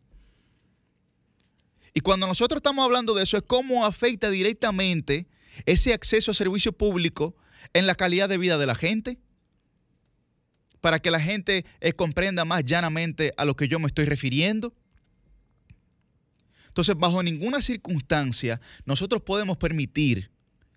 Y cuando nosotros estamos hablando de eso, es cómo afecta directamente ese acceso a servicio público en la calidad de vida de la gente, para que la gente eh, comprenda más llanamente a lo que yo me estoy refiriendo. Entonces, bajo ninguna circunstancia, nosotros podemos permitir,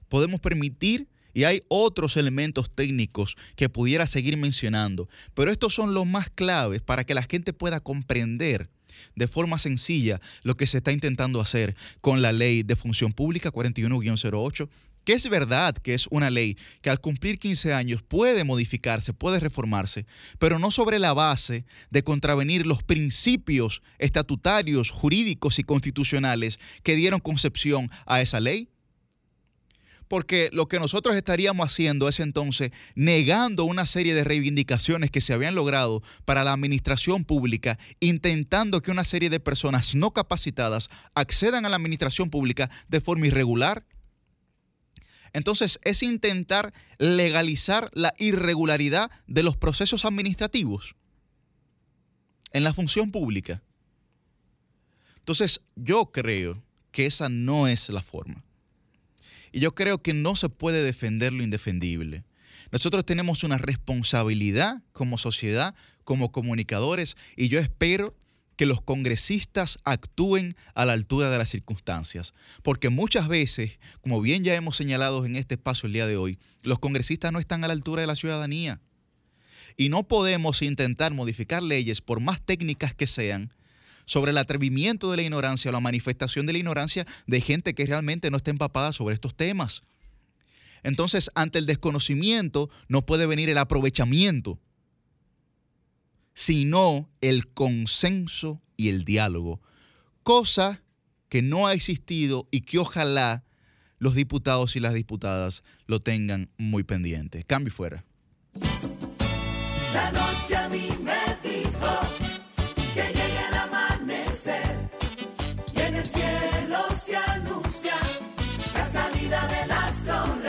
podemos permitir, y hay otros elementos técnicos que pudiera seguir mencionando, pero estos son los más claves para que la gente pueda comprender de forma sencilla lo que se está intentando hacer con la ley de función pública 41-08, que es verdad que es una ley que al cumplir 15 años puede modificarse, puede reformarse, pero no sobre la base de contravenir los principios estatutarios, jurídicos y constitucionales que dieron concepción a esa ley porque lo que nosotros estaríamos haciendo es entonces negando una serie de reivindicaciones que se habían logrado para la administración pública, intentando que una serie de personas no capacitadas accedan a la administración pública de forma irregular. Entonces es intentar legalizar la irregularidad de los procesos administrativos en la función pública. Entonces yo creo que esa no es la forma. Y yo creo que no se puede defender lo indefendible. Nosotros tenemos una responsabilidad como sociedad, como comunicadores, y yo espero que los congresistas actúen a la altura de las circunstancias. Porque muchas veces, como bien ya hemos señalado en este espacio el día de hoy, los congresistas no están a la altura de la ciudadanía. Y no podemos intentar modificar leyes, por más técnicas que sean, sobre el atrevimiento de la ignorancia o la manifestación de la ignorancia de gente que realmente no está empapada sobre estos temas. Entonces, ante el desconocimiento no puede venir el aprovechamiento, sino el consenso y el diálogo, cosa que no ha existido y que ojalá los diputados y las diputadas lo tengan muy pendiente. Cambio fuera. La noche a mí me dijo que llegue el amanecer y en el cielo se anuncia la salida del astro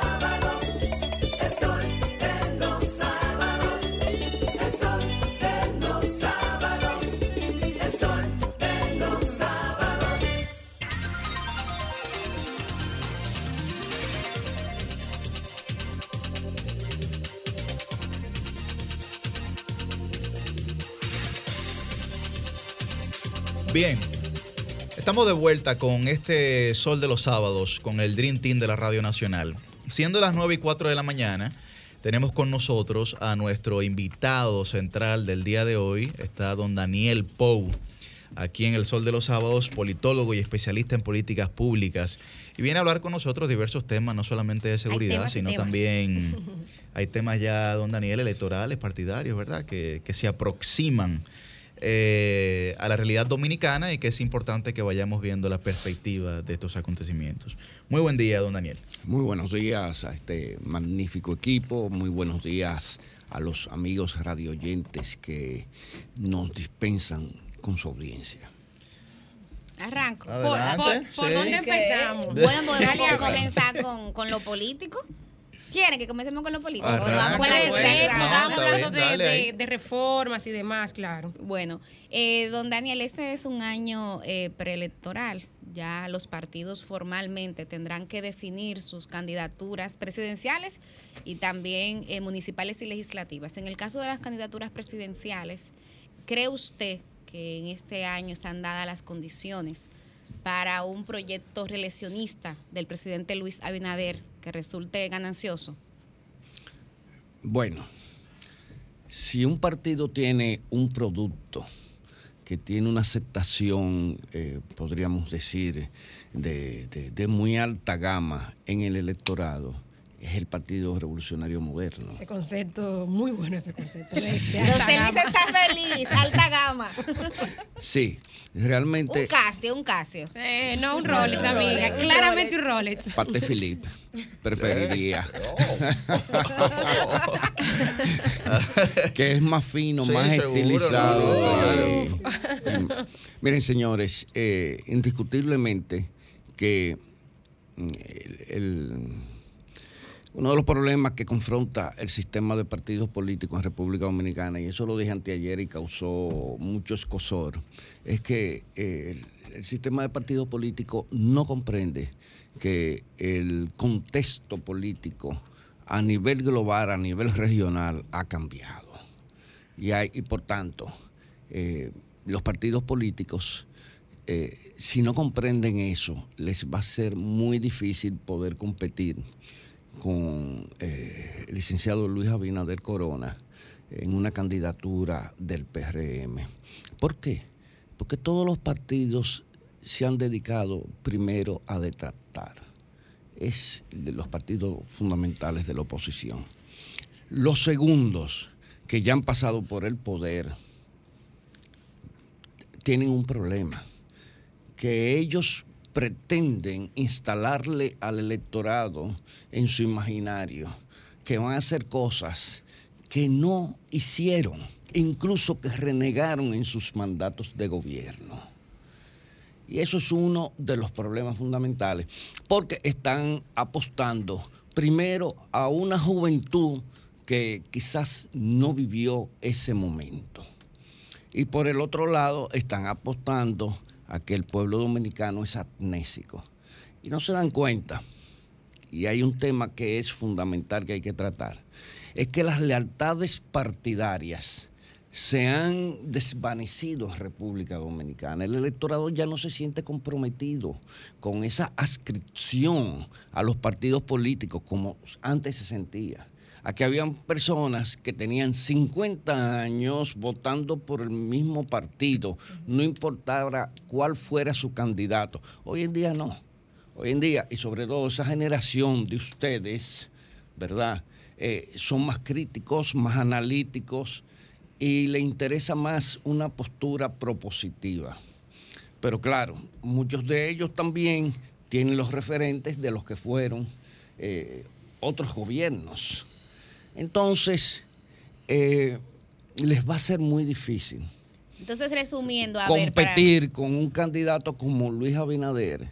Bien, estamos de vuelta con este Sol de los Sábados, con el Dream Team de la Radio Nacional. Siendo las 9 y 4 de la mañana, tenemos con nosotros a nuestro invitado central del día de hoy, está don Daniel Pou, aquí en el Sol de los Sábados, politólogo y especialista en políticas públicas. Y viene a hablar con nosotros diversos temas, no solamente de seguridad, sino también <laughs> hay temas ya, don Daniel, electorales, partidarios, ¿verdad? Que, que se aproximan eh, a la realidad dominicana y que es importante que vayamos viendo la perspectiva de estos acontecimientos. Muy buen día, don Daniel. Muy buenos días a este magnífico equipo, muy buenos días a los amigos radioyentes que nos dispensan con su audiencia. Arranco. Adelante, ¿Por sí. dónde empezamos? Podemos Dale, comenzar con, con lo político. ¿Quieren que comencemos con lo político? Arranca, receta? estamos está hablando bien, de, dale de- ahí. de reformas y demás, claro. Bueno, eh, don Daniel, este es un año eh, preelectoral. Ya los partidos formalmente tendrán que definir sus candidaturas presidenciales y también eh, municipales y legislativas. En el caso de las candidaturas presidenciales, ¿cree usted que en este año están dadas las condiciones para un proyecto reeleccionista del presidente Luis Abinader que resulte ganancioso? Bueno, si un partido tiene un producto que tiene una aceptación, eh, podríamos decir, de, de- de muy alta gama en el electorado, es el Partido Revolucionario Moderno. Ese concepto, muy bueno ese concepto. de- de Los alta Feliz gama. está feliz, alta gama. Sí, Un realmente Casio, un Casio. Eh, no, un Rolex, amiga. Claramente un Rolex. Pate Philippe preferiría. <laughs> que es más fino, Sí, más seguro, estilizado. no, Eh, Miren, señores, eh, indiscutiblemente que mm, el- el- uno de los problemas que confronta el sistema de partidos políticos en República Dominicana, y eso lo dije anteayer y causó mucho escosor, es que eh, el, sistema de partidos políticos no comprende que el contexto político a nivel global, a nivel regional, ha cambiado. Y, hay, y por tanto, eh, los partidos políticos, eh, si no comprenden eso, les va a ser muy difícil poder competir con eh, el licenciado Luis Abinader Corona en una candidatura del PRM. ¿Por qué? Porque todos los partidos se han dedicado primero a detractar. Es de los partidos fundamentales de la oposición. Los segundos que ya han pasado por el poder tienen un problema, que ellos pretenden instalarle al electorado en su imaginario que van a hacer cosas que no hicieron, incluso que renegaron en sus mandatos de gobierno. Y eso es uno de los problemas fundamentales, porque están apostando primero a una juventud que quizás no vivió ese momento. Y por el otro lado están apostando a que el pueblo dominicano es amnésico. Y no se dan cuenta, y hay un tema que es fundamental que hay que tratar, es que las lealtades partidarias se han desvanecido en República Dominicana. El electorado ya no se siente comprometido con esa adscripción a los partidos políticos como antes se sentía. Aquí habían personas que tenían 50 años votando por el mismo partido, no importaba cuál fuera su candidato. Hoy en día no. Hoy en día, y sobre todo esa generación de ustedes, ¿verdad? Eh, son más críticos, más analíticos y le interesa más una postura propositiva. Pero claro, muchos de ellos también tienen los referentes de los que fueron eh, otros gobiernos. Entonces, eh, les va a ser muy difícil Entonces, resumiendo, a ver, para- competir con un candidato como Luis Abinader,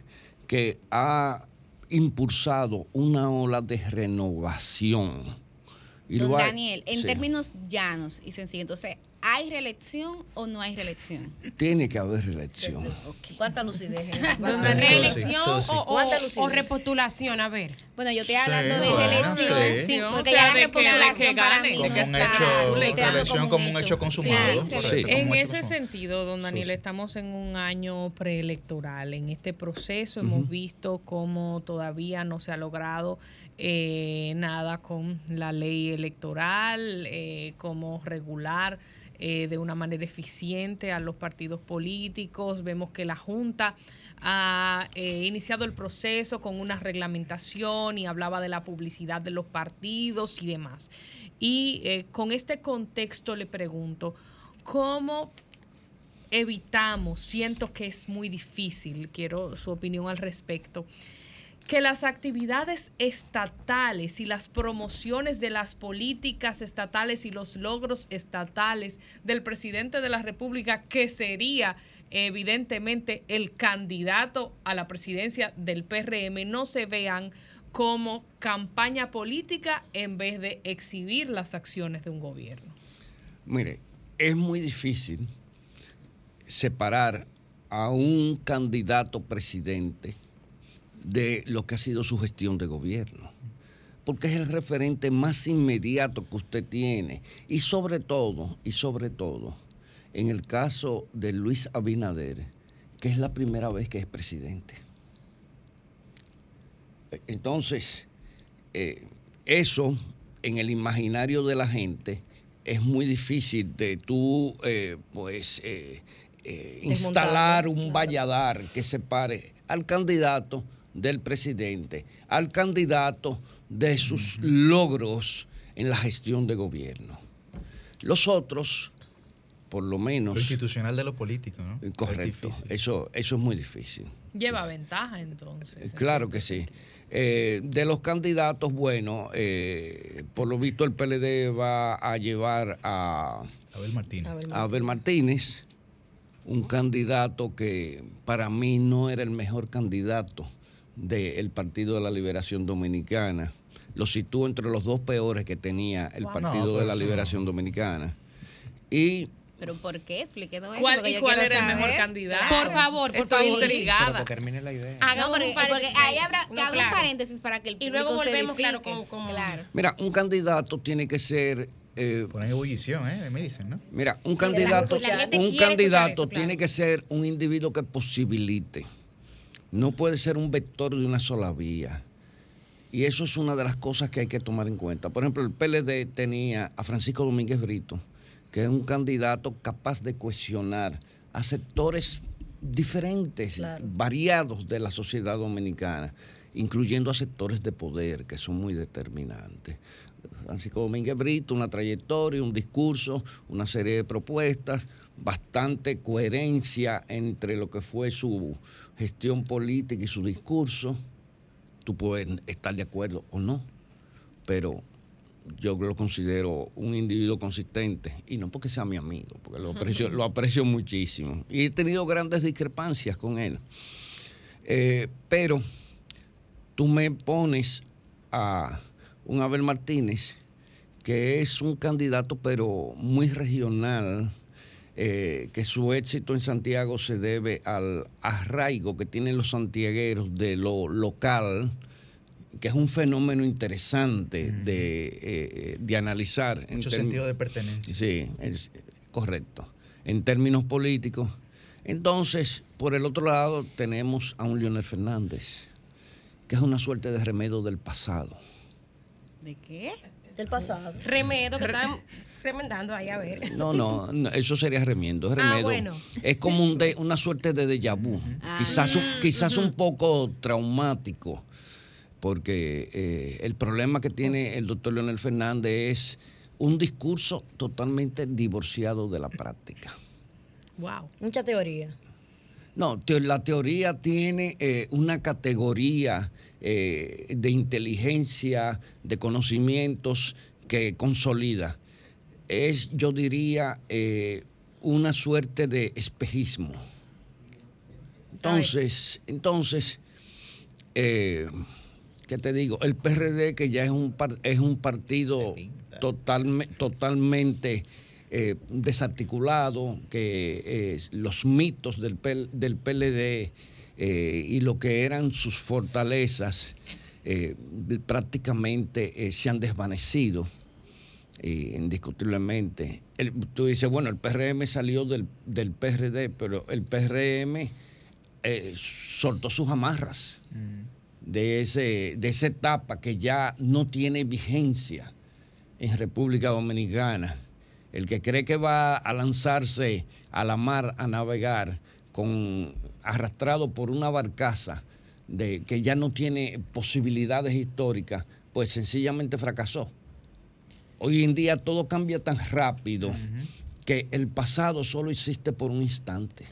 que ha impulsado una ola de renovación. Y Don Daniel, en sí, términos llanos y sencillos, entonces, ¿hay reelección o no hay reelección? Tiene que haber reelección. ¿Cuánta lucidez? <laughs> ¿Reelección sí. o, o- repostulación? A ver. Bueno, yo estoy hablando de bueno, reelección, sí. sí, O porque sea, ya de la que- de que repostulación para mí Como no un está... hecho, reelección como un hecho consumado. En ese sentido, don Daniel, estamos en un año preelectoral. En este proceso hemos visto cómo todavía no se ha logrado eh, nada con la ley electoral, eh, cómo regular eh, de una manera eficiente a los partidos políticos. Vemos que la Junta ha eh, iniciado el proceso con una reglamentación y hablaba de la publicidad de los partidos y demás. Y eh, con este contexto le pregunto, ¿cómo evitamos, siento que es muy difícil, quiero su opinión al respecto, que las actividades estatales y las promociones de las políticas estatales y los logros estatales del presidente de la República, que sería evidentemente el candidato a la presidencia del PRM, no se vean como campaña política en vez de exhibir las acciones de un gobierno. Mire, es muy difícil separar a un candidato presidente de lo que ha sido su gestión de gobierno, porque es el referente más inmediato que usted tiene y sobre todo, y sobre todo, en el caso de Luis Abinader, que es la primera vez que es presidente. Entonces, eh, eso en el imaginario de la gente es muy difícil de tú, eh, pues, eh, instalar un valladar que separe al candidato del presidente, al candidato de sus logros en la gestión de gobierno. Los otros, por lo menos... Lo institucional de lo político, ¿no? Correcto, eso, eso es muy difícil. Lleva ventaja entonces. Claro que sí. Eh, de los candidatos, bueno, eh, por lo visto el PLD va a llevar a Abel Martínez. a Abel Martínez, un candidato que para mí no era el mejor candidato del Partido de la Liberación Dominicana. Lo sitúo entre los dos peores que tenía el Wow. Partido No, de la Liberación Dominicana. Y ¿Pero por qué? Explíquenos eso. ¿Cuál- porque y cuál era el mejor candidato? Claro. Por favor, por favor. intrigada. Pero que termine la idea. Hagamos No, porque, un paréntesis porque ahí habrá No, que claro. un paréntesis para que el Y público luego se volvemos, claro, edifique. con- con- Claro. mira, un candidato tiene que ser... eh, Ponen ebullición, ¿eh? Me dicen, ¿no? Mira, un candidato, la un candidato eso, claro. tiene que ser un individuo que posibilite. No puede ser un vector de una sola vía. Y eso es una de las cosas que hay que tomar en cuenta. Por ejemplo, el PLD tenía a Francisco Domínguez Brito, que es un candidato capaz de cohesionar a sectores diferentes, variados de la sociedad dominicana, incluyendo a sectores de poder que son muy determinantes. Francisco Domínguez Brito, una trayectoria, un discurso, una serie de propuestas, bastante coherencia entre lo que fue su gestión política y su discurso. Tú puedes estar de acuerdo o no, pero yo lo considero un individuo consistente y no porque sea mi amigo, porque lo aprecio, <laughs> lo aprecio muchísimo. Y he tenido grandes discrepancias con él. Eh, pero tú me pones a un Abel Martínez, que es un candidato pero muy regional, eh, que su éxito en Santiago se debe al arraigo que tienen los santiagueros de lo local, que es un fenómeno interesante de, eh, de analizar. en Mucho sentido de pertenencia. Sí, es correcto. En términos políticos. Entonces, por el otro lado, tenemos a un Leonel Fernández, que es una suerte de remedio del pasado. ¿De qué? Del pasado. Remedo que están remendando ahí, a ver. No, no, no, eso sería remiendo. Es, Ah, bueno. es como un de- una suerte de déjà vu. Quizás, un, quizás un poco traumático, porque eh, el problema que tiene el doctor Leonel Fernández es un discurso totalmente divorciado de la práctica. Wow. Mucha teoría. No, te- la teoría tiene eh, una categoría eh, de inteligencia, de conocimientos que consolida. Es, yo diría, eh, una suerte de espejismo. Entonces, entonces, eh, ¿qué te digo? El PRD, que ya es un, par- es un partido totalme- totalmente eh, desarticulado, que eh, los mitos del, del PLD y lo que eran sus fortalezas prácticamente se han desvanecido. Eh, indiscutiblemente. El- tú dices, bueno, el PRM salió del, del PRD, pero el PRM eh, soltó sus amarras de, ese, de esa etapa que ya no tiene vigencia en República Dominicana. El que cree que va a lanzarse a la mar a navegar con arrastrado por una barcaza de, que ya no tiene posibilidades históricas, pues sencillamente fracasó. Hoy en día todo cambia tan rápido que el pasado solo existe por un instante.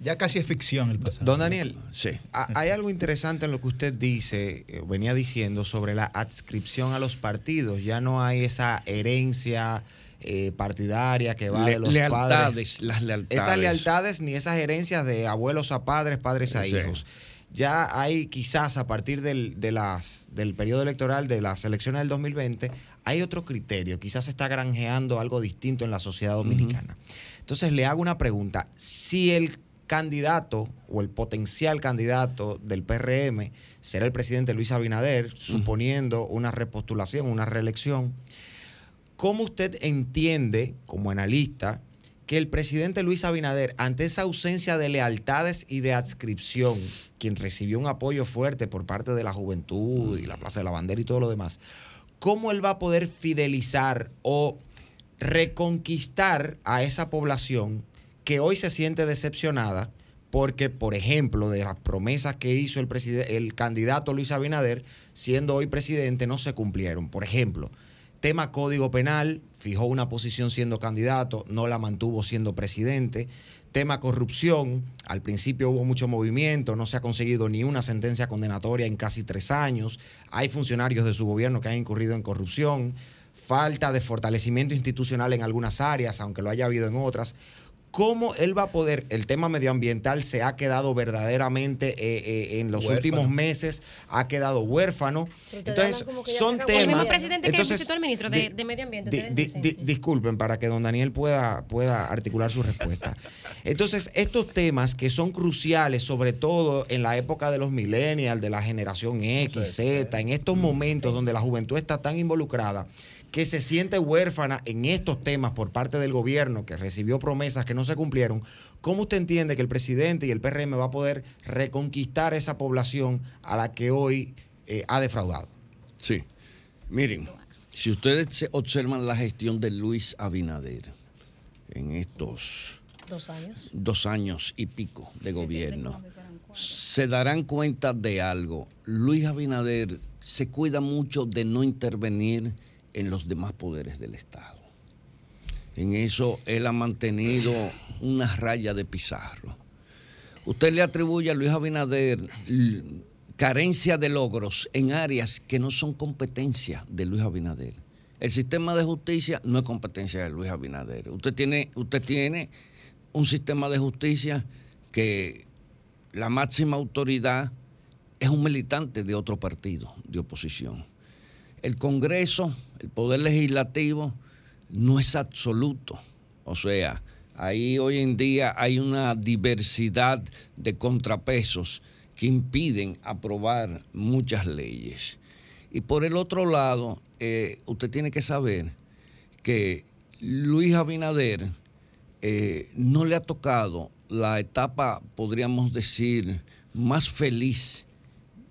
Ya casi es ficción el pasado. Don Daniel, sí. hay algo interesante en lo que usted dice, eh, venía diciendo sobre la adscripción a los partidos. Ya no hay esa herencia eh, partidaria que va Le- de los lealtades, padres. las lealtades. Esas lealtades ni esas herencias de abuelos a padres, padres a Sí. hijos. Ya hay quizás a partir del, de las, del periodo electoral de las elecciones del 2020, hay otro criterio. Quizás se está granjeando algo distinto en la sociedad dominicana. Entonces le hago una pregunta. Si el candidato o el potencial candidato del PRM será el presidente Luis Abinader, suponiendo una repostulación, una reelección, ¿cómo usted entiende, como analista, que el presidente Luis Abinader, ante esa ausencia de lealtades y de adscripción, quien recibió un apoyo fuerte por parte de la juventud y la Plaza de la Bandera y todo lo demás, ¿cómo él va a poder fidelizar o reconquistar a esa población que hoy se siente decepcionada? Porque, por ejemplo, de las promesas que hizo el, el candidato Luis Abinader, siendo hoy presidente, no se cumplieron. Por ejemplo, Tema Código Penal, fijó una posición siendo candidato, no la mantuvo siendo presidente. Tema corrupción, al principio hubo mucho movimiento, no se ha conseguido ni una sentencia condenatoria en casi tres años. Hay funcionarios de su gobierno que han incurrido en corrupción. Falta de fortalecimiento institucional en algunas áreas, aunque lo haya habido en otras. ¿Cómo él va a poder? El tema medioambiental se ha quedado verdaderamente eh, eh, en los Huérfano. últimos meses, ha quedado huérfano. Entonces, que son acabó. El mismo temas. presidente que entonces, visitó al ministro de, di- de Medio Ambiente. Di- ustedes di- dicen. di- disculpen para que don Daniel pueda, pueda articular su respuesta. Entonces, estos temas que son cruciales, sobre todo en la época de los millennials, de la generación X, Z, en estos momentos donde la juventud está tan involucrada, que se siente huérfana en estos temas por parte del gobierno, que recibió promesas que no se cumplieron, ¿cómo usted entiende que el presidente y el PRM va a poder reconquistar esa población a la que hoy eh, ha defraudado? Sí. Miren, si ustedes se observan la gestión de Luis Abinader en estos Dos años. dos años y pico de gobierno, se darán cuenta de algo. Luis Abinader se cuida mucho de no intervenir en los demás poderes del Estado. En eso él ha mantenido una raya de pizarro. Usted le atribuye a Luis Abinader carencia de logros en áreas que no son competencia de Luis Abinader. El sistema de justicia no es competencia de Luis Abinader. Usted tiene, usted tiene un sistema de justicia que la máxima autoridad es un militante de otro partido de oposición. El Congreso, el Poder Legislativo, no es absoluto. O sea, ahí hoy en día hay una diversidad de contrapesos que impiden aprobar muchas leyes. Y por el otro lado, eh, usted tiene que saber que Luis Abinader eh, no le ha tocado la etapa, podríamos decir, más feliz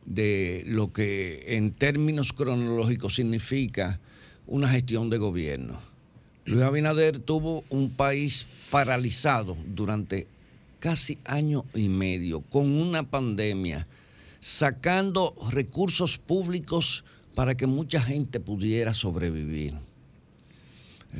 de lo que en términos cronológicos significa una gestión de gobierno. Luis Abinader tuvo un país paralizado durante casi año y medio con una pandemia, sacando recursos públicos para que mucha gente pudiera sobrevivir.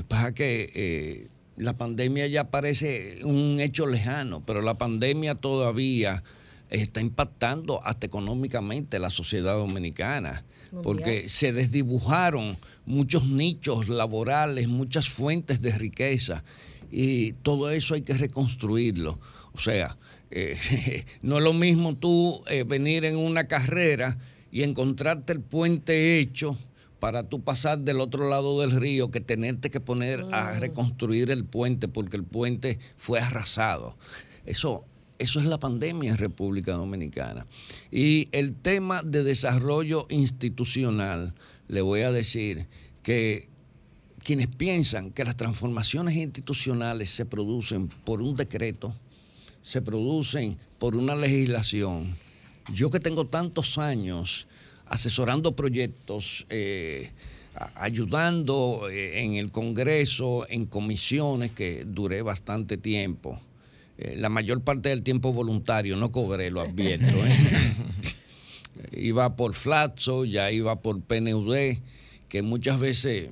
Pasa que eh, la pandemia ya parece un hecho lejano, pero la pandemia todavía está impactando hasta económicamente la sociedad dominicana, Mundial. porque se desdibujaron muchos nichos laborales, muchas fuentes de riqueza, y todo eso hay que reconstruirlo. O sea, eh, <laughs> no es lo mismo tú eh, venir en una carrera y encontrarte el puente hecho para tú pasar del otro lado del río que tenerte que poner a reconstruir el puente porque el puente fue arrasado. Eso, eso es la pandemia en República Dominicana. Y el tema de desarrollo institucional, le voy a decir que quienes piensan que las transformaciones institucionales se producen por un decreto, se producen por una legislación. Yo que tengo tantos años asesorando proyectos, eh, ayudando eh, en el Congreso, en comisiones, que duré bastante tiempo. Eh, la mayor parte del tiempo voluntario, no cobré, lo advierto. ¿eh? <laughs> iba por Flatso, ya iba por PNUD, que muchas veces,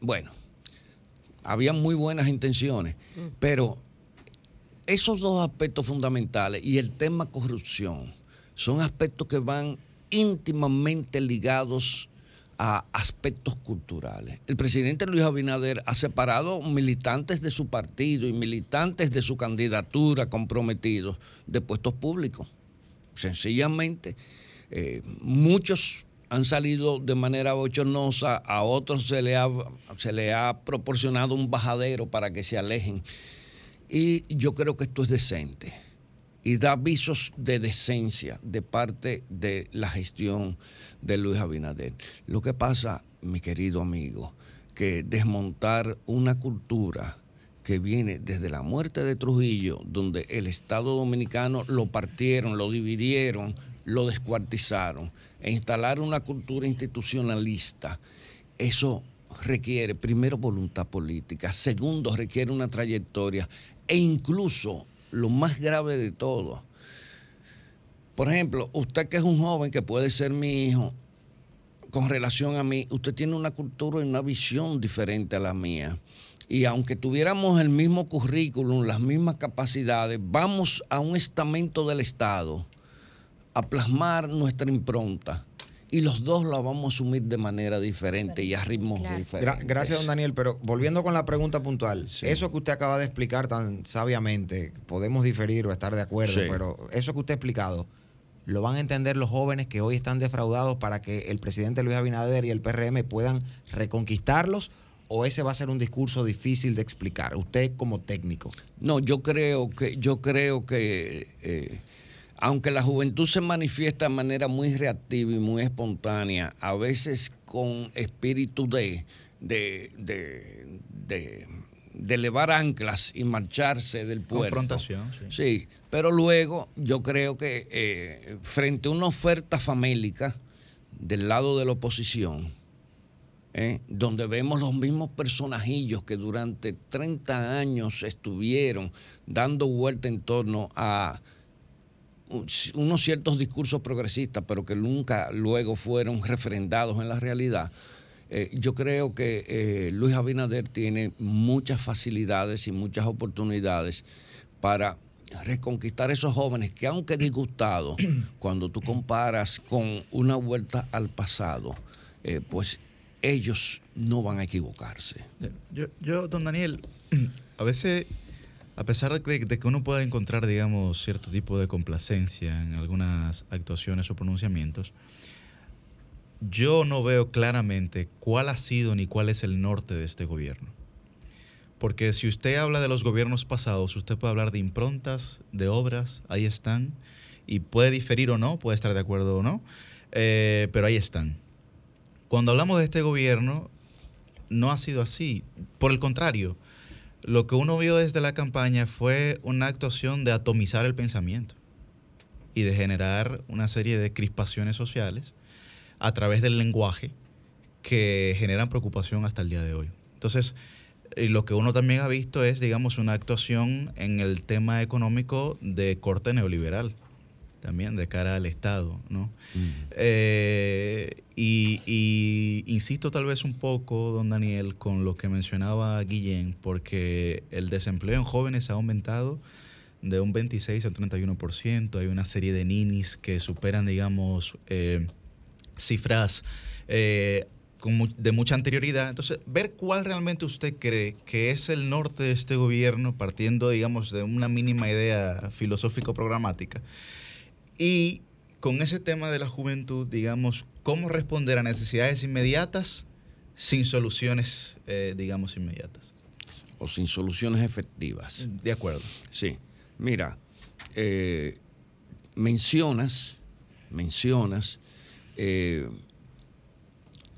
bueno, había muy buenas intenciones, pero esos dos aspectos fundamentales y el tema corrupción son aspectos que van íntimamente ligados a aspectos culturales. El presidente Luis Abinader ha separado militantes de su partido y militantes de su candidatura comprometidos de puestos públicos. Sencillamente, eh, muchos han salido de manera bochornosa, a otros se le, se le ha proporcionado un bajadero para que se alejen. Y yo creo que esto es decente y da avisos de decencia de parte de la gestión de Luis Abinader. Lo que pasa, mi querido amigo, que desmontar una cultura que viene desde la muerte de Trujillo, donde el Estado dominicano lo partieron, lo dividieron, lo descuartizaron, e instalar una cultura institucionalista. Eso requiere, primero, voluntad política, segundo, requiere una trayectoria, e incluso, lo más grave de todo, por ejemplo, usted que es un joven que puede ser mi hijo, con relación a mí, usted tiene una cultura y una visión diferente a la mía. Y aunque tuviéramos el mismo currículum, las mismas capacidades, vamos a un estamento del Estado a plasmar nuestra impronta. Y los dos la vamos a asumir de manera diferente y a ritmos diferentes. gracias, don Daniel. Pero volviendo con la pregunta puntual, eso que usted acaba de explicar tan sabiamente, podemos diferir o estar de acuerdo, Sí. pero eso que usted ha explicado, ¿lo van a entender los jóvenes que hoy están defraudados para que el presidente Luis Abinader y el PRM puedan reconquistarlos? ¿O ese va a ser un discurso difícil de explicar? Usted como técnico. No, yo creo que, yo creo que eh, aunque la juventud se manifiesta de manera muy reactiva y muy espontánea, a veces con espíritu de, de, de, de- de elevar anclas y marcharse del puerto. Confrontación, sí. Sí, pero luego yo creo que eh, frente a una oferta famélica del lado de la oposición, ¿eh? donde vemos los mismos personajillos que durante 30 años estuvieron dando vuelta en torno a unos ciertos discursos progresistas, pero que nunca luego fueron refrendados en la realidad. Eh, yo creo que eh, Luis Abinader tiene muchas facilidades y muchas oportunidades para reconquistar esos jóvenes que aunque disgustados, <clears throat> cuando tú comparas con una vuelta al pasado, eh, pues ellos no van a equivocarse. Yo, yo, don Daniel, <clears throat> a veces, a pesar de, que uno pueda encontrar, digamos, cierto tipo de complacencia en algunas actuaciones o pronunciamientos, yo no veo claramente cuál ha sido ni cuál es el norte de este gobierno. Porque si usted habla de los gobiernos pasados, usted puede hablar de improntas, de obras, ahí están, y puede diferir o no, puede estar de acuerdo o no, eh, pero ahí están. Cuando hablamos de este gobierno, no ha sido así. Por el contrario, lo que uno vio desde la campaña fue una actuación de atomizar el pensamiento y de generar una serie de crispaciones sociales a través del lenguaje que generan preocupación hasta el día de hoy. Entonces, eh, lo que uno también ha visto es, digamos, una actuación en el tema económico de corte neoliberal, también de cara al Estado, ¿no? Eh, y, y insisto tal vez un poco, don Daniel, con lo que mencionaba Guillén, porque el desempleo en jóvenes ha aumentado de un 26 al 31%. Hay una serie de ninis que superan, digamos, eh, cifras eh, de mucha anterioridad. Entonces, ver cuál realmente usted cree que es el norte de este gobierno, partiendo, digamos, de una mínima idea filosófico-programática. Y con ese tema de la juventud, digamos, cómo responder a necesidades inmediatas sin soluciones, eh, digamos, inmediatas. O sin soluciones efectivas. De acuerdo. Sí. Mira, eh, mencionas, mencionas eh,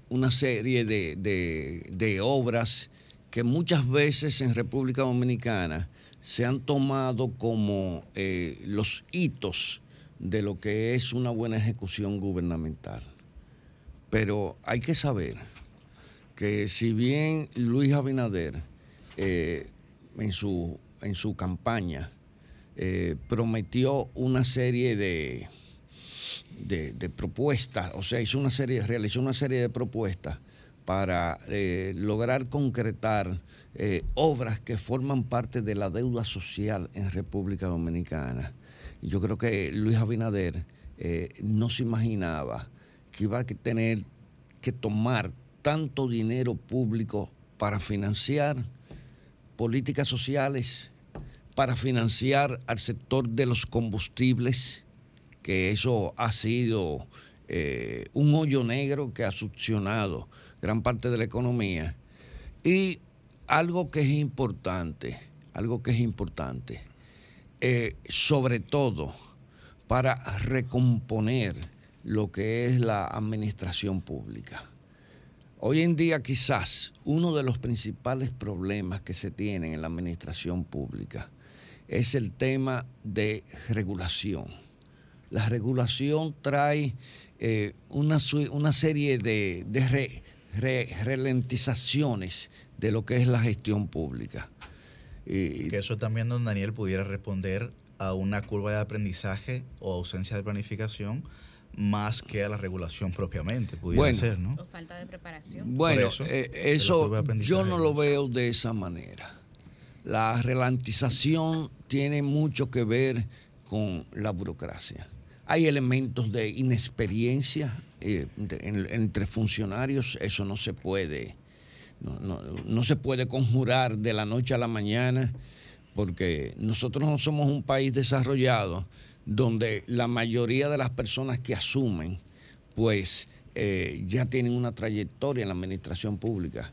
una serie de, de- de obras que muchas veces en República Dominicana se han tomado como eh, los hitos de lo que es una buena ejecución gubernamental. Pero hay que saber que si bien Luis Abinader eh, en, su, en su campaña eh, prometió una serie de, de, propuestas, o sea, hizo una serie, realizó una serie de propuestas para eh, lograr concretar obras que forman parte de la deuda social en República Dominicana. Yo creo que Luis Abinader eh, no se imaginaba que iba a tener que tomar tanto dinero público para financiar políticas sociales, para financiar al sector de los combustibles, que eso ha sido eh, un hoyo negro que ha succionado gran parte de la economía. Y algo que es importante, algo que es importante, eh, sobre todo para recomponer lo que es la administración pública. Hoy en día quizás uno de los principales problemas que se tienen en la administración pública es el tema de regulación. La regulación trae eh, una, una serie de, de re- re- ralentizaciones de lo que es la gestión pública. Y- Que eso también don Daniel pudiera responder a una curva de aprendizaje o ausencia de planificación más que a la regulación propiamente, pudiera Bueno. ser, ¿no? O falta de preparación. Bueno, eso, eh, eso yo no lo veo de esa manera. La ralentización tiene mucho que ver con la burocracia. Hay elementos de inexperiencia eh, de- en- entre funcionarios, eso no se puede, no, no- no se puede conjurar de la noche a la mañana, porque nosotros no somos un país desarrollado donde la mayoría de las personas que asumen, pues eh, ya tienen una trayectoria en la administración pública.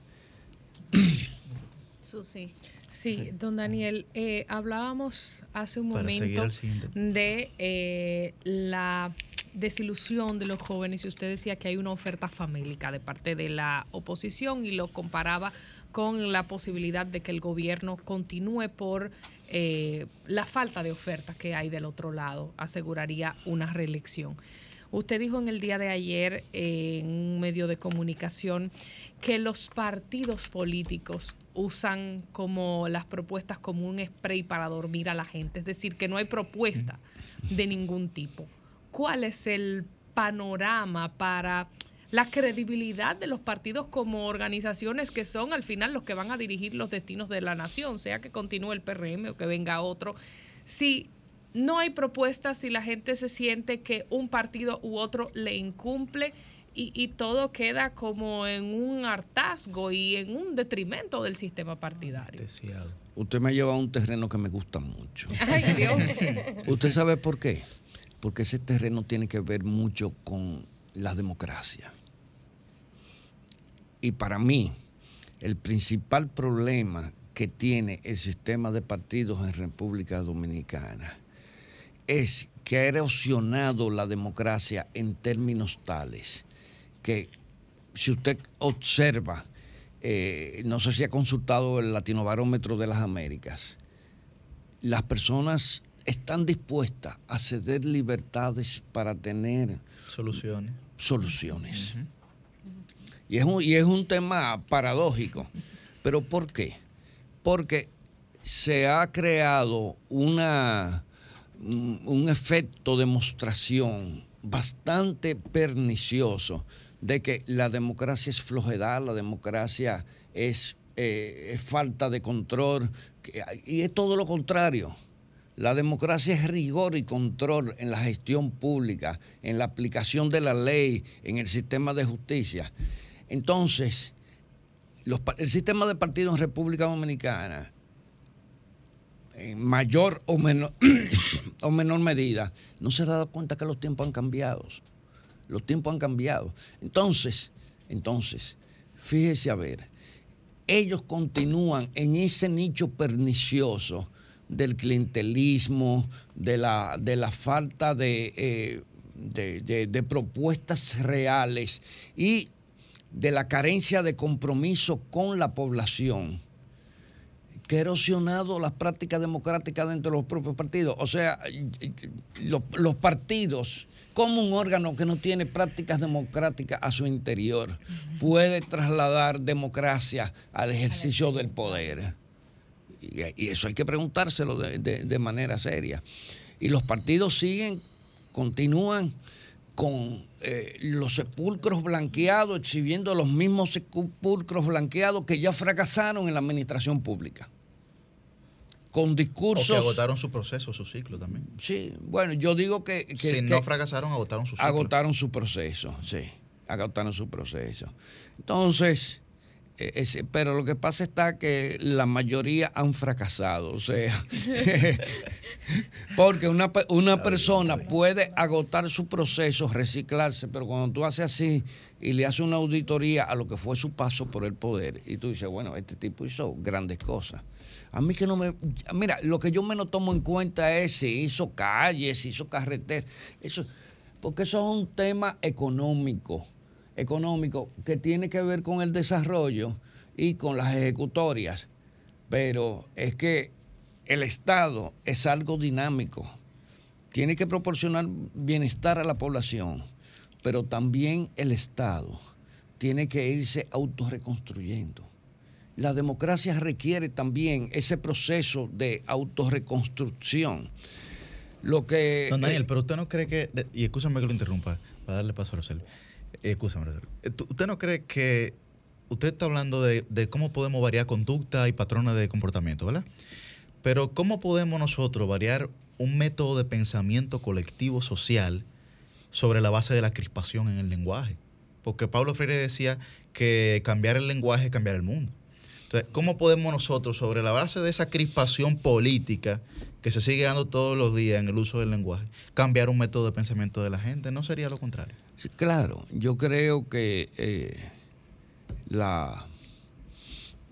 <clears throat> Susi. Sí, don Daniel, eh, hablábamos hace un Para momento de eh, la desilusión de los jóvenes y usted decía que hay una oferta famélica de parte de la oposición y lo comparaba con la posibilidad de que el gobierno continúe por eh, la falta de oferta que hay del otro lado, aseguraría una reelección. Usted dijo en el día de ayer en un medio de comunicación que los partidos políticos usan como las propuestas como un spray para dormir a la gente, es decir, que no hay propuesta de ningún tipo. ¿Cuál es el panorama para la credibilidad de los partidos como organizaciones que son al final los que van a dirigir los destinos de la nación, sea que continúe el PRM o que venga otro? Si no hay propuestas, si la gente se siente que un partido u otro le incumple y, y todo queda como en un hartazgo y en un detrimento del sistema partidario. Usted me ha llevado a un terreno que me gusta mucho. Ay, Dios. ¿Usted sabe por qué? Porque ese terreno tiene que ver mucho con la democracia. Y para mí, el principal problema que tiene el sistema de partidos en República Dominicana es que ha erosionado la democracia en términos tales que si usted observa, eh, no sé si ha consultado el Latinobarómetro de las Américas, las personas están dispuestas a ceder libertades para tener Soluciones. soluciones. y, es un, y es un tema paradójico. ¿Pero por qué? Porque se ha creado una, un un efecto de demostración bastante pernicioso de que la democracia es flojedad, la democracia es, eh, es falta de control, que- y es todo lo contrario. La democracia es rigor y control en la gestión pública, en la aplicación de la ley, en el sistema de justicia. Entonces, el sistema de partidos en República Dominicana, en mayor o menor, <coughs> o menor medida, no se ha dado cuenta que los tiempos han cambiado. Los tiempos han cambiado. Entonces, entonces, fíjese a ver, ellos continúan en ese nicho pernicioso del clientelismo, de la, de la falta de, eh, de- de- propuestas reales y de la carencia de compromiso con la población que ha erosionado las prácticas democráticas dentro de los propios partidos. O sea, los partidos, como un órgano que no tiene prácticas democráticas a su interior, puede trasladar democracia al ejercicio del poder. Y, y eso hay que preguntárselo de, de- de manera seria. Y los partidos siguen, continúan con eh, los sepulcros blanqueados, exhibiendo los mismos sepulcros blanqueados que ya fracasaron en la administración pública. Con O discursos... que agotaron su proceso, su ciclo también. Sí, bueno, yo digo que... que- si que no fracasaron, agotaron su ciclo. agotaron su proceso, sí, agotaron su proceso. Entonces, eh, pero lo que pasa está que la mayoría han fracasado, o sea, <laughs> porque una, una persona puede agotar su proceso, reciclarse, pero cuando tú haces así y le haces una auditoría a lo que fue su paso por el poder, y tú dices, bueno, este tipo hizo grandes cosas. A mí que no me... Mira, lo que yo menos tomo en cuenta es si hizo calles, si hizo carreteras, eso, porque eso es un tema económico. Económico que tiene que ver con el desarrollo y con las ejecutorias. Pero es que el Estado es algo dinámico. Tiene que proporcionar bienestar a la población, pero también el Estado tiene que irse autorreconstruyendo. La democracia requiere también ese proceso de autorreconstrucción. Lo que. Don Daniel, eh, pero usted no cree que. y escúchame que lo interrumpa, para darle paso a Rosel. Escúchame. Eh, ¿Usted no cree que. Usted está hablando de, de cómo podemos variar conducta y patrones de comportamiento, ¿verdad? Pero ¿cómo podemos nosotros variar un método de pensamiento colectivo social sobre la base de la crispación en el lenguaje? Porque Pablo Freire decía que cambiar el lenguaje es cambiar el mundo. Entonces, ¿cómo podemos nosotros, sobre la base de esa crispación política que se sigue dando todos los días en el uso del lenguaje, cambiar un método de pensamiento de la gente? ¿No sería lo contrario? Sí, Claro, yo creo que eh, la,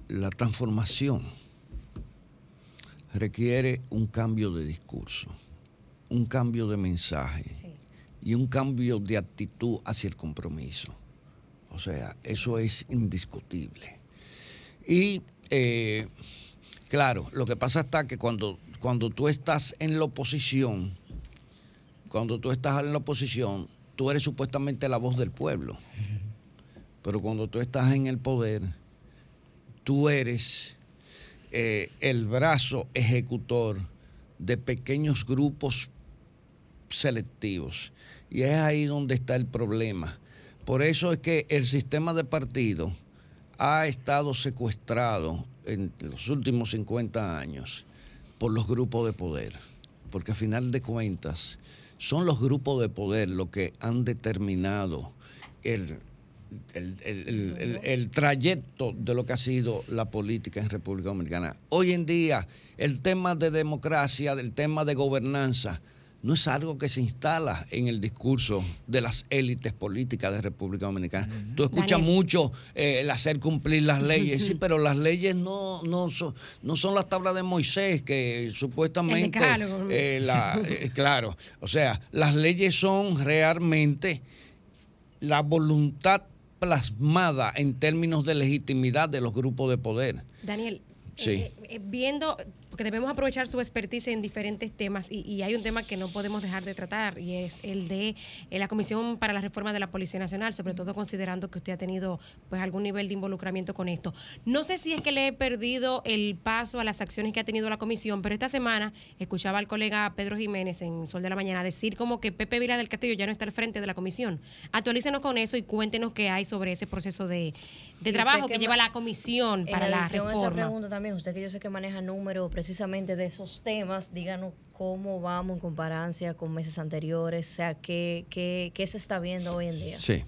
la transformación requiere un cambio de discurso, un cambio de mensaje y un cambio de actitud hacia el compromiso. O sea, eso es indiscutible. Y eh, claro, lo que pasa está que cuando, cuando tú estás en la oposición, cuando tú estás en la oposición, tú eres supuestamente la voz del pueblo. Pero cuando tú estás en el poder, tú eres eh, el brazo ejecutor de pequeños grupos selectivos. Y es ahí donde está el problema. Por eso es que el sistema de partido ha estado secuestrado en los últimos 50 años por los grupos de poder. Porque a final de cuentas son los grupos de poder los que han determinado el, el, el- el- trayecto de lo que ha sido la política en República Dominicana. Hoy en día, el tema de democracia, el tema de gobernanza, no es algo que se instala en el discurso de las élites políticas de República Dominicana. Tú escuchas Daniel. mucho eh, el hacer cumplir las leyes, sí, pero las leyes no, no, son, no son las tablas de Moisés que supuestamente... eh, la- eh, claro, o sea, las leyes son realmente la voluntad plasmada en términos de legitimidad de los grupos de poder. Daniel, Sí. eh, viendo, porque debemos aprovechar su expertise en diferentes temas y, y hay un tema que no podemos dejar de tratar y es el de eh, la Comisión para la Reforma de la Policía Nacional, sobre todo considerando que usted ha tenido pues algún nivel de involucramiento con esto. No sé si es que le he perdido el paso a las acciones que ha tenido la comisión, pero esta semana escuchaba al colega Pedro Jiménez en Sol de la Mañana decir como que Pepe Vila del Castillo ya no está al frente de la comisión. Actualícenos con eso y cuéntenos qué hay sobre ese proceso de, de trabajo que lleva la comisión En para la adición a esa reforma. pregunta también, usted que yo sé que maneja números precisamente de esos temas, díganos cómo vamos en comparancia con meses anteriores, o sea, qué, qué, qué se está viendo hoy en día. Sí.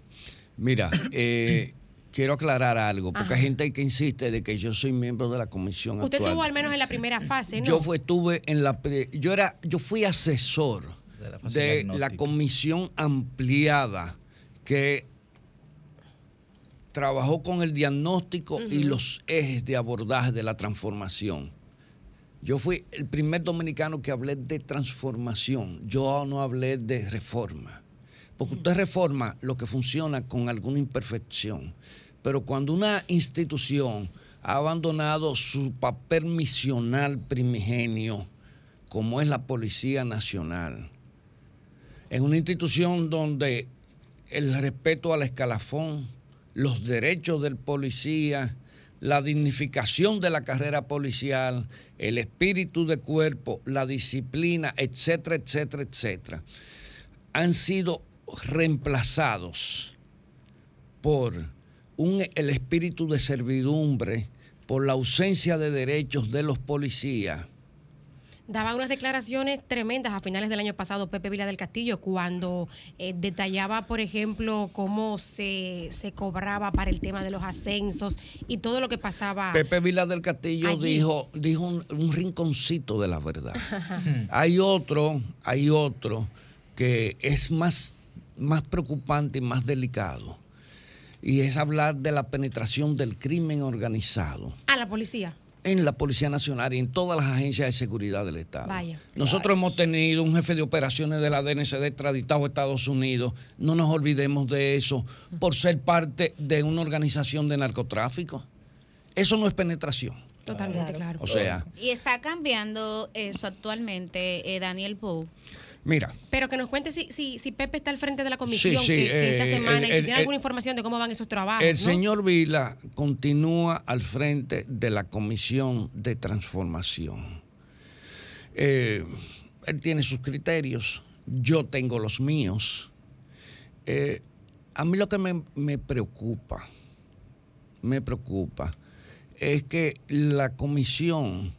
Mira, eh, <coughs> quiero aclarar algo, porque Ajá. hay gente que insiste de que yo soy miembro de la comisión Usted actual. estuvo al menos en la primera fase, ¿no? Yo fue, estuve en la yo era yo fui asesor de la comisión ampliada que trabajó con el diagnóstico y los ejes de abordaje de la transformación. Yo fui el primer dominicano que hablé de transformación. Yo no hablé de reforma. Porque usted reforma lo que funciona con alguna imperfección. Pero cuando una institución ha abandonado su papel misional primigenio, como es la Policía Nacional, en una institución donde el respeto al escalafón, los derechos del policía, la dignificación de la carrera policial, el espíritu de cuerpo, la disciplina, etcétera, etcétera, etcétera, han sido reemplazados por un, el espíritu de servidumbre, por la ausencia de derechos de los policías. Daba unas declaraciones tremendas a finales del año pasado Pepe Vila del Castillo cuando eh, detallaba, por ejemplo, cómo se, se cobraba para el tema de los ascensos y todo lo que pasaba. Pepe Vila del Castillo Allí. dijo, dijo un, un rinconcito de la verdad. <laughs> hay otro, hay otro que es más, más preocupante y más delicado. Y es hablar de la penetración del crimen organizado A la policía. En la Policía Nacional y en todas las agencias de seguridad del Estado. Vaya. Nosotros hemos tenido un jefe de operaciones de la DNCD extraditado a Estados Unidos. No nos olvidemos de eso por ser parte de una organización de narcotráfico. Eso no es penetración. Totalmente claro. O sea, Y está cambiando eso actualmente, eh, Daniel Pou. Mira, Pero que nos cuente si, si, si Pepe está al frente de la comisión sí, que, que esta eh, semana y si el- tiene el- alguna información de cómo van esos trabajos. el ¿no? señor Vila continúa al frente de la Comisión de Transformación. Eh, él tiene sus criterios, yo tengo los míos. Eh, a mí lo que me, me preocupa, me preocupa, es que la comisión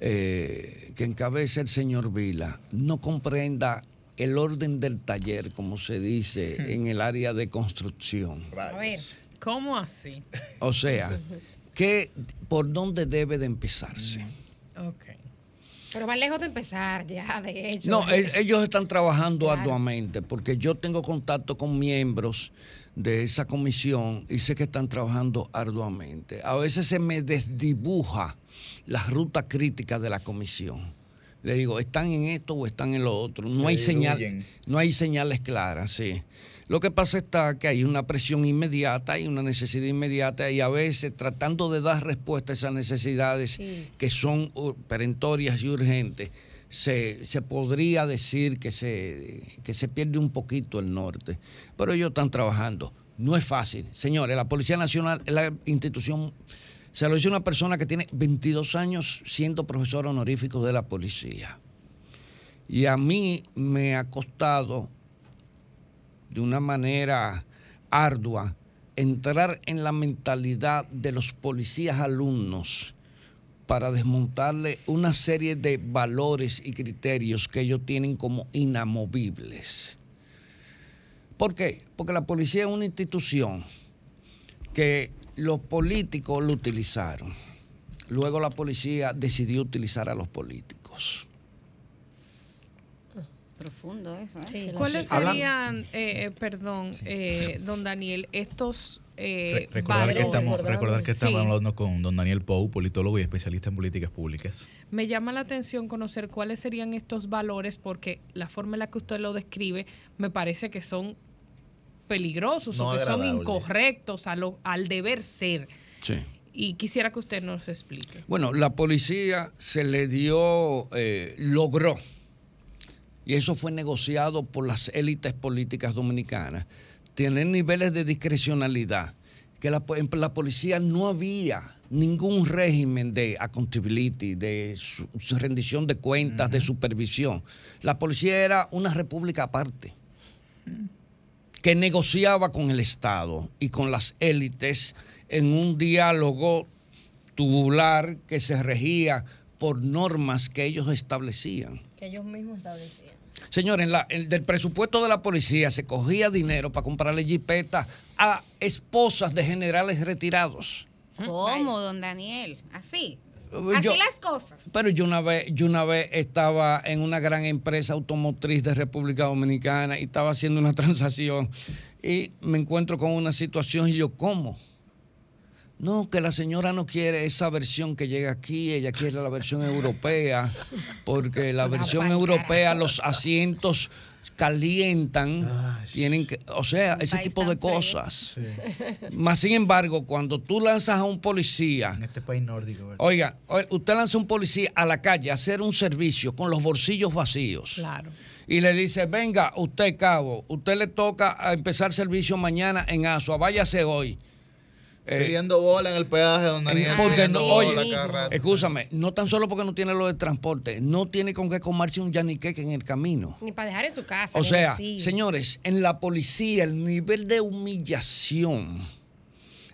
eh, que encabeza el señor Vila no comprenda el orden del taller, como se dice en el área de construcción. A ver, ¿cómo así? O sea, <laughs> que por dónde debe de empezarse. Ok. Pero va lejos de empezar ya, de hecho. No, el- ellos están trabajando Claro. arduamente porque yo tengo contacto con miembros de esa comisión y sé que están trabajando arduamente. A veces se me desdibuja la ruta crítica de la comisión. Le digo, ¿están en esto o están en lo otro? No Se hay señal, no hay señales claras, sí. Lo que pasa está que hay una presión inmediata, hay una necesidad inmediata y a veces tratando de dar respuesta a esas necesidades que son perentorias y urgentes, se, se podría decir que se, que se pierde un poquito el norte. Pero ellos están trabajando. No es fácil. Señores, la Policía Nacional es la institución, se lo dice una persona que tiene 22 años siendo profesor honorífico de la policía. Y a mí me ha costado de una manera ardua entrar en la mentalidad de los policías alumnos para desmontarle una serie de valores y criterios que ellos tienen como inamovibles. ¿Por qué? Porque la policía es una institución que los políticos lo utilizaron. Luego la policía decidió utilizar a los políticos. Profundo eso, ¿eh? ¿Cuáles serían, eh, eh, perdón, eh, don Daniel, estos eh, Re- recordar, que valores? estamos, recordar que estamos Sí. hablando con don Daniel Pou, politólogo y especialista en políticas públicas. Me llama la atención conocer cuáles serían estos valores porque la forma en la que usted lo describe me parece que son peligrosos No o que son incorrectos a lo, al deber ser. Sí. Y quisiera que usted nos explique. Bueno, la policía se le dio, eh, logró, y eso fue negociado por las élites políticas dominicanas, tener niveles de discrecionalidad, que la, la policía no había ningún régimen de accountability, de su- su rendición de cuentas, de supervisión. La policía era una república aparte que negociaba con el Estado y con las élites en un diálogo tubular que se regía por normas que ellos establecían. Que ellos mismos establecían. Señores, en la- el- del presupuesto de la policía se cogía dinero para comprarle jipetas a esposas de generales retirados. ¿Cómo, don Daniel? Así. Yo- Así las cosas. Pero yo una vez, yo una vez estaba en una gran empresa automotriz de República Dominicana y estaba haciendo una <laughs> transacción y me encuentro con una situación y yo, ¿cómo? No, que la señora no quiere esa versión que llega aquí, ella quiere la versión europea, porque la versión europea, los asientos calientan, tienen que, o sea, ese tipo de cosas. Más sin embargo, cuando tú lanzas a un policía, En este país nórdico, ¿verdad? Oiga, usted lanza un policía a la calle a hacer un servicio con los bolsillos vacíos. Claro. Y le dice, venga, usted cabo, usted le toca a empezar servicio mañana en Asua, váyase hoy. Eh, Pidiendo bola en el peaje, don Daniel. porque pidiendo no, bola oye, escúchame, no tan solo porque no tiene lo de transporte, no tiene con qué comerse un yaniqueque en el camino. Ni para dejar en su casa. O sea, así. señores, en la policía el nivel de humillación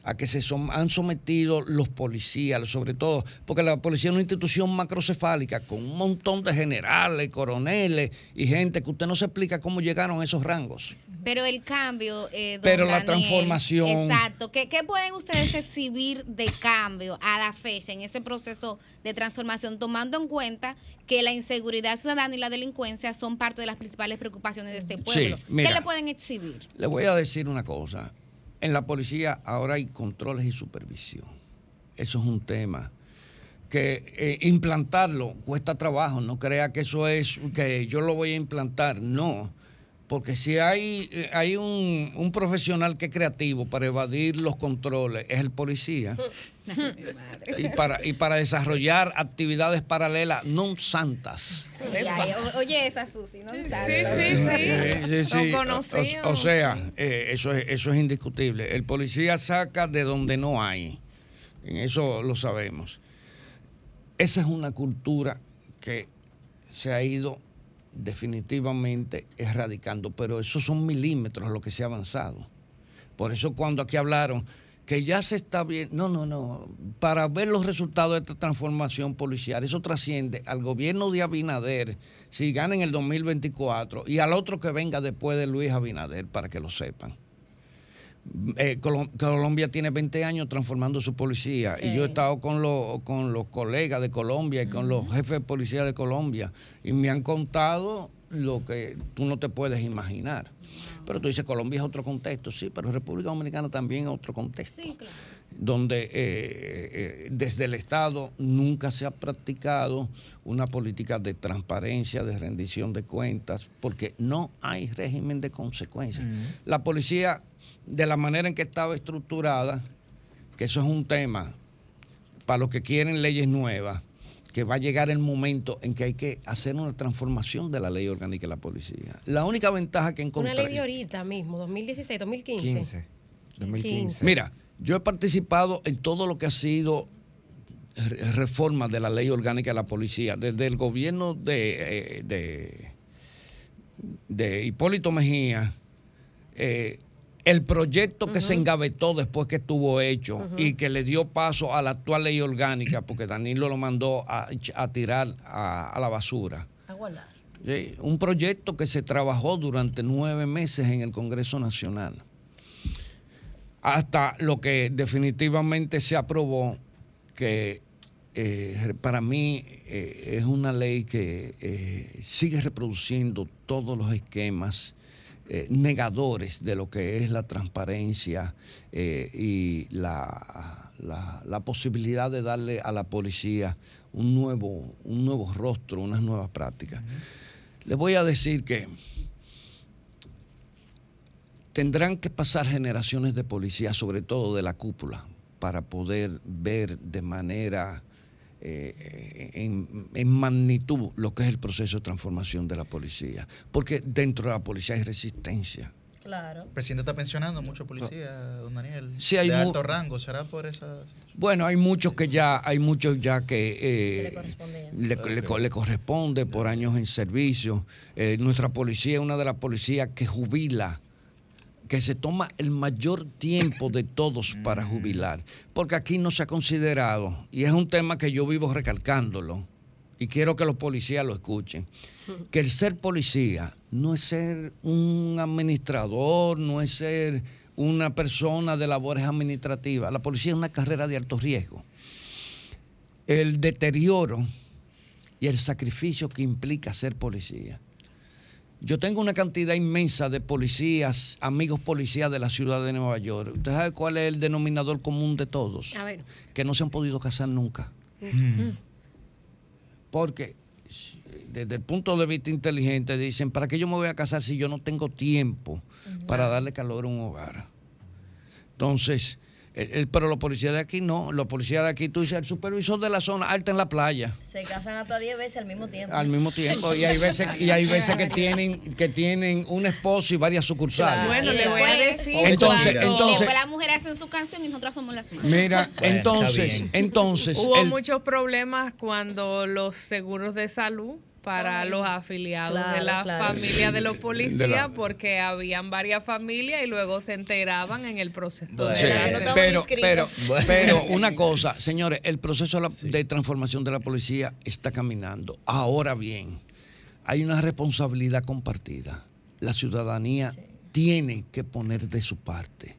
a que se han sometido los policías, sobre todo, porque la policía es una institución macrocefálica con un montón de generales, coroneles y gente que usted no se explica cómo llegaron a esos rangos. Pero el cambio, eh, don Pero la transformación. Exacto. ¿Qué, qué pueden ustedes exhibir de cambio a la fecha en ese proceso de transformación, tomando en cuenta que la inseguridad ciudadana y la delincuencia son parte de las principales preocupaciones de este pueblo? mira. ¿Qué le pueden exhibir? Le voy a decir una cosa. En la policía ahora hay controles y supervisión. Eso es un tema que eh, implantarlo cuesta trabajo, no crea que eso es que yo lo voy a implantar, no. Porque si hay, eh, hay un, un profesional que es creativo para evadir los controles, es el policía. <laughs> y, para, y para desarrollar actividades paralelas no santas. Oye, esa Susi, ¿no? Sí, sí, sí. O- O, o sea, eh, eso, es, eso es indiscutible. El policía saca de donde no hay. En eso lo sabemos. Esa es una cultura que se ha ido definitivamente erradicando, pero esos son milímetros lo que se ha avanzado. Por eso cuando aquí hablaron que ya se está bien, no, no, no, para ver los resultados de esta transformación policial, eso trasciende al gobierno de Abinader, si gana en el 2024, y al otro que venga después de Luis Abinader, para que lo sepan. Eh, Colom- Colombia tiene 20 años transformando su policía. Y yo he estado con, los con los colegas de Colombia y con los jefes de policía de Colombia. Y me han contado lo que tú no te puedes imaginar. Pero tú dices, Colombia es otro contexto, sí, pero República Dominicana también es otro contexto. Donde eh, eh, desde el Estado nunca se ha practicado una política de transparencia, de rendición de cuentas, porque no hay régimen de consecuencias. La policía, de la manera en que estaba estructurada, que eso es un tema para los que quieren leyes nuevas, que va a llegar el momento en que hay que hacer una transformación de la ley orgánica de la policía. La única ventaja que Una ley encontré... de ahorita mismo, 2016, 2015. 2015. Mira, yo he participado en todo lo que ha sido re- reforma de la ley orgánica de la policía, desde el gobierno de, eh, de, de Hipólito Mejía, eh, el proyecto que se engavetó después que estuvo hecho y que le dio paso a la actual ley orgánica, porque Danilo lo mandó a, a tirar a, a la basura. Sí, un proyecto que se trabajó durante nueve meses en el Congreso Nacional. Hasta lo que definitivamente se aprobó, que eh, para mí eh, es una ley que eh, sigue reproduciendo todos los esquemas eh, negadores de lo que es la transparencia eh, y la, la- la posibilidad de darle a la policía un nuevo, un nuevo rostro, unas nuevas prácticas. Les voy a decir que tendrán que pasar generaciones de policías, sobre todo de la cúpula, para poder ver de manera eh, en, en magnitud lo que es el proceso de transformación de la policía. Porque dentro de la policía hay resistencia. Claro. El presidente está pensionando muchos policías, don Daniel. Sí, hay de alto rango, ¿será por esa...? Bueno, hay muchos que ya, hay muchos ya que eh, le, le co- le corresponde por años en servicio. Eh, nuestra policía es una de las policías que jubila, que se toma el mayor tiempo de todos para jubilar, porque aquí no se ha considerado, y es un tema que yo vivo recalcándolo, y quiero que los policías lo escuchen, que el ser policía no es ser un administrador, no es ser una persona de labores administrativas. La policía es una carrera de alto riesgo. El deterioro y el sacrificio que implica ser policía. Yo tengo una cantidad inmensa de policías, amigos policías de la ciudad de Nueva York. ¿Usted sabe cuál es el denominador común de todos? A ver. Que no se han podido casar nunca. Porque s- desde el punto de vista inteligente dicen, ¿para qué yo me voy a casar si yo no tengo tiempo para darle calor a un hogar? Entonces, pero los policías de aquí no, los policías de aquí, tú dices, el supervisor de la zona alta en la playa, Se casan hasta 10 veces al mismo tiempo. al mismo tiempo, y hay veces, y hay veces que tienen, que tienen un esposo y varias sucursales. Bueno, Y le voy a decir. Entonces, entonces- después las mujeres hacen su canción y nosotras somos las más. Mira, Bueno, entonces, entonces, Hubo el- muchos problemas cuando los seguros de salud para los afiliados de la claro. familia de los De policías, la- porque habían varias familias y luego se enteraban en el proceso. Bueno. Sí, no pero, pero, pero una cosa, señores, el proceso de transformación de la policía está caminando. Ahora bien, hay una responsabilidad compartida. La ciudadanía tiene que poner de su parte.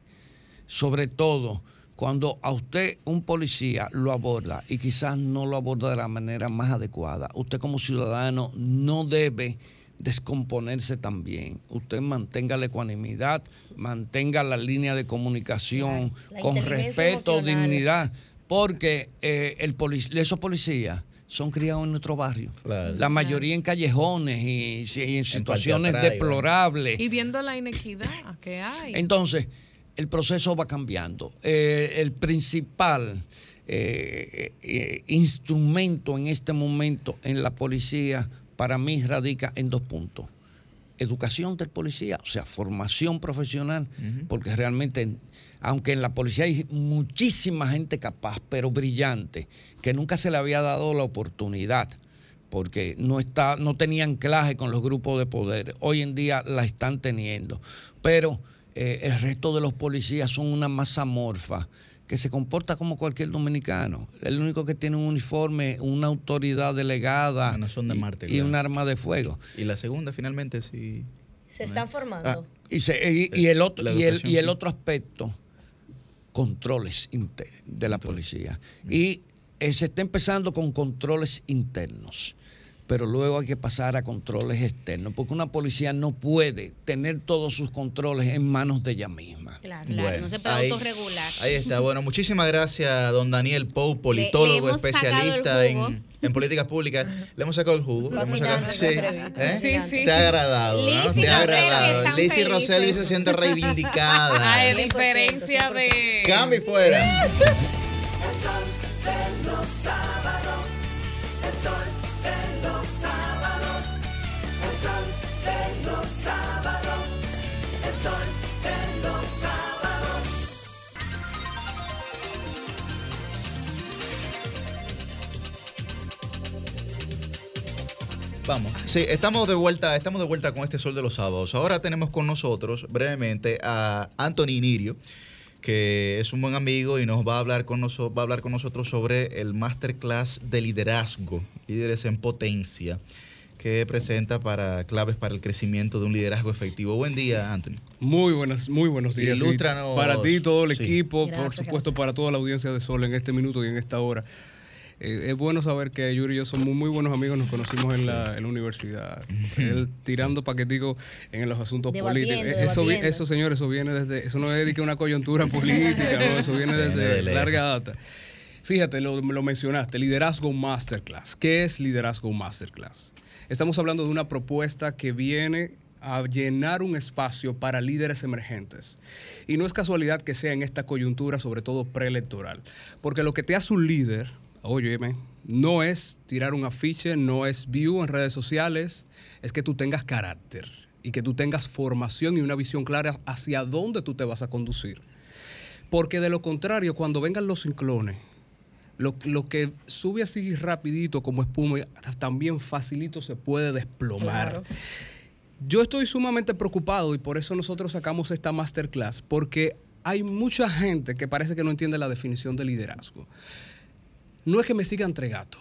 Sobre todo cuando a usted un policía lo aborda y quizás no lo aborda de la manera más adecuada, usted como ciudadano no debe descomponerse también. Usted mantenga la ecuanimidad, mantenga la línea de comunicación La- la con respeto, emocional. dignidad, Porque eh, el polic- esos policías son criados en nuestro barrio. Claro. La mayoría en callejones y, en situaciones deplorables. Y viendo la inequidad que hay. Entonces, el proceso va cambiando. Eh, el principal eh, eh, instrumento en este momento en la policía para mí radica en dos puntos. Educación del policía, o sea, formación profesional, porque realmente, aunque en la policía hay muchísima gente capaz, pero brillante, que nunca se le había dado la oportunidad porque no está, no tenía anclaje con los grupos de poder. Hoy en día la están teniendo. Pero eh, el resto de los policías son una masa amorfa que se comporta como cualquier dominicano. El único que tiene un uniforme, una autoridad delegada son de y- Marte, y, claro. un arma de fuego. Y la segunda, finalmente, sí. Se están formando. Ah, y, se- y- y el otro, y el, y el sí. otro aspecto, controles de la policía. Y eh, se está empezando con controles internos, pero luego hay que pasar a controles externos, porque una policía no puede tener todos sus controles en manos de ella misma. Claro, Bueno, no se puede ahí- autorregular. Ahí está. Bueno, muchísimas gracias, don Daniel Pou, politólogo, especialista en, en políticas públicas. Le hemos sacado el jugo. le hemos sacado- sí, ¿eh? Sí, sí. Te ha agradado, ¿no? Liz Te ha agradado. están Liz y felices. Roseli se siente reivindicada. A diferencia de. Cambio y fuera. <laughs> Vamos. Sí, estamos de vuelta, estamos de vuelta con este sol de los sábados. Ahora tenemos con nosotros brevemente a Anthony Nirio, que es un buen amigo y nos va a hablar con nosotros, va a hablar con nosotros sobre el masterclass de liderazgo, líderes en potencia, que presenta para claves para el crecimiento de un liderazgo efectivo. Buen día, Anthony. Muy buenos, muy buenos días. Ilústranos. Para ti, todo el Sí. equipo, por Gracias, supuesto, para toda la audiencia de Sol en este minuto y en esta hora. Eh, es bueno saber que Yuri y yo somos muy buenos amigos, nos conocimos en la, en la universidad. Él tirando paquetico en los asuntos Debatiendo, políticos. Eh, Eso, debatiendo. eso, señores, eso viene desde, eso no es de que una coyuntura <laughs> política, no, eso viene Viene de desde larga data. Fíjate, lo, lo mencionaste, liderazgo masterclass. ¿Qué es liderazgo masterclass? Estamos hablando de una propuesta que viene a llenar un espacio para líderes emergentes. Y no es casualidad que sea en esta coyuntura, sobre todo preelectoral, porque lo que te hace un líder, óyeme, no es tirar un afiche, no es view en redes sociales, es que tú tengas carácter y que tú tengas formación y una visión clara hacia dónde tú te vas a conducir. Porque de lo contrario, cuando vengan los ciclones, lo, lo que sube así rapidito como espuma, también facilito se puede desplomar. Yo estoy sumamente preocupado y por eso nosotros sacamos esta masterclass, porque hay mucha gente que parece que no entiende la definición de liderazgo. No es que me sigan entre gatos.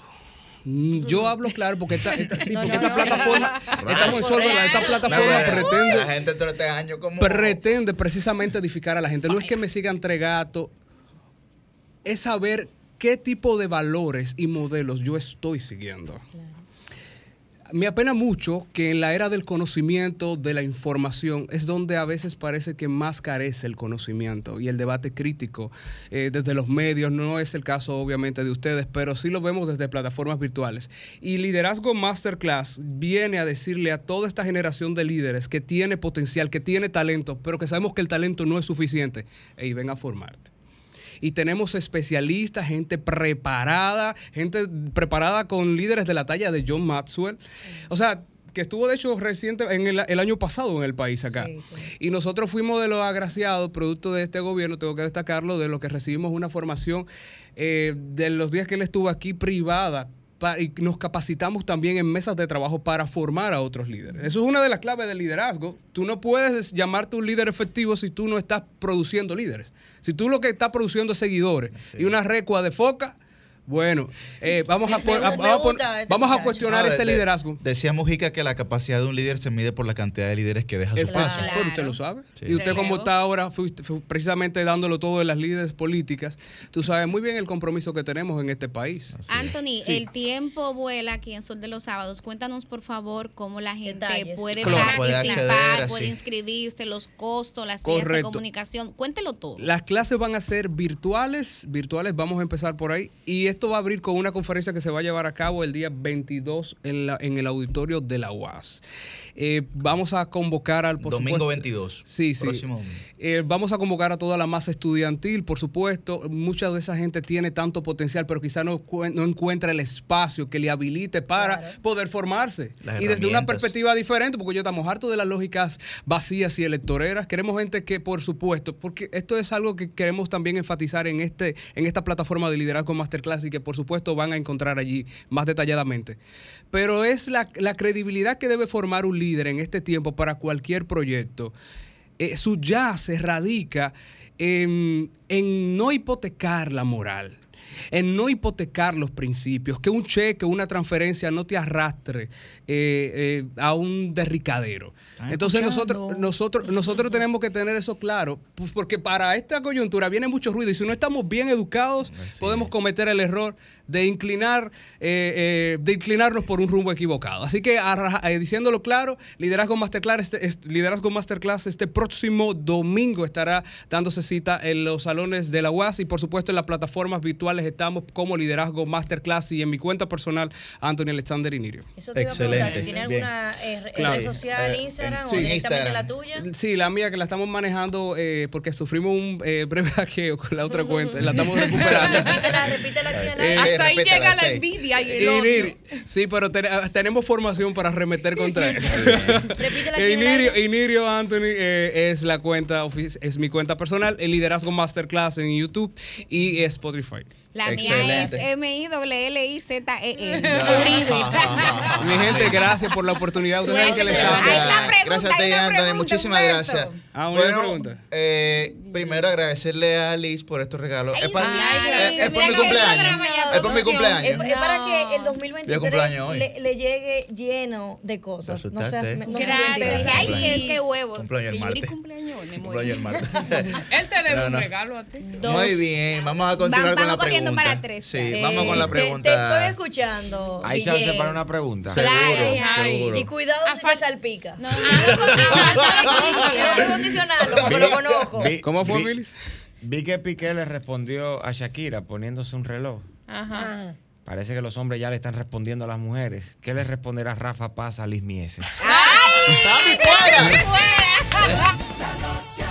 Mm, Yo hablo claro porque esta, esta- sí, <laughs> No, porque no, esta no. plataforma, esta plataforma pretende La gente este año como... pretende precisamente edificar a la gente. No es que me siga entre gato, es saber qué tipo de valores y modelos yo estoy siguiendo. Me apena mucho que en la era del conocimiento, de la información, es donde a veces parece que más carece el conocimiento y el debate crítico eh, desde los medios. No es el caso, obviamente, de ustedes, pero sí lo vemos desde plataformas virtuales. Y Liderazgo Masterclass viene a decirle a toda esta generación de líderes que tiene potencial, que tiene talento, pero que sabemos que el talento no es suficiente. Y ven a formarte y tenemos especialistas, gente preparada, gente preparada con líderes de la talla de John Maxwell. O sea, que estuvo de hecho reciente en el, el año pasado en el país acá. Y nosotros fuimos de los agraciados, producto de este gobierno, tengo que destacarlo, de lo que recibimos una formación eh, de los días que él estuvo aquí privada. Y nos capacitamos también en mesas de trabajo para formar a otros líderes. Eso es una de las claves del liderazgo. Tú no puedes llamarte un líder efectivo si tú no estás produciendo líderes. Si tú lo que estás produciendo es seguidores y una recua de foca, Bueno, eh, vamos, a, este vamos cuestionar Ah, ese de- de- liderazgo. Decía Mujica que la capacidad de un líder se mide por la cantidad de líderes que deja su paso. pero usted lo sabe. Sí. Y usted Te como está ahora, fuiste- fue precisamente dándolo todo de las líderes políticas, tú sabes muy bien el compromiso que tenemos en este país. Anthony, Sí. el tiempo vuela aquí en Sol de los Sábados. Cuéntanos, por favor, cómo la gente Detalles. puede Claro. Puede participar, acceder, puede inscribirse, los costos, las vías de comunicación. Cuéntelo todo. Las clases van a ser virtuales, virtuales, vamos a empezar por ahí. Y esto va a abrir con una conferencia que se va a llevar a cabo el día 22 en, la- en el auditorio de la UAS. Eh, vamos a convocar al, por Domingo supuesto- 22. Sí, sí. Próximo domingo. Eh, vamos a convocar a toda la masa estudiantil, por supuesto. Mucha de esa gente tiene tanto potencial, pero quizá no, cuen- no encuentra el espacio que le habilite para poder formarse. Las y desde una perspectiva diferente, porque yo estamos hartos de las lógicas vacías y electoreras. Queremos gente que, por supuesto, porque esto es algo que queremos también enfatizar en, este, en esta plataforma de liderazgo masterclass y que, por supuesto, van a encontrar allí más detalladamente. Pero es la, credibilidad que debe formar un líder en este tiempo para cualquier proyecto eh, su ya se radica en no hipotecar la moral, en no hipotecar los principios, que un cheque, una transferencia no te arrastre eh, eh, a un derricadero. Entonces nosotros, nosotros, nosotros tenemos que tener eso claro, pues porque para esta coyuntura viene mucho ruido y si no estamos bien educados podemos cometer el error de inclinar, eh, eh, de inclinarnos por un rumbo equivocado. Así que a eh, diciéndolo claro, liderazgo masterclass, este, este- liderazgo masterclass este próximo domingo estará dándose cita en los salones de la UAS y por supuesto en las plataformas virtuales estamos como liderazgo masterclass y en mi cuenta personal Anthony Alexander Inirio. Eso te iba a preguntar, si tiene alguna eh, re- Claro. red social, Eh, Instagram sí, o directamente Instagram. la tuya. Sí, la mía que la estamos manejando eh, porque sufrimos un eh, <laughs> breve hackeo con la otra cuenta. La estamos <laughs> recuperando. repítela, repítela aquí Eh. Hasta ahí llega la envidia y el odio. Sí, pero ten- ah, tenemos formación para arremeter contra <laughs> eso. Inirio. Inirio Anthony eh, es la cuenta, es mi cuenta personal, el liderazgo masterclass en YouTube y Spotify. La mía es M-I-L-L-I-Z-E-N. <laughs> <laughs> Mi gente, gracias por la oportunidad. Ustedes saben que les amo. Gracias a ti, Anthony. Muchísimas gracias. Ah, una bueno, pregunta. eh, primero agradecerle a Liz por estos regalos. es para, Ay, es- es por mi cumpleaños. Es por mi producción. cumpleaños. Es, es para que el Yo 2023 cumpleaños hoy. le, le llegue lleno de cosas. No seas, no seas Gracias. Ay, qué, qué huevos. Cumpleaños el martes. cumpleaños, me morí. Cumpleaños el martes. Él te debe No, un no. regalo a ti. Muy bien, vamos a continuar Va- con la vamos corriendo pregunta. para tres. Sí, Eh, vamos con la pregunta. Te, estoy escuchando. Hay chance para una pregunta. Seguro. Y cuidado si te salpica. No, Ah, no, condicionarlo, porque lo conozco. Vi- ¿Cómo fue, vi- Willis? Vi que Piqué le respondió a Shakira poniéndose un reloj. Ajá. Parece que los hombres ya le están respondiendo a las mujeres. ¿Qué le responderá Rafa Paz a Liz Mieses? ¡Ay! ¡Fuera! La noche